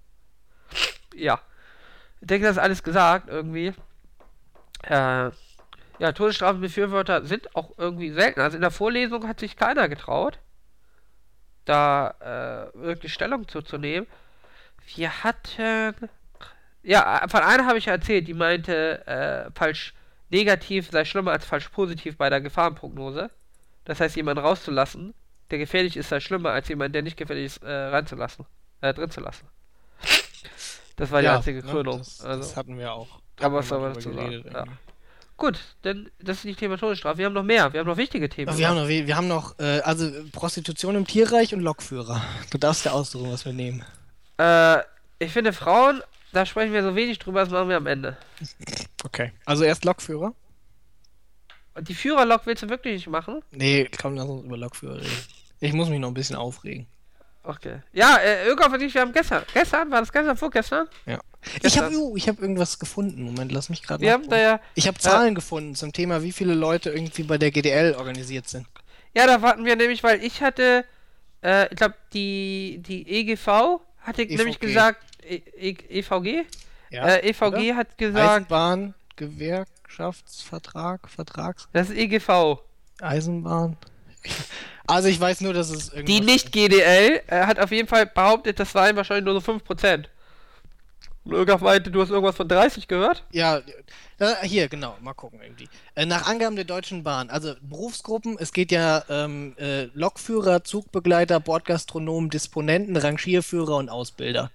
Ja. Ich denke, das ist alles gesagt, irgendwie. Äh, ja, Todesstrafenbefürworter sind auch irgendwie selten. Also in der Vorlesung hat sich keiner getraut, da äh, wirklich Stellung zuzunehmen. Wir hatten ja, von einer habe ich erzählt, die meinte, äh, falsch negativ sei schlimmer als falsch positiv bei der Gefahrenprognose. Das heißt, jemanden rauszulassen, der gefährlich ist, sei schlimmer als jemand, der nicht gefährlich ist, äh, reinzulassen, äh, drin zu lassen. Das war die ja, einzige ne, Krönung. Das, also, das, hatten wir auch. aber was soll man dazu sagen? Ja. Gut, denn das ist nicht Thema Todesstrafe. Wir haben noch mehr. Wir haben noch wichtige Themen. Wir haben noch, wir, wir haben noch äh, also Prostitution im Tierreich und Lokführer. Du darfst ja aussuchen, was wir nehmen. Äh, ich finde Frauen da sprechen wir so wenig drüber, das machen wir am Ende. Okay. Also erst Lokführer? Und die Führerlok willst du wirklich nicht machen? Nee, komm, lass uns über Lokführer reden. Ich muss mich noch ein bisschen aufregen. Okay. Ja, äh, Öko für dich, wir haben gestern. Gestern? War das gestern, vorgestern? Ja. Gestern. Ich habe uh, hab irgendwas gefunden. Moment, lass mich gerade Wir haben da ja. Ich habe Zahlen äh, gefunden zum Thema, wie viele Leute irgendwie bei der GDL organisiert sind. Ja, da warten wir nämlich, weil ich hatte, äh, ich glaube, die, die EGV hatte EVG. nämlich gesagt, e e EVG? Ja, äh, EVG oder? hat gesagt. Eisenbahn, Gewerkschaftsvertrag, Vertrags. Das ist EGV. Eisenbahn. Also ich weiß nur, dass es irgendwie. Die nicht GDL äh, hat auf jeden Fall behauptet, das seien wahrscheinlich nur so 5%. Und irgendwas meinte, du hast irgendwas von 30 gehört? Ja, äh, hier, genau, mal gucken irgendwie. Äh, nach Angaben der Deutschen Bahn, also Berufsgruppen, es geht ja ähm, äh, Lokführer, Zugbegleiter, Bordgastronomen, Disponenten, Rangierführer und Ausbilder.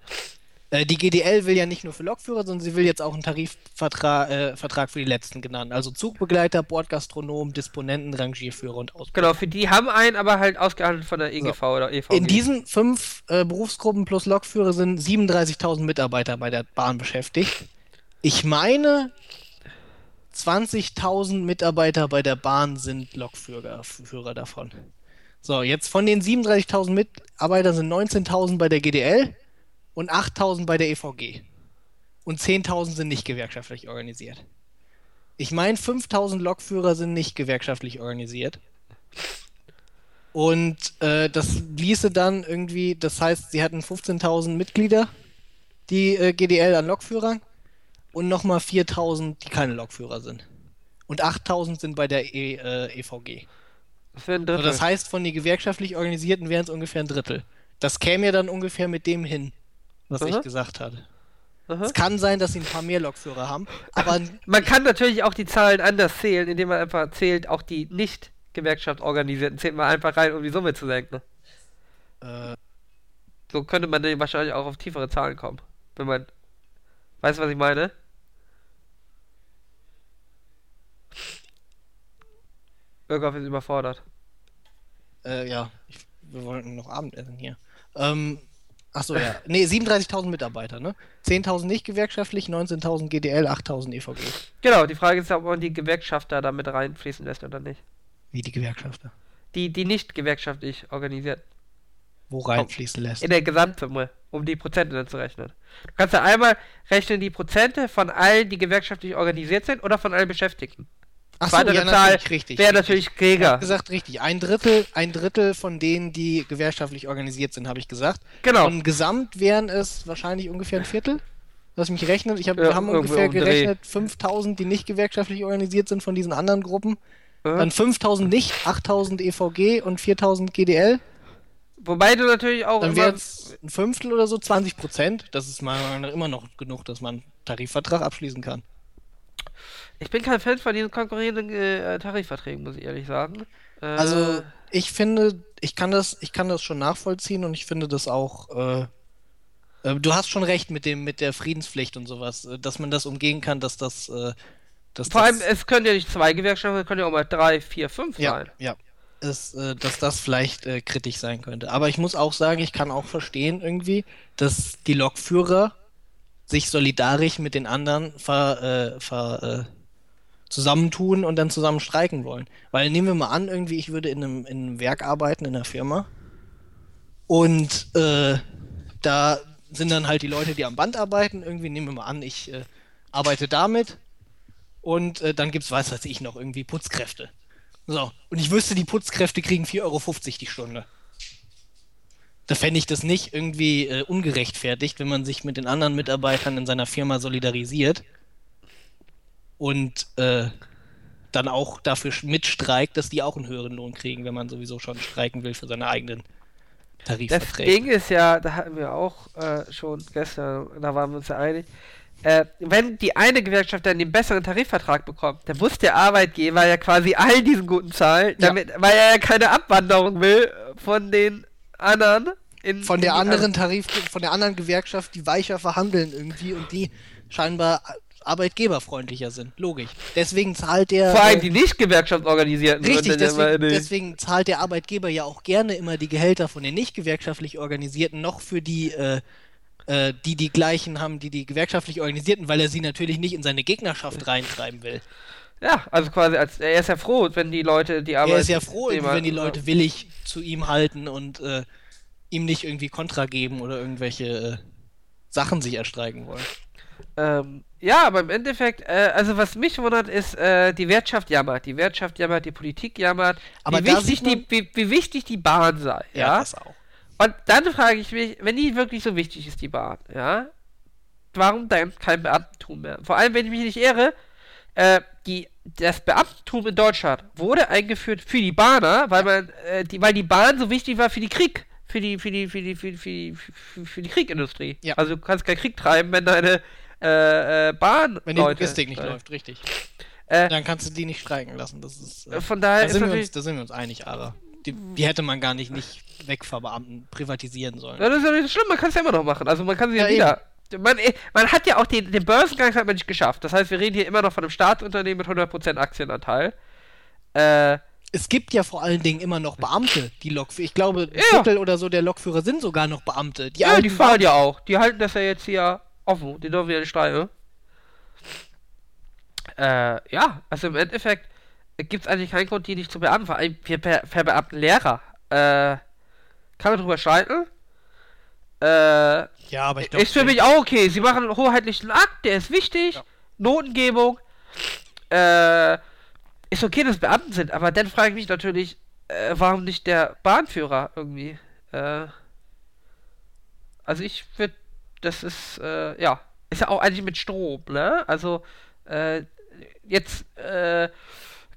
Äh, die GDL will ja nicht nur für Lokführer, sondern sie will jetzt auch einen Tarifvertrag äh, Vertrag für die letzten genannt. Also Zugbegleiter, Bordgastronom, Disponenten, Rangierführer und Ausbilder. Genau, für die haben einen aber halt ausgehandelt von der EGV so. oder EVG. In diesen fünf äh, Berufsgruppen plus Lokführer sind 37.000 Mitarbeiter bei der Bahn beschäftigt. Ich meine, 20.000 Mitarbeiter bei der Bahn sind Lokführer Führer davon. So, jetzt von den 37.000 Mitarbeitern sind 19.000 bei der GDL und 8000 bei der EVG. Und 10.000 sind nicht gewerkschaftlich organisiert. Ich meine, 5000 Lokführer sind nicht gewerkschaftlich organisiert. Und äh, das ließe dann irgendwie, das heißt, sie hatten 15.000 Mitglieder, die äh, GDL an Lokführern und nochmal 4.000, die keine Lokführer sind. Und 8.000 sind bei der e, äh, EVG. Drittel. das heißt, von den gewerkschaftlich Organisierten wären es ungefähr ein Drittel. Das käme ja dann ungefähr mit dem hin, was Aha. ich gesagt hatte. Aha. Es kann sein, dass sie ein paar mehr Lokführer haben, aber Man kann natürlich auch die Zahlen anders zählen, indem man einfach zählt, auch die nicht gewerkschaftsorganisierten zählt man einfach rein, um die Summe zu senken. äh, So könnte man dann wahrscheinlich auch auf tiefere Zahlen kommen. Wenn man. Weißt du, was ich meine? Irgoff ist überfordert. Äh, ja, ich, wir wollten noch Abendessen hier. Ähm, achso, ja. Nee, 37.000 Mitarbeiter, ne? 10.000 nicht gewerkschaftlich, 19.000 GDL, 8.000 EVG. Genau, die Frage ist, ob man die Gewerkschafter da mit reinfließen lässt oder nicht. Wie die Gewerkschafter. Die, die nicht gewerkschaftlich organisiert. Wo reinfließen lässt. In der Gesamtsumme, um die Prozente dann zu rechnen. Du kannst ja einmal rechnen die Prozente von allen, die gewerkschaftlich organisiert sind oder von allen Beschäftigten. Achso, Weitere ja, Zahl natürlich, richtig. Wäre natürlich Ich hab Krieger. gesagt, richtig. Ein Drittel, ein Drittel von denen, die gewerkschaftlich organisiert sind, habe ich gesagt. Genau. Von Gesamt wären es wahrscheinlich ungefähr ein Viertel. Lass mich rechnen. Ich hab, Ja, wir haben ungefähr um den Dreh. gerechnet 5000, die nicht gewerkschaftlich organisiert sind von diesen anderen Gruppen. Mhm. Dann 5000 nicht, 8000 EVG und 4000 GDL. Wobei du natürlich auch Dann wäre es ein Fünftel oder so, 20 Prozent. Das ist meiner Meinung nach immer noch genug, dass man einen Tarifvertrag abschließen kann. Ich bin kein Fan von diesen konkurrierenden äh, Tarifverträgen, muss ich ehrlich sagen. Äh, Also ich finde, ich kann das, ich kann das schon nachvollziehen und ich finde das auch. Äh, äh, du hast schon recht mit dem, mit der Friedenspflicht und sowas, äh, dass man das umgehen kann, dass das, äh, dass vor das, allem, es können ja nicht zwei Gewerkschaften, es können ja auch mal drei, vier, fünf ja, sein. ja, ist, dass das vielleicht kritisch sein könnte. Aber ich muss auch sagen, ich kann auch verstehen irgendwie, dass die Lokführer sich solidarisch mit den anderen ver, ver, zusammentun und dann zusammen streiken wollen. Weil nehmen wir mal an, irgendwie, ich würde in einem, in einem Werk arbeiten, in einer Firma. Und äh, da sind dann halt die Leute, die am Band arbeiten. Irgendwie nehmen wir mal an, ich äh, arbeite damit. Und äh, dann gibt es, weiß weiß ich noch, irgendwie Putzkräfte. So, und ich wüsste, die Putzkräfte kriegen 4,50 Euro die Stunde. Da fände ich das nicht irgendwie äh, ungerechtfertigt, wenn man sich mit den anderen Mitarbeitern in seiner Firma solidarisiert und äh, dann auch dafür mitstreikt, dass die auch einen höheren Lohn kriegen, wenn man sowieso schon streiken will für seine eigenen Das Tarifverträge. Ding ist ja, da hatten wir auch äh, schon gestern, da waren wir uns ja einig, äh, wenn die eine Gewerkschaft dann den besseren Tarifvertrag bekommt, dann muss der Arbeitgeber ja quasi all diesen guten zahlen, Ja. damit, weil er ja keine Abwanderung will von den anderen. In, von der anderen Tarif, von der anderen Gewerkschaft, die weicher verhandeln irgendwie und die scheinbar arbeitgeberfreundlicher sind. Logisch. Deswegen zahlt der. Vor allem äh, die nicht gewerkschaftsorganisierten. Richtig, deswegen, deswegen zahlt der Arbeitgeber ja auch gerne immer die Gehälter von den nicht gewerkschaftlich Organisierten noch für die, äh, äh, die die gleichen haben, die die gewerkschaftlich Organisierten, weil er sie natürlich nicht in seine Gegnerschaft reintreiben will. Ja, also quasi, als, er ist ja froh, wenn die Leute die Arbeit. er ist ja froh, wenn die Leute willig zu ihm halten und äh, ihm nicht irgendwie Kontra geben oder irgendwelche äh, Sachen sich erstreiken wollen. Ähm, ja, aber im Endeffekt, äh, also was mich wundert, ist, äh, die Wirtschaft jammert. Die Wirtschaft jammert, die Politik jammert, Aber wie, wichtig die, wie, wie wichtig die Bahn sei. Ja. das auch. Und dann frage ich mich, wenn die wirklich so wichtig ist, die Bahn, ja, warum dann kein Beamtentum mehr? Vor allem, wenn ich mich nicht irre, äh, die, das Beamtentum in Deutschland wurde eingeführt für die Bahner, weil man, äh, die, weil die Bahn so wichtig war für die Krieg, für die, für die, für die, für die, für die, für die Kriegindustrie. Ja. Also du kannst keinen Krieg treiben, wenn deine äh, äh, Bahn Wenn die Logistik nicht äh, läuft, richtig. Äh, Dann kannst du die nicht streiken lassen. Das ist, äh, von daher da, sind uns, da sind wir uns einig, Ara. Die, die hätte man gar nicht, nicht wegverbeamten, privatisieren sollen. Ja, das ist ja nicht schlimm, man kann es ja immer noch machen. Also man kann sie ja, Ja, wieder. Man, eh, man hat ja auch den, den Börsengang hat man nicht geschafft. Das heißt, wir reden hier immer noch von einem Staatsunternehmen mit 100% Aktienanteil. Äh, Es gibt ja vor allen Dingen immer noch Beamte, die Lokführer. Ich glaube, ein Ja. Viertel oder so der Lokführer sind sogar noch Beamte. Die ja, die fahren ja auch. Die halten das ja jetzt hier offen. Die dürfen ja nicht streiken. Äh, ja, also im Endeffekt gibt es eigentlich keinen Grund, die nicht zu beamten. Vor allem wir ver verbeamten Lehrer. Äh, kann man drüber streiten? Äh, Ja, aber ich glaube. Ist für mich auch okay. Sie machen einen hoheitlichen Akt, der ist wichtig. Ja. Notengebung. äh, ist okay, dass Beamten sind, aber dann frage ich mich natürlich, äh, warum nicht der Bahnführer irgendwie? Äh, also ich würde, das ist, äh, ja, ist ja auch eigentlich mit Strom, ne? Also, äh, jetzt, äh,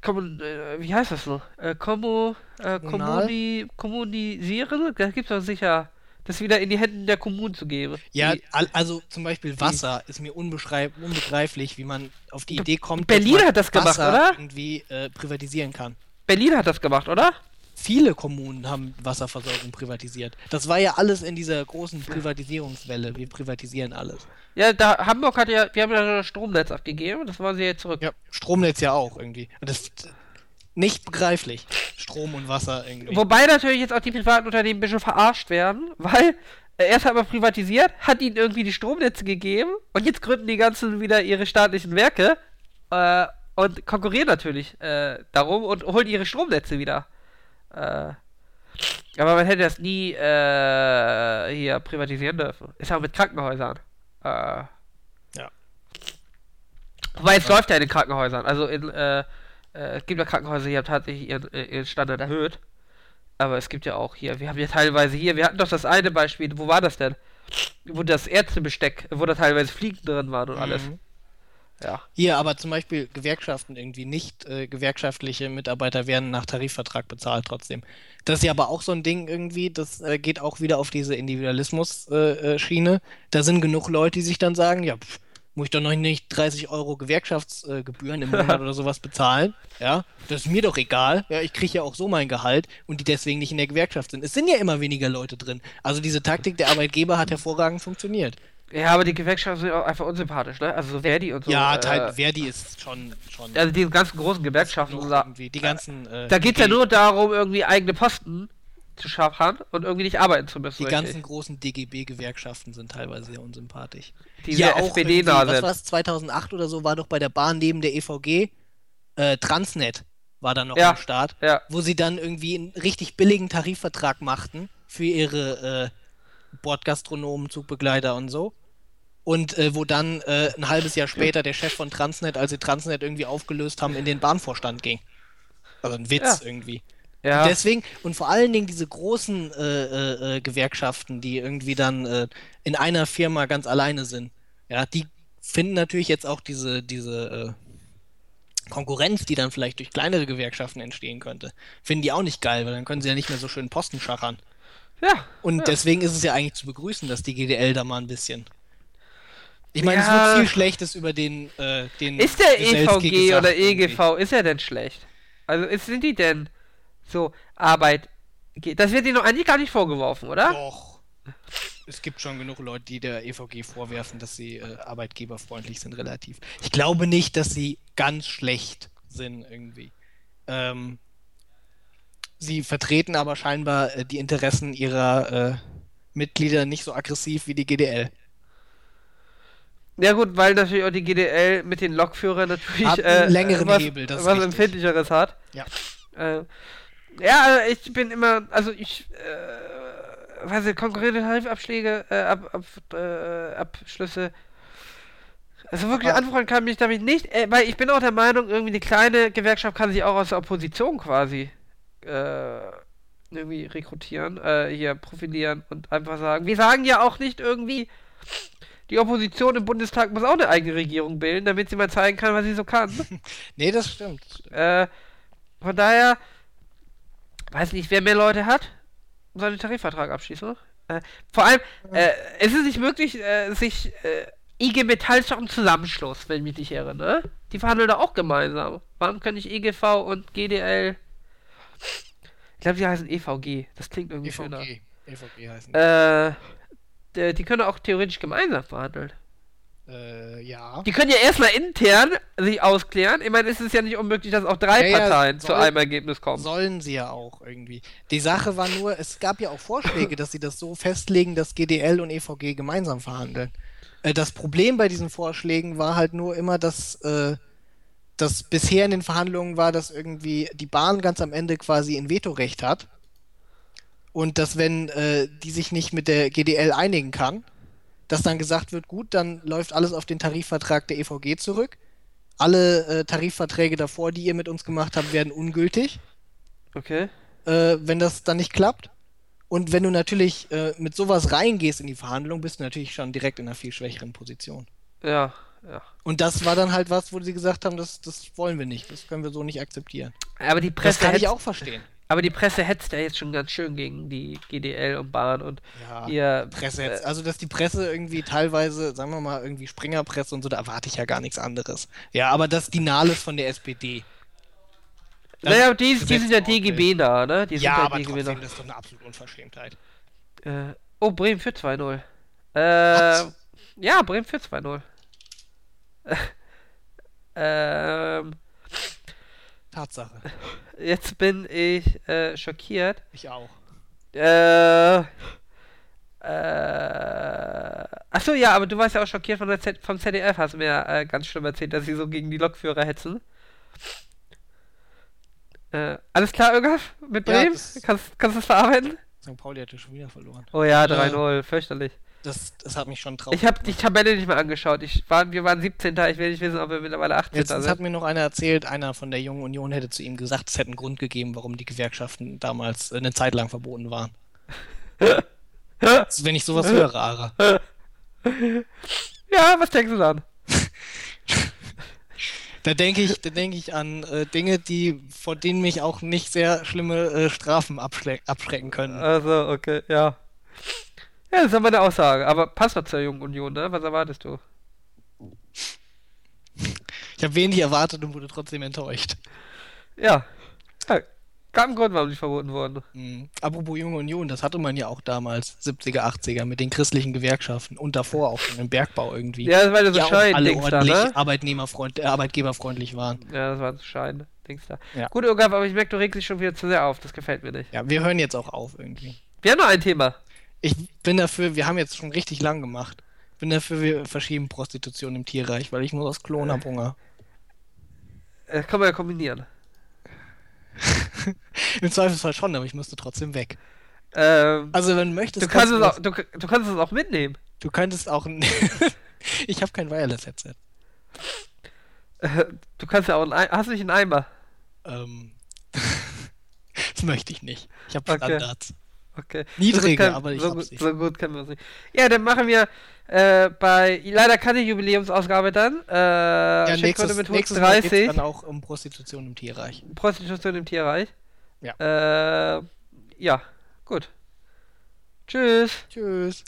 kommun, äh, wie heißt das so? Äh, Kommu, äh, Kommuni, kommunisieren? Da gibt es doch sicher, das wieder in die Hände der Kommunen zu geben. Ja, die, also zum Beispiel Wasser ist mir unbegreiflich, wie man auf die Idee kommt, Berlin hat das gemacht, Wasser oder? irgendwie äh, privatisieren kann. Berlin hat das gemacht, oder? Viele Kommunen haben Wasserversorgung privatisiert. Das war ja alles in dieser großen Privatisierungswelle. Wir privatisieren alles. Ja, da Hamburg hat ja, wir haben ja das Stromnetz abgegeben, das wollen sie jetzt zurück. Ja, Stromnetz ja auch irgendwie. Das ist nicht begreiflich. Strom und Wasser irgendwie. Wobei natürlich jetzt auch die privaten Unternehmen ein bisschen verarscht werden, weil äh, erst hat man privatisiert, hat ihnen irgendwie die Stromnetze gegeben und jetzt gründen die ganzen wieder ihre staatlichen Werke äh, und konkurrieren natürlich äh, darum und holen ihre Stromnetze wieder. Äh, aber man hätte das nie äh, hier privatisieren dürfen. Ist auch mit Krankenhäusern. Äh, ja. Wobei es ja. läuft ja in den Krankenhäusern. Also in, äh, äh, es gibt ja Krankenhäuser, die haben tatsächlich ihren, äh, ihren Standard erhöht. Aber es gibt ja auch hier, wir haben ja teilweise hier, wir hatten doch das eine Beispiel, wo war das denn? Wo das Ärztebesteck, wo da teilweise Fliegen drin waren und alles. Ja. Hier aber zum Beispiel Gewerkschaften irgendwie nicht äh, gewerkschaftliche Mitarbeiter werden nach Tarifvertrag bezahlt trotzdem. Das ist ja aber auch so ein Ding irgendwie, das äh, geht auch wieder auf diese Individualismus-Schiene. Äh, äh da sind genug Leute, die sich dann sagen, ja, pff, muss ich doch noch nicht 30 Euro Gewerkschaftsgebühren im Monat oder sowas bezahlen. Ja, das ist mir doch egal. Ja, ich kriege ja auch so mein Gehalt und die deswegen nicht in der Gewerkschaft sind. Es sind ja immer weniger Leute drin. Also diese Taktik der Arbeitgeber hat hervorragend funktioniert. Ja, aber die Gewerkschaften sind auch einfach unsympathisch, ne? Also so Verdi und so. Ja, äh, Verdi ist schon, schon. Also die ganzen großen Gewerkschaften. Irgendwie, die ganzen. Äh, da geht es ja nur darum, irgendwie eigene Posten zu schaffen und irgendwie nicht arbeiten zu müssen. Die richtig. ganzen großen DGB-Gewerkschaften sind teilweise sehr unsympathisch. Die ja auch SPD nah Was war es, 2008 oder so, war doch bei der Bahn neben der EVG äh, Transnet war dann noch ja, am Start, ja. wo sie dann irgendwie einen richtig billigen Tarifvertrag machten für ihre äh, Bordgastronomen, Zugbegleiter und so. Und äh, wo dann äh, ein halbes Jahr später der Chef von Transnet, als sie Transnet irgendwie aufgelöst haben, in den Bahnvorstand ging. Also ein Witz ja. irgendwie. Ja. Und deswegen, und vor allen Dingen diese großen äh, äh, äh Gewerkschaften, die irgendwie dann äh, in einer Firma ganz alleine sind, ja, die finden natürlich jetzt auch diese, diese Konkurrenz, die dann vielleicht durch kleinere Gewerkschaften entstehen könnte, finden die auch nicht geil, weil dann können sie ja nicht mehr so schön Posten schachern. Ja. Und ja. deswegen ist es ja eigentlich zu begrüßen, dass die GDL da mal ein bisschen. Ich meine, ja. es wird viel Schlechtes über den, äh, den Ist der EVG e gesagt, oder EGV, irgendwie. ist er denn schlecht? Also ist, sind die denn so Arbeit. Das wird ihnen noch eigentlich gar nicht vorgeworfen, oder? Doch. Es gibt schon genug Leute, die der EVG vorwerfen, dass sie äh, arbeitgeberfreundlich sind, relativ. Ich glaube nicht, dass sie ganz schlecht sind irgendwie. Ähm, Sie vertreten aber scheinbar äh, die Interessen ihrer äh, Mitglieder nicht so aggressiv wie die GDL. Ja gut, weil natürlich auch die GDL mit den Lokführern natürlich hat einen äh, längeren was, Hebel, das was empfindlicheres hat. Ja. Äh, ja, also ich bin immer, also ich, äh, weiß nicht, konkurrierende Tarifabschläge, äh, ab, ab, äh, Abschlüsse. Also wirklich Aber anfragen kann mich damit nicht, äh, weil ich bin auch der Meinung, irgendwie eine kleine Gewerkschaft kann sich auch aus der Opposition quasi äh, irgendwie rekrutieren, äh, hier profilieren und einfach sagen. Wir sagen ja auch nicht irgendwie, die Opposition im Bundestag muss auch eine eigene Regierung bilden, damit sie mal zeigen kann, was sie so kann. nee, das stimmt. Äh, von daher, weiß nicht, wer mehr Leute hat, soll den Tarifvertrag abschließen. Äh, vor allem, äh, es ist nicht möglich, äh, sich äh, IG Metall ist doch ein Zusammenschluss, wenn ich mich nicht irre, ne? Die verhandeln da auch gemeinsam. Warum kann ich EGV und GDL ich glaube, die heißen EVG. Das klingt irgendwie EVG. schöner. EVG heißen die. Äh, die können auch theoretisch gemeinsam verhandeln. Äh, ja. Die können ja erstmal intern sich ausklären. Ich meine, es ist ja nicht unmöglich, dass auch drei ja, Parteien soll, zu einem Ergebnis kommen. Sollen sie ja auch irgendwie. Die Sache war nur, es gab ja auch Vorschläge, dass sie das so festlegen, dass GDL und EVG gemeinsam verhandeln. Äh, das Problem bei diesen Vorschlägen war halt nur immer, dass äh, das bisher in den Verhandlungen war, dass irgendwie die Bahn ganz am Ende quasi ein Vetorecht hat. Und dass, wenn äh, die sich nicht mit der GDL einigen kann, dass dann gesagt wird, gut, dann läuft alles auf den Tarifvertrag der EVG zurück. alle äh, Tarifverträge davor, die ihr mit uns gemacht habt, werden ungültig. Okay. Äh, wenn das dann nicht klappt. Und wenn du natürlich äh, mit sowas reingehst in die Verhandlung, bist du natürlich schon direkt in einer viel schwächeren Position. Ja, ja. Und das war dann halt was, wo sie gesagt haben, das, das wollen wir nicht, das können wir so nicht akzeptieren. Aber die Presse das kann ich hetzt- auch verstehen. Aber die Presse hetzt ja jetzt schon ganz schön gegen die GDL und Bahn und Ja, ihr. Presse jetzt. Also, dass die Presse irgendwie teilweise, sagen wir mal, irgendwie Springerpresse und so, da erwarte ich ja gar nichts anderes. Ja, aber das die Nahles von der SPD. Das Naja, die, die sind ja. DGB nah, ne? Die sind Ja, ja aber DGB trotzdem, nah. das ist doch eine absolute Unverschämtheit. Äh, oh, Bremen für 2-0. Äh, ja, Bremen für 2-0. ähm, Tatsache. jetzt bin ich äh, schockiert. Ich auch. Äh, äh, achso, ja, aber du warst ja auch schockiert von der Z vom ZDF, hast du mir äh, ganz schlimm erzählt, dass sie so gegen die Lokführer hetzen. Äh, alles klar, Irgaf? Mit Ja, Bremen? das- kannst, kannst du es verarbeiten? St. Pauli hat ja schon wieder verloren. Oh ja, Äh, 3-0, fürchterlich. Das, das hat mich schon traurig. Ich habe die Tabelle nicht mehr angeschaut. Ich war, wir waren 17. Ich will nicht wissen, ob wir mittlerweile 18. Jetzt hat sind. mir noch einer erzählt, einer von der Jungen Union hätte zu ihm gesagt, es hätte einen Grund gegeben, warum die Gewerkschaften damals äh, eine Zeit lang verboten waren. Also, wenn ich sowas höre, Ara. Ja, was denkst du dann? Da denke ich, da denke ich an äh, Dinge, die vor denen mich auch nicht sehr schlimme äh, Strafen abschrecken können. Also, okay, ja. Ja, das ist aber eine Aussage. Aber passt doch zur Jungen Union, ne? Was erwartest du? Ich habe wenig erwartet und wurde trotzdem enttäuscht. Ja. ja. Gab einen Grund, warum die verboten wurden. Mhm. Apropos Junge Union, das hatte man ja auch damals, 70er, 80er, mit den christlichen Gewerkschaften und davor auch schon im Bergbau irgendwie. Ja, das war ja so die auch alle Schein-Dings da, ordentlich ne? Arbeitnehmerfreund, äh, arbeitgeberfreundlich waren. Ja, das war so Schein, Dings da. Ja. Gut, Irgaf, aber ich merke, du regst dich schon wieder zu sehr auf. Das gefällt mir nicht. Ja, wir hören jetzt auch auf irgendwie. Wir haben noch ein Thema. Ich bin dafür, wir haben jetzt schon richtig lang gemacht. Bin dafür, wir verschieben Prostitution im Tierreich, weil ich muss aus Klon hab Hunger. Äh, kann man ja kombinieren. Im Zweifelsfall schon, aber ich müsste trotzdem weg. Ähm, Also wenn du möchtest, du, kannst es das- auch, du, du kannst es auch mitnehmen. du könntest auch ein Ich habe kein Wireless-Headset. Äh, Du kannst ja auch einen Ei Hast du nicht einen Eimer? Ähm, das möchte ich nicht. Ich habe Okay. Standards. Okay. Niedrige, so kann, aber ich so, gut, so gut können wir es nicht. Ja, dann machen wir äh, bei leider keine Jubiläumsausgabe dann. Äh, Ja, nächstes, mit nächstes Mal geht's 130. dann auch um Prostitution im Tierreich. Prostitution im Tierreich. Ja. Äh, ja, gut. Tschüss. Tschüss.